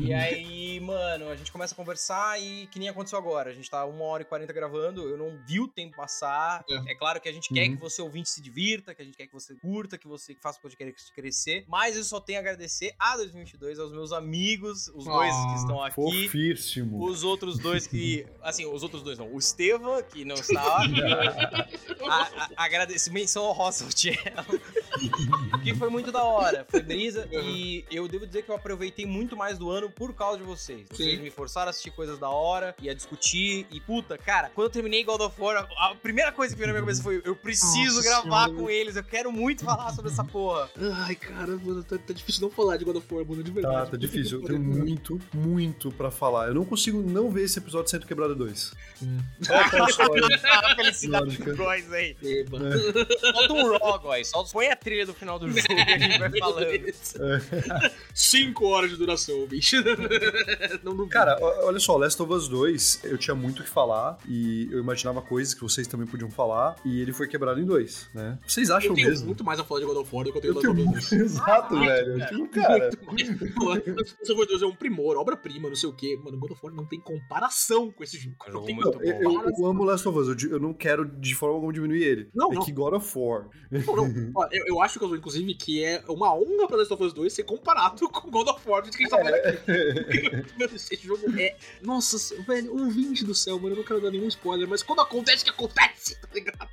E aí, mano, a gente começa a conversar e que nem aconteceu agora. A gente tá uma hora e 40 gravando, eu não vi o tempo passar. É. É, claro que a gente quer Uhum. que você ouvinte se divirta, que a gente quer que você curta, que você faça o podcast crescer. Mas eu só tenho a agradecer a 2022, aos meus amigos, os dois Ah, que estão aqui. Fofíssimo. Os outros dois que. Assim, os outros dois não. O Estevam, que não está. a, a, agradeço. Menção ao Rosa Que foi muito da hora. Foi brisa. E eu devo dizer que eu aproveitei muito mais do ano por causa de vocês. Vocês Sim. me forçaram a assistir coisas da hora e a discutir. E puta, cara, quando eu terminei God of War, a primeira coisa que veio na minha cabeça foi: eu preciso Nossa gravar Senhora. com eles. Eu quero muito falar sobre essa porra. Ai, cara, mano, tá, tá difícil não falar de God of War, mano, de verdade. Tá, tá difícil. Eu tenho muito, muito pra falar. Eu não consigo não ver esse episódio sendo quebrado dois. É a história? a felicidade do Góis aí. Eba. Solta um raw, Góis. Põe a trilha do final do jogo que a gente vai falando. Cinco horas de duração, bicho. não duvido. Cara, olha só, Last of Us 2, eu tinha muito o que falar e eu imaginava coisas que vocês também podiam falar e ele foi quebrado em dois, né? Vocês acham eu tenho mesmo? muito mais a falar de God of War do que eu tenho Eu God of muito. Exato, velho. Eu tenho, cara. War. God of War é um primor, obra-prima, não sei o quê. Mano, God of War não tem comparação com esse jogo. É Não jogo tem muito Não, eu, eu- eu amo Last of Us, eu, eu não quero de forma alguma diminuir ele. Não, é não. que God of War. Não, não. Ó, eu, eu acho, que, inclusive, que é uma honra pra Last of Us 2 ser comparado com God of War, do que a gente tá falando aqui. Mano, esse jogo é. Nossa, velho, um 20 do céu, mano. Eu não quero dar nenhum spoiler, mas quando acontece, que acontece, tá ligado?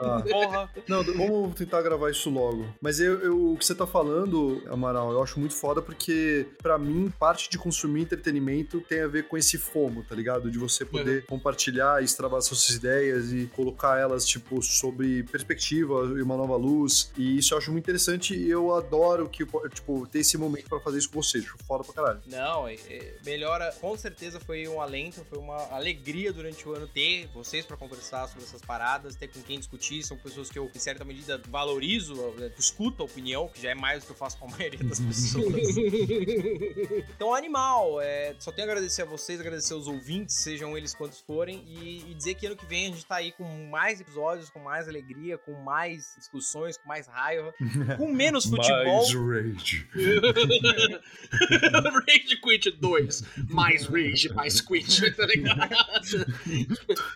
Ah. Porra. Não, vamos tentar gravar isso logo. Mas eu, eu- o que você tá falando, Amaral, eu acho muito foda porque, pra mim, parte de consumir entretenimento tem a ver com esse fomo, tá ligado? De você poder compartilhar, extravar suas ideias e colocar elas, tipo, sobre perspectiva e uma nova luz. E isso eu acho muito interessante e eu adoro que, tipo, ter esse momento pra fazer isso com vocês. Acho foda pra caralho. Não, é- é, melhora, com certeza foi um alento, foi uma alegria durante o ano ter vocês pra conversar sobre essas paradas, ter com quem discutir, são pessoas que eu, em certa medida, valorizo, eh, escuto a opinião, que já é mais do que eu faço com a maioria das pessoas. Então, animal, é, só tenho a agradecer a vocês, agradecer aos ouvintes, sejam eles quantos forem, e, e dizer que ano que vem a gente tá aí com mais episódios, com mais alegria, com mais discussões, com mais raiva, com menos futebol. Rage. Rage Quit 2. Mais Rage, mais Quit, tá ligado?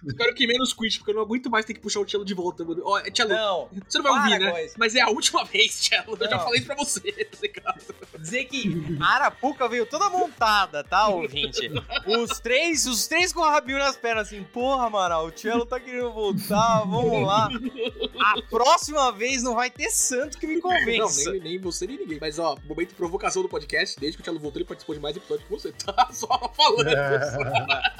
Espero que menos Quit, porque eu não aguento mais ter que puxar o Cello de volta, mano. Ó, Cello, Não, você não vai ouvir, né? Mas é a última vez, Cello. Eu já Não. falei isso pra você, tá ligado? dizer que a Arapuca veio toda montada, tá, ouvinte? Os três, os três com o rabinho nas pernas, assim, porra, Amaral, o Cello tá querendo voltar, vamos lá. A próxima vez não vai ter santo que me Não, convença. nem, nem você nem ninguém. Mas, ó, momento de provocação do podcast, desde que o Cello voltou, ele participou de mais episódios que você, tá? Só falando.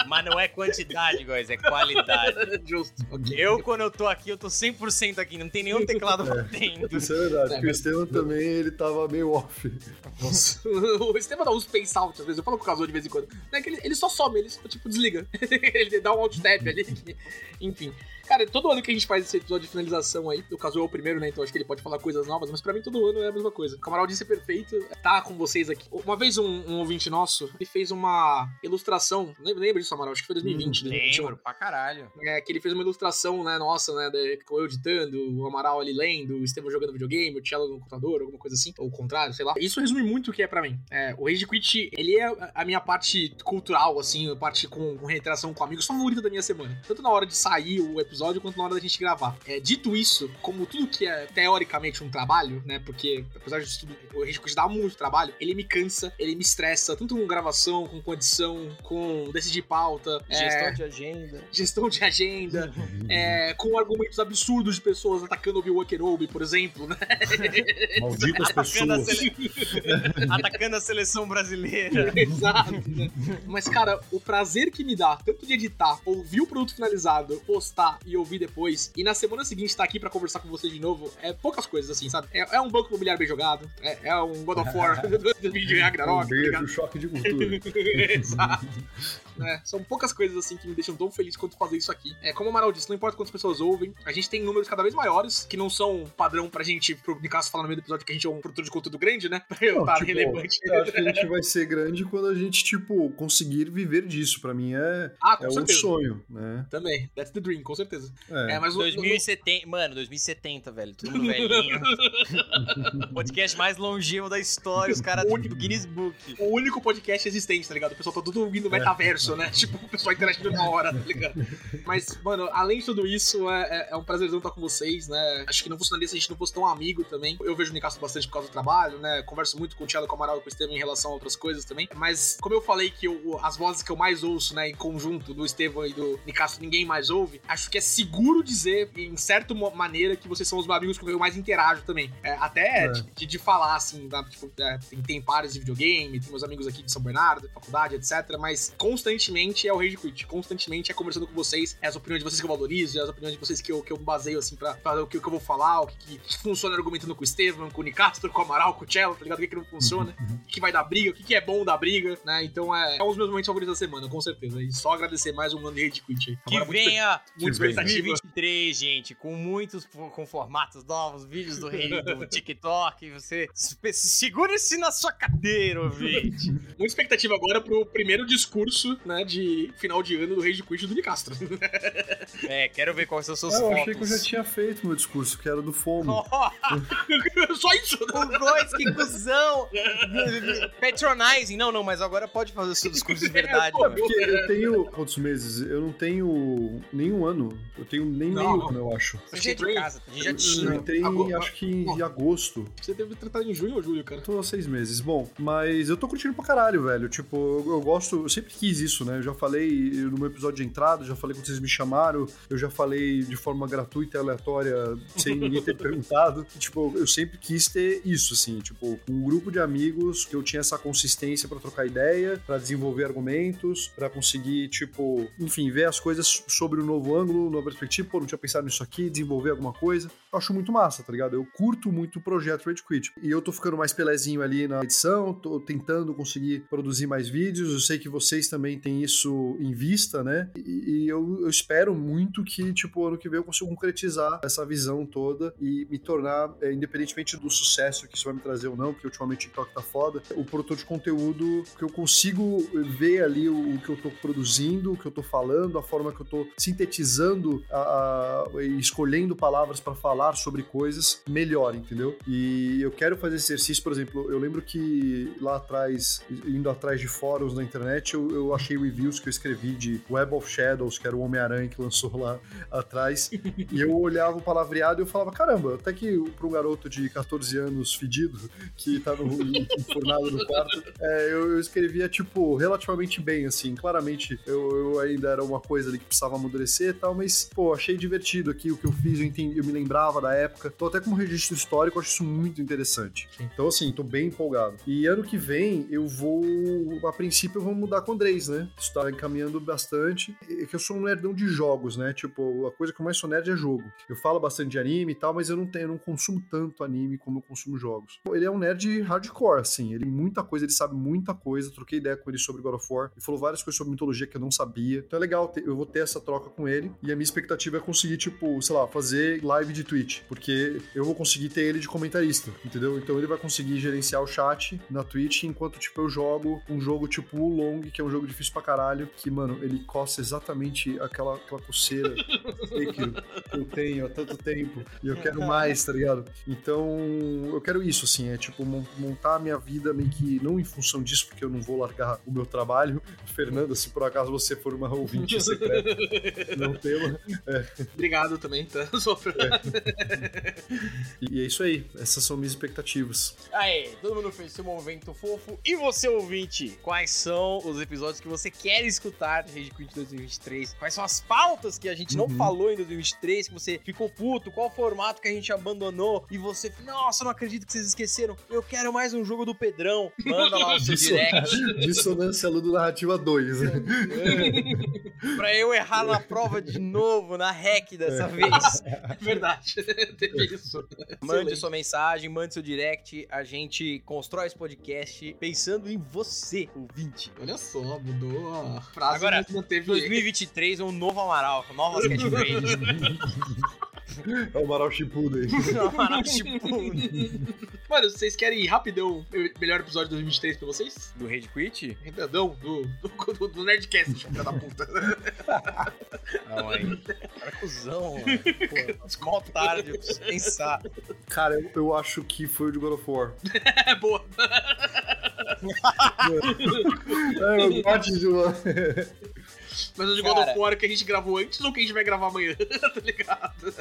Mas não é quantidade, guys, é qualidade. Justo. Ok. Eu, quando eu tô aqui, eu tô 100% aqui, não tem nenhum teclado batendo. Isso é verdade, É, porque o Estevam também, ele tava meio off. Nossa. o Estevam dá uns pace out às vezes. Eu falo com o Kazuo de vez em quando. Não é que ele, ele só some, ele só, tipo, desliga. ele dá um alt tab ali. que- Enfim. Cara, todo ano que a gente faz esse episódio de finalização aí, o Kazuo é o primeiro, né? Então acho que ele pode falar coisas novas, mas pra mim todo ano é a mesma coisa. O Camaral disse é perfeito, tá com vocês aqui. Uma vez um, um ouvinte nosso, ele fez uma ilustração, lembra, lembra disso, Amaral? Acho que foi 2020, 2021. Lembro, pra caralho. É, que ele fez uma ilustração, né, nossa, né, de- com eu editando, o Amaral ali lendo, o Estevam jogando videogame, o Cello no computador, alguma coisa assim, ou o contrário, sei lá. Isso resume muito o que é pra mim. É, o Rage Quit, ele é a- minha parte cultural, assim, a parte com, com reinteração com amigos favorita da minha semana. Tanto na hora de sair o episódio, quanto na hora da gente gravar. É, dito isso, como tudo que é teoricamente um trabalho, né, porque apesar disso tudo, o Rage Quit dá muito trabalho, ele me cansa, ele me estressa, tanto com gravação, com condição, com decidir pauta, é, Gestão de agenda. gestão de agenda, é, com momentos absurdos de pessoas atacando o Obi-Wan Kenobi, por exemplo, né? Malditas Atacando a, pessoas. sele... Atacando a seleção brasileira. Exato. né? Mas, cara, o prazer que me dá, tanto de editar, ouvir o produto finalizado, postar e ouvir depois, e na semana seguinte estar aqui pra conversar com vocês de novo, é poucas coisas, assim, sabe? É, é um banco imobiliário bem jogado, é, é um God of War de Um Ragnarok, tá ligado? beijo, choque de cultura. Exato. É, são poucas coisas assim que me deixam tão feliz quanto fazer isso aqui. É, como o Amaral disse, não importa quantas pessoas ouvem, a gente tem números cada vez maiores, que não são padrão pra gente, pro Nicasso falar no meio do episódio que a gente é um produtor de conteúdo grande, né? Pra eu estar tipo, relevante. Eu acho que a gente vai ser grande quando a gente, tipo, conseguir viver disso. Pra mim é, Ah, com é um certeza. sonho, né? Também, that's the dream, com certeza. É. É, mas o- 2070, mano, 2070, velho. Todo mundo velhinho. Podcast mais longevo da história, os caras do Guinness Book. o único podcast existente, tá ligado? O pessoal tá tudo ouvindo É. metaverso, né? Tipo, o pessoal interagindo na hora, tá ligado? Mas, mano, além de tudo isso, é, é- é um prazerzão estar com vocês, né? Acho que não funcionaria se a gente não fosse tão amigo também. Eu vejo o Nicasso bastante por causa do trabalho, né? Converso muito com o Thiago, com o Amaral e com o Estevam em relação a outras coisas também. Mas, como eu falei que eu- as vozes que eu mais ouço, né, em conjunto do Estevam e do Nicasso, ninguém mais ouve, acho que é seguro dizer, em certa maneira, que vocês são os meus amigos com quem eu mais interajo também. É, até É. de, de- de falar, assim, tá? Tipo, é, tem, tem pares de videogame, tem meus amigos aqui de São Bernardo, faculdade, etc. Mas constantemente é o Rage Quit. Constantemente é conversando com vocês, é as opiniões de vocês que eu valorizo, é as opiniões de vocês que eu, que eu baseio, assim, pra fazer o que, o que eu vou falar, o que, que funciona argumentando com o Estevam, com o Nicastro, com o Amaral, com o Cello, tá ligado? O que, que não funciona, o que, que vai dar briga, o que, que é bom da briga, né? Então é, é um dos meus momentos favoritos da semana, com certeza. E só agradecer mais um ano de Rage Quit aí. Que Agora, muito venha muito venha. expectativa. 2023, gente, com muitos com formatos novos, vídeos do rei do TikTok. Você se- segure-se na sua cadeira, ouvinte. Muita expectativa agora pro primeiro discurso, né, de final de ano do Rei de Quit do Nicastro. É, quero ver quais são seus Ah, eu fotos. achei que eu já tinha feito meu discurso, que era do FOMO. Só isso, né? Os dois, que cuzão! Patronizing. Não, não, mas agora pode fazer o seu discurso de verdade. pô, mano. Porque eu tenho. Quantos meses? Eu não tenho nenhum ano. Eu tenho nem Não, meio ano, eu acho. É de casa, a gente já Eu tinha. entrei, Agora- acho que em agosto. Você teve tratado em junho ou julho, cara? Tô há seis meses. Bom, mas eu tô curtindo pra caralho, velho. Tipo, eu, eu gosto, eu sempre quis isso, né? Eu já falei no meu episódio de entrada, já falei quando vocês me chamaram, eu já falei de forma gratuita e aleatória, sem ninguém ter perguntado. Tipo, eu sempre quis ter isso, assim, tipo, um grupo de amigos que eu tinha essa consistência pra trocar ideia, pra desenvolver argumentos, pra conseguir, tipo, enfim, ver as coisas sobre um novo ângulo, nova perspectiva. Pô, não tinha pensado nisso aqui, desenvolver alguma coisa. Eu acho muito massa, tá ligado? Eu curto muito o projeto Rage Quit. E eu tô ficando mais pelezinho ali na edição, tô tentando conseguir produzir mais vídeos. Eu sei que vocês também têm isso em vista, né? E, e eu, eu espero muito que, tipo, ano que vem eu consiga concretizar essa visão toda e me tornar, é, independentemente do sucesso que isso vai me trazer ou não, porque ultimamente o TikTok tá foda, o produtor de conteúdo que eu consigo ver ali o, o que eu tô produzindo, o que eu tô falando, a forma que eu tô sintetizando a, a- e escolhendo palavras para falar sobre coisas melhor, entendeu? E eu quero fazer esse exercício, por exemplo, eu lembro que lá atrás, indo atrás de fóruns na internet, eu, eu achei reviews que eu escrevi de Web of Shadows, que era o Homem-Aranha que lançou lá atrás, e eu olhava o palavreado e eu falava, caramba, até que para um garoto de 14 anos fedido, que tá no, enfurnado no quarto, é, eu, eu escrevia, tipo, relativamente bem, assim, claramente eu, eu ainda era uma coisa ali que precisava amadurecer e tal, mas, pô, achei divertido aqui o que eu fiz, eu, entendi, eu me lembrava da época, tô até como registro histórico, acho isso muito interessante. Então, assim, tô bem empolgado. E ano que vem eu vou, a princípio, eu vou mudar com o Andrés, né? Isso tá encaminhando bastante. É que eu sou um nerdão de jogos, né? Tipo, a coisa que eu mais sou nerd é jogo. Eu falo bastante de anime e tal, mas eu não tenho, eu não consumo tanto anime como eu consumo jogos. Ele é um nerd hardcore, assim. Ele muita coisa, ele sabe muita coisa. Troquei ideia com ele sobre God of War. Ele falou várias coisas sobre mitologia que eu não sabia. Então é legal, eu vou ter essa troca com ele. E a minha expectativa é conseguir, tipo, sei lá, fazer live de Twitch. Porque eu vou conseguir ter ele de comentarista, entendeu? Então ele vai conseguir gerenciar o chat na Twitch enquanto, tipo, eu jogo um jogo tipo o Long, que é um jogo difícil pra caralho. Que, mano, ele coça exatamente aquela, aquela coceira que eu tenho há tanto tempo e eu quero mais, tá ligado? Então, eu quero isso, assim, é tipo mon- montar a minha vida meio que não em função disso, porque eu não vou largar o meu trabalho. Fernanda, se por acaso você for uma ouvinte secreta, não tema. Obrigado também, tá? Só pra- E é isso aí, essas são minhas expectativas. Aê, todo mundo fez seu momento fofo. E você, ouvinte, quais são os episódios que você quer escutar de Rage Quit 2023? Quais são as pautas que a gente não Uhum. falou em 2023? 2023 que você ficou puto, qual formato que a gente abandonou e você, nossa, não acredito que vocês esqueceram, eu quero mais um jogo do Pedrão. Manda lá o seu direct Dissonância Ludo Narrativa 2. né? pra eu errar na prova de novo, na hack dessa vez. É verdade. Teve isso. Mande sua mensagem, mande seu direct. A gente constrói esse podcast pensando em você, ouvinte. Olha só, mudou a frase, Agora, mas não teve 2023 é um novo Amaral, com novas catchphrases. É o Amaral Shippuden. Amaral tipo Mano, vocês querem ir rapidão o melhor episódio de 2023 pra vocês? do Rage Quit? Rapidão, do, do, do, do Nerdcast, filha da puta. Não, aí. Cara, cuzão, mano. Pô, mal tarde, eu preciso pensar. Cara, eu, eu acho que foi o de God of War. É boa. É, eu gosto de uma... Mas o de God of War que a gente gravou antes ou que a gente vai gravar amanhã, tá ligado?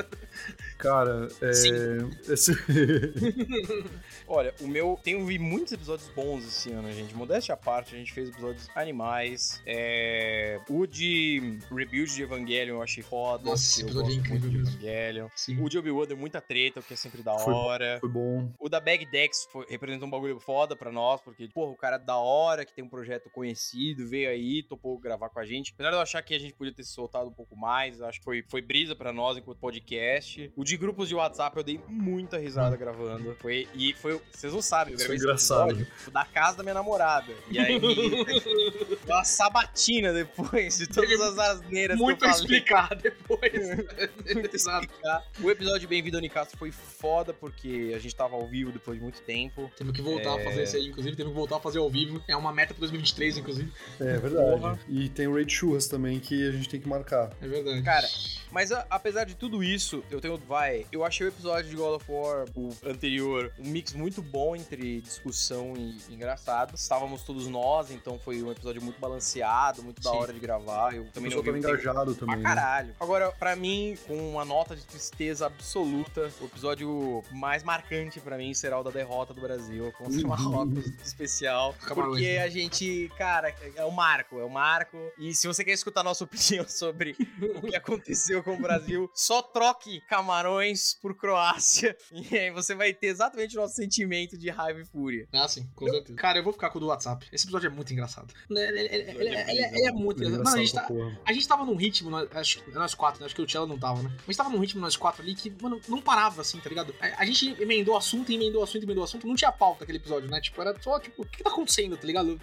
Cara, é. Sim. esse- Olha, o meu. Tenho vi muitos episódios bons esse ano, gente. Modéstia à parte, a gente fez episódios animais. É... O de Rebuild de Evangelion eu achei foda. Nossa, esse episódio é incrível mesmo. Evangelion. Sim. O de Obi-Wan deu muita treta, o que é sempre da Foi- hora. Foi bom. O da Bag Dex foi, representou um bagulho foda pra nós, porque, porra, o cara é da hora, que tem um projeto conhecido, veio aí, topou gravar com a gente. Apesar de eu achar que a gente podia ter se soltado um pouco mais, acho que foi, foi brisa pra nós enquanto podcast. O de grupos de WhatsApp eu dei muita risada gravando. Foi, e foi, vocês não sabem, eu Isso gravei é esse engraçado. episódio da casa da minha namorada. E aí, deu uma sabatina depois de todas as asneiras Muito que a eu falei. explicar depois. Exato. explicar. O episódio de Bem-vindo ao Unicastro foi foda, porque a gente tava ao vivo depois de muito tempo. Temos que voltar a É. fazer isso aí, inclusive. Temos que voltar a fazer ao vivo. É uma meta pra 2023, inclusive. É verdade. Porra. E tem o Raid Churras também que a gente tem que marcar. É verdade. Cara, Mas a- apesar de tudo isso, eu tenho. Vai, eu achei o episódio de God of War, o anterior, um mix muito bom entre discussão e engraçado. Estávamos todos nós, então foi um episódio muito balanceado, muito da Sim. hora de gravar. Eu também pessoal não vi tava o tempo engajado Pra também. né? caralho. Agora, pra mim, com uma nota de tristeza absoluta, o episódio mais marcante pra mim será o da derrota do Brasil, com o Marrocos especial. Camarões, Porque a gente, cara, é o marco, é o marco. E se você quer escutar a nossa opinião sobre o que aconteceu com o Brasil, só troque Camarões por Croácia. E aí você vai ter exatamente o nosso sentimento de raiva e fúria. Ah, sim, com certeza. Cara, eu vou ficar com o do WhatsApp. Esse episódio é muito engraçado. Ele, ele- ele- ele- ele- ele é muito engraçado. Mano, a gente, tá, a gente tava num ritmo, nós, acho, que- nós quatro, né? Acho que o Cello não tava, né? Mas tava num ritmo nós quatro ali que, mano, não parava assim, tá ligado? A, a gente emendou assunto, emendou assunto, emendou assunto. Não tinha pauta aquele episódio, né? Tipo, era só, tipo, o que tá acontecendo, tá ligado?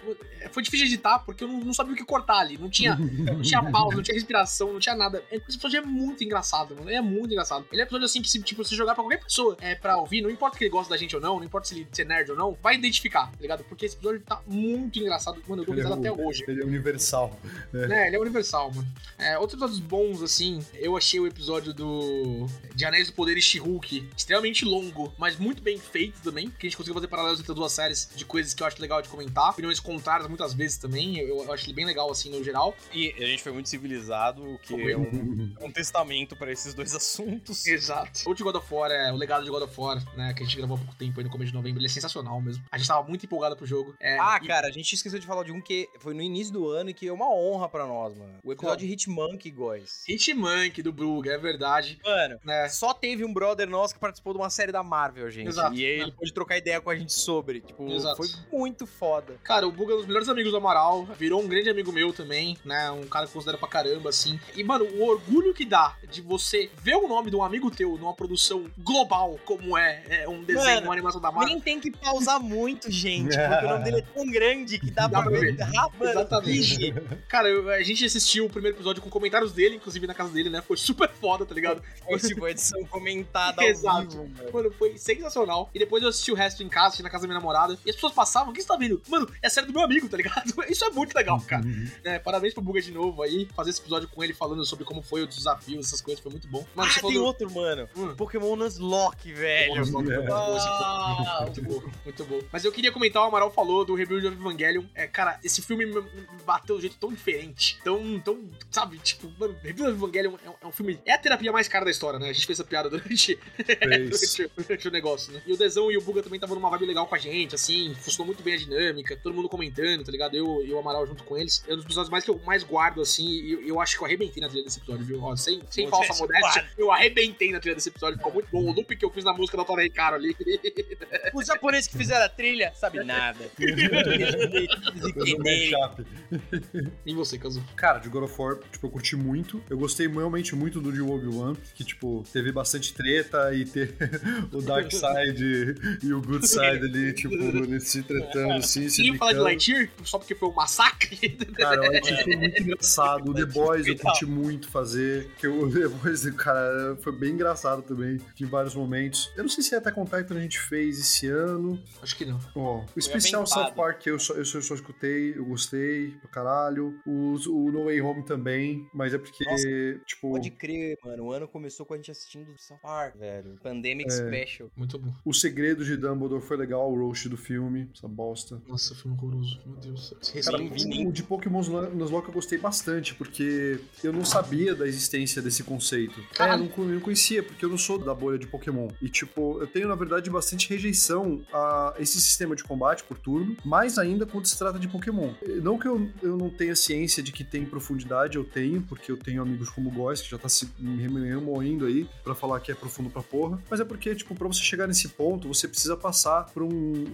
Foi difícil de editar porque eu não, não sabia o que cortar ali. Não tinha, não tinha pausa, não tinha respiração, não tinha nada. Esse episódio é muito engraçado, mano. Ele é muito engraçado. Ele é um episódio assim que, se, tipo, se jogar pra qualquer pessoa é, pra ouvir, não importa que ele gosta da gente ou não, não importa se ele se é nerd ou não, vai identificar, tá ligado? Porque esse episódio tá muito engraçado. Mano, eu Ele é, risada até o- hoje. ele é universal. É, ele é universal, mano. É, outros episódios bons, assim, eu achei o episódio do. De Anéis do Poder e She-Hulk extremamente longo, mas muito bem feito também. Que a gente conseguiu fazer paralelos entre as duas séries de coisas que eu acho legal de comentar. Opiniões contrárias muitas vezes também. Eu, eu acho ele bem legal, assim, no geral. E a gente foi muito civilizado, o que é um, um testamento pra esses dois assuntos. Exato. O de God of War é o legado de God of War, né? Que a gente gravou há pouco tempo aí no começo de novembro. Ele é sensacional mesmo. A gente tava muito empolgado pro jogo. É, Ah, e- cara, a gente esqueceu de falar de um que foi no início do ano e que é uma honra pra nós, mano. O episódio Qual? de Hitmonkey, guys. Hitmonkey do Brug, é verdade. Mano, Né? só teve um brother nosso que participou de uma série da Marvel, gente. Exato. E ele pôde trocar ideia com a gente sobre. Tipo, Exato. foi muito foda. Cara, o Buga é um dos melhores amigos do Amaral, virou um grande amigo meu também, né? Um cara que eu considero pra caramba, assim. E, mano, o orgulho que dá de você ver o nome de um amigo teu numa produção global, como é, é um desenho, Mano, uma animação da Marvel. Nem tem que pausar muito, gente, porque o nome dele é tão grande que dá, Dá pra ver rápido. Exatamente. Cara, eu- a gente assistiu o primeiro episódio com comentários dele, inclusive na casa dele, né? Foi super foda, tá ligado? Foi tipo edição comentada ao Exato. vivo, mano. Mano, foi sensacional. E depois eu assisti o resto em casa, assisti na casa da minha namorada. E as pessoas passavam, o que você tá vendo? Mano, é a série do meu amigo, tá ligado? Isso é muito legal, cara. né? Parabéns pro Buga de novo aí. Fazer esse episódio com ele falando sobre como foi os desafios, essas coisas, foi muito bom. Mano, ah, tem falou. outro, mano. Hum. Pokémon Nuzlocke, velho. Muito bom, Ah, muito bom, muito bom. Mas eu queria comentar, o Amaral falou do Rebuild of Evangelion. É, cara, esse filme me, bateu de um jeito tão diferente. Tão, tão, sabe, tipo, mano, Rebuild of Evangelion é, um- é um filme. É a terapia mais cara da história, né? A gente fez essa piada durante, durante, durante o negócio, né? E o Dezão e o Buga também estavam numa vibe legal com a gente, assim, funcionou muito bem a dinâmica, todo mundo comentando, tá ligado? Eu e o Amaral junto com eles. É um dos episódios mais que eu mais guardo, assim, e eu, eu acho que eu arrebentei na trilha desse episódio, viu? Ó, sem, sem Modéstia, falsa modéstia, eu arrebentei na trilha desse episódio, ficou muito bom. O loop que eu fiz na música da Tora Ricardo ali. Os japoneses que fizeram a trilha sabe nada. E você, Kazu? Cara, de God of War, tipo, eu curti muito. Eu gostei realmente muito do de Obi-Wan, que, tipo, teve bastante treta e ter o Dark Side e o Good Side ali, tipo, eles se tretando, assim, se falar de. Lightyear, só porque foi um massacre. Cara, o Lightyear foi muito engraçado. O The Boys eu curti muito fazer. Que o The Boys, cara, foi bem engraçado também, em vários momentos. Eu não sei se é até Contact que a gente fez esse ano. Acho que não. Ó, o especial. South Park eu só, eu, só, eu só escutei, eu gostei pra caralho. Os- o No Way Home também, mas é porque, Nossa, tipo, Pode crer, mano. O ano começou com a gente assistindo South Park, velho. Pandemic É. Special. Muito bom. o segredo de Dumbledore foi legal, o roast do filme, essa bosta. Nossa, filme horroroso. Meu Deus. Cara, vi o de Pokémon Nuzlocke eu gostei bastante, porque eu não sabia da existência desse conceito. É, eu não, co- eu não conhecia, porque eu não sou da bolha de Pokémon. E, tipo, eu tenho, na verdade, bastante rejeição a esse sistema de combate por turno, mais ainda quando se trata de Pokémon. Não que eu, eu não tenha ciência de que tem profundidade, eu tenho, porque eu tenho amigos como o Góis, que já tá se remoendo aí pra falar que é profundo pra porra, mas é porque, tipo, pra você chegar nesse ponto, você precisa passar por um,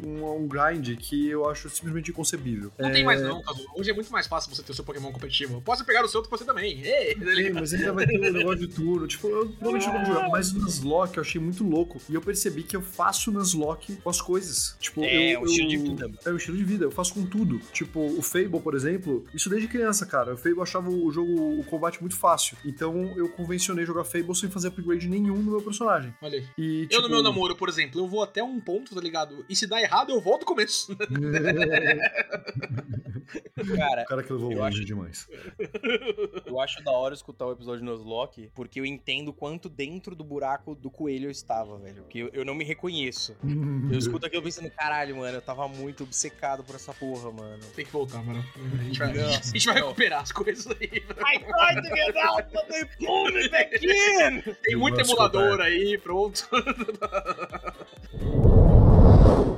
um, um grind que eu acho simplesmente inconcebível. Não tem mais não, Kazu. Hoje é muito mais fácil você ter o seu Pokémon competitivo. Eu posso pegar o seu, você também. Ei, Sim, mas ainda vai ter um negócio de turno. Tipo, eu provavelmente não vou jogar. Mas o Nuzlocke eu achei muito louco. E eu percebi que eu faço Nuzlocke com as coisas. Tipo, É, eu, um estilo eu- de vida. É um estilo de vida, eu faço com tudo. Tipo, o Fable, por exemplo, isso desde criança, cara. O Fable eu achava o jogo, o combate muito fácil. Então eu convencionei jogar Fable sem fazer upgrade nenhum no meu personagem. Olha aí. E, Eu tipo, no meu namoro, por exemplo, eu vou até um ponto, tá ligado? E se dá errado, eu volto do começo. Cara, O cara que levou Eu longe acho- demais. eu acho da hora escutar o episódio de Nuzlocke, porque eu entendo quanto dentro do buraco do coelho eu estava, velho. Porque eu, eu não me reconheço. Eu escuto aquilo pensando, caralho, mano, eu tava muito obcecado por essa porra, mano. Tem que voltar, mano. A gente vai, Nossa, a gente vai recuperar as coisas aí. I tried to get out, but they pulled me back in! Tem muito emulador aí, pronto.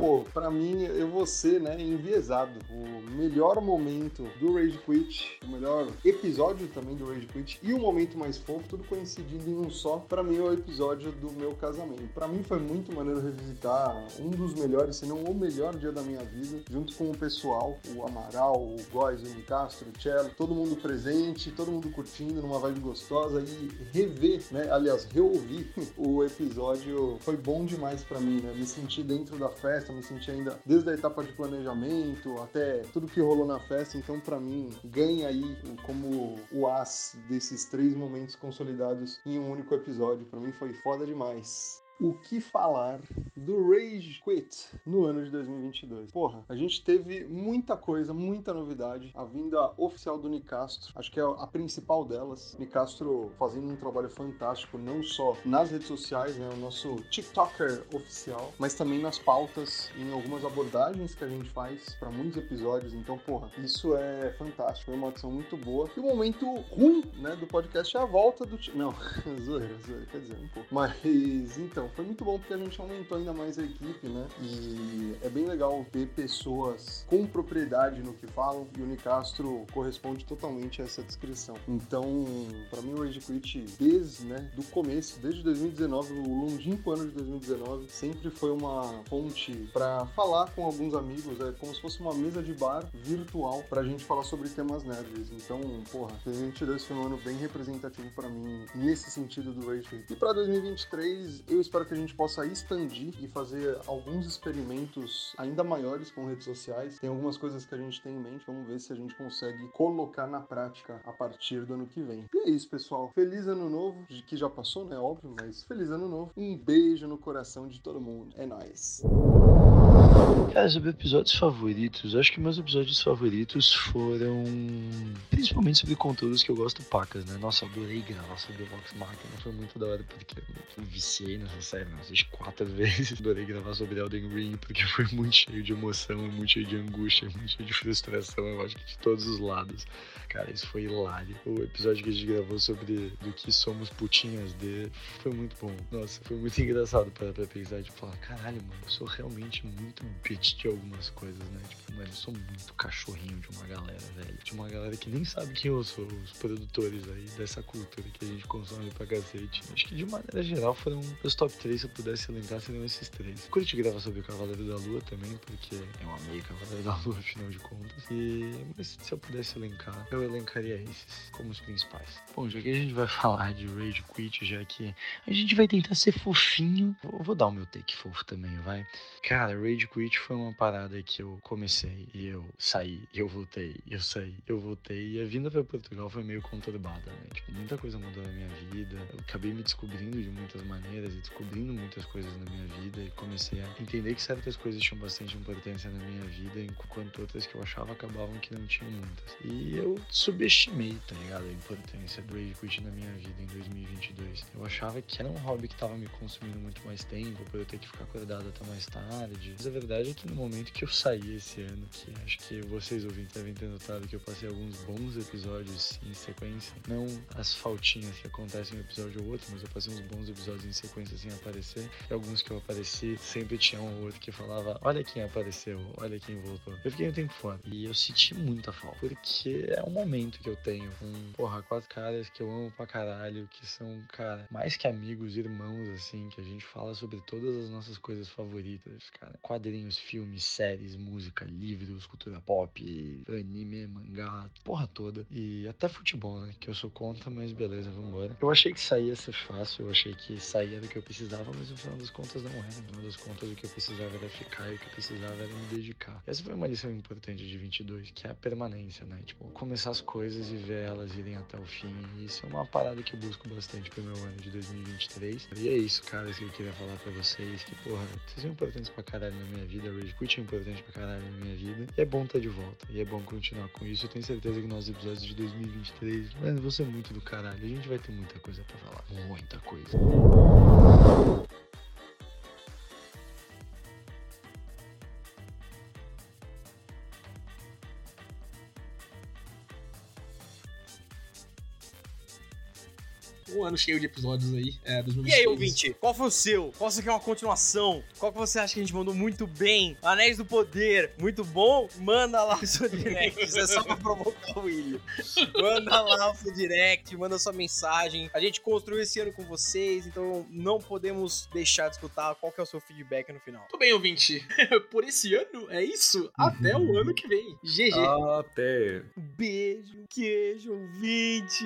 Pô, pra mim, eu vou ser, né, enviesado. O melhor momento do Rage Quit, o melhor episódio também do Rage Quit e o momento mais fofo, tudo coincidindo em um só, pra mim é o episódio do meu casamento. Pra mim foi muito maneiro revisitar um dos melhores, se não o melhor dia da minha vida, junto com o pessoal, o Amaral, o Góis, o Nicastro, o Cello, todo mundo presente, todo mundo curtindo numa vibe gostosa e rever, né, aliás, reouvir o episódio foi bom demais pra mim, né? Me senti dentro da festa, me senti ainda desde a etapa de planejamento até tudo que rolou na festa, então pra mim ganha aí como o as desses três momentos consolidados em um único episódio. Pra mim foi foda demais. O que falar do Rage Quit no ano de 2022? Porra, a gente teve muita coisa, muita novidade. A vinda oficial do Nicastro, acho que é a principal delas. Nicastro fazendo um trabalho fantástico, não só nas redes sociais, né, o nosso TikToker oficial, mas também nas pautas, em algumas abordagens que a gente faz para muitos episódios. Então, porra, isso é fantástico, é uma adição muito boa. E o momento ruim, né, do podcast é a volta do. Não, zoeira, zoeira, quer dizer, um pouco. Mas, então, foi muito bom porque a gente aumentou ainda mais a equipe, né? E é bem legal ver pessoas com propriedade no que falam e o Nicastro corresponde totalmente a essa descrição. Então, para mim, o Rage Quit, desde, né, do começo, desde 2019, o longínquo ano de 2019, sempre foi uma fonte para falar com alguns amigos, é como se fosse uma mesa de bar virtual pra gente falar sobre temas nerds. Então, porra, 2022 foi um ano bem representativo para mim nesse sentido do Rage Quit. E para 2023, eu espero que a gente possa expandir e fazer alguns experimentos ainda maiores com redes sociais. Tem algumas coisas que a gente tem em mente, vamos ver se a gente consegue colocar na prática a partir do ano que vem. E é isso, pessoal. Feliz ano novo, que já passou, né? Óbvio, mas feliz ano novo. Um beijo no coração de todo mundo. É nóis. Cara, sobre episódios favoritos, acho que meus episódios favoritos foram principalmente sobre conteúdos que eu gosto pacas, né? Nossa, adorei gravar sobre o Vox Machina, foi muito da hora porque eu viciei nessa série, não sei, quatro vezes. Adorei gravar sobre Elden Ring porque foi muito cheio de emoção, muito cheio de angústia, muito cheio de frustração, eu acho que de todos os lados. Cara, isso foi hilário. O episódio que a gente gravou sobre do que somos putinhas de foi muito bom. Nossa, foi muito engraçado para pra pensar, tipo, falar, caralho, mano, eu sou realmente muito, bitch de algumas coisas, né? Tipo, mano, eu sou muito cachorrinho de uma galera, velho. De uma galera que nem sabe quem eu sou, os produtores aí dessa cultura que a gente consome pra cacete. Acho que de maneira geral foram os top 3, se eu pudesse elencar, seriam esses três. Curti gravar sobre o Cavaleiro da Lua também, porque eu amei Cavaleiro da Lua, afinal de contas. E mas se eu pudesse elencar, eu elencaria esses como os principais. Bom, já que a gente vai falar de Rage Quit, já que a gente vai tentar ser fofinho, eu vou dar o meu take fofo também, vai. Cara, Rage Quit foi uma parada que eu comecei e eu saí, e eu voltei, e eu saí, eu voltei. E a vinda pra Portugal foi meio conturbada, né? Tipo, muita coisa mudou na minha vida. Eu acabei me descobrindo de muitas maneiras e descobrindo muitas coisas na minha vida e comecei a entender que certas coisas tinham bastante importância na minha vida, enquanto outras que eu achava acabavam que não tinham muitas. E eu subestimei, tá ligado? A importância do Rage na minha vida em 2022. Eu achava que era um hobby que tava me consumindo muito mais tempo, por eu ter que ficar acordado até mais tarde. Mas a verdade é que no momento que eu saí esse ano, que acho que vocês ouvintes devem ter notado que eu passei alguns bons episódios em sequência, não as faltinhas que acontecem em um episódio ou outro, mas eu passei uns bons episódios em sequência sem aparecer. E alguns que eu apareci, sempre tinha um ou outro que falava: Olha quem apareceu, olha quem voltou. Eu fiquei um tempo fora e eu senti muita falta, porque é um momento que eu tenho com, porra, quatro caras que eu amo pra caralho, que são, cara, mais que amigos, irmãos, assim, que a gente fala sobre todas as nossas coisas favoritas, cara. Quadrinhos, filmes, séries, música, livros, cultura pop, anime, mangá, porra toda. E até futebol, né? Que eu sou contra, mas beleza, vambora. Eu achei que sair ia ser fácil, eu achei que sair era o que eu precisava, mas no final das contas não era. No final das contas o que eu precisava era ficar e o que eu precisava era me dedicar. Essa foi uma lição importante de 22, que é a permanência, né? Tipo, começar as coisas e ver elas irem até o fim. Isso é uma parada que eu busco bastante pro meu ano de 2023. E é isso, cara, que eu queria falar pra vocês. Que, porra, vocês são importantes pra caralho na minha vida. Rage Quit é importante pra caralho na minha vida. E é bom estar tá de volta. E é bom continuar com isso. Eu tenho certeza que nossos episódios de 2023, mano, vão ser muito do caralho. A gente vai ter muita coisa pra falar. Muita coisa. Um ano cheio de episódios aí. É, 2023. E aí, ouvinte, qual foi o seu? Qual você quer uma continuação? Qual que você acha que a gente mandou muito bem? Anéis do Poder, muito bom? Manda lá o seu direct, isso é só pra provocar o William. Manda lá o seu direct, manda sua mensagem. A gente construiu esse ano com vocês, então não podemos deixar de escutar qual que é o seu feedback no final. Tudo bem, ouvinte. Por esse ano, é isso. Até o ano que vem. GG. Até. Beijo, queijo, ouvinte.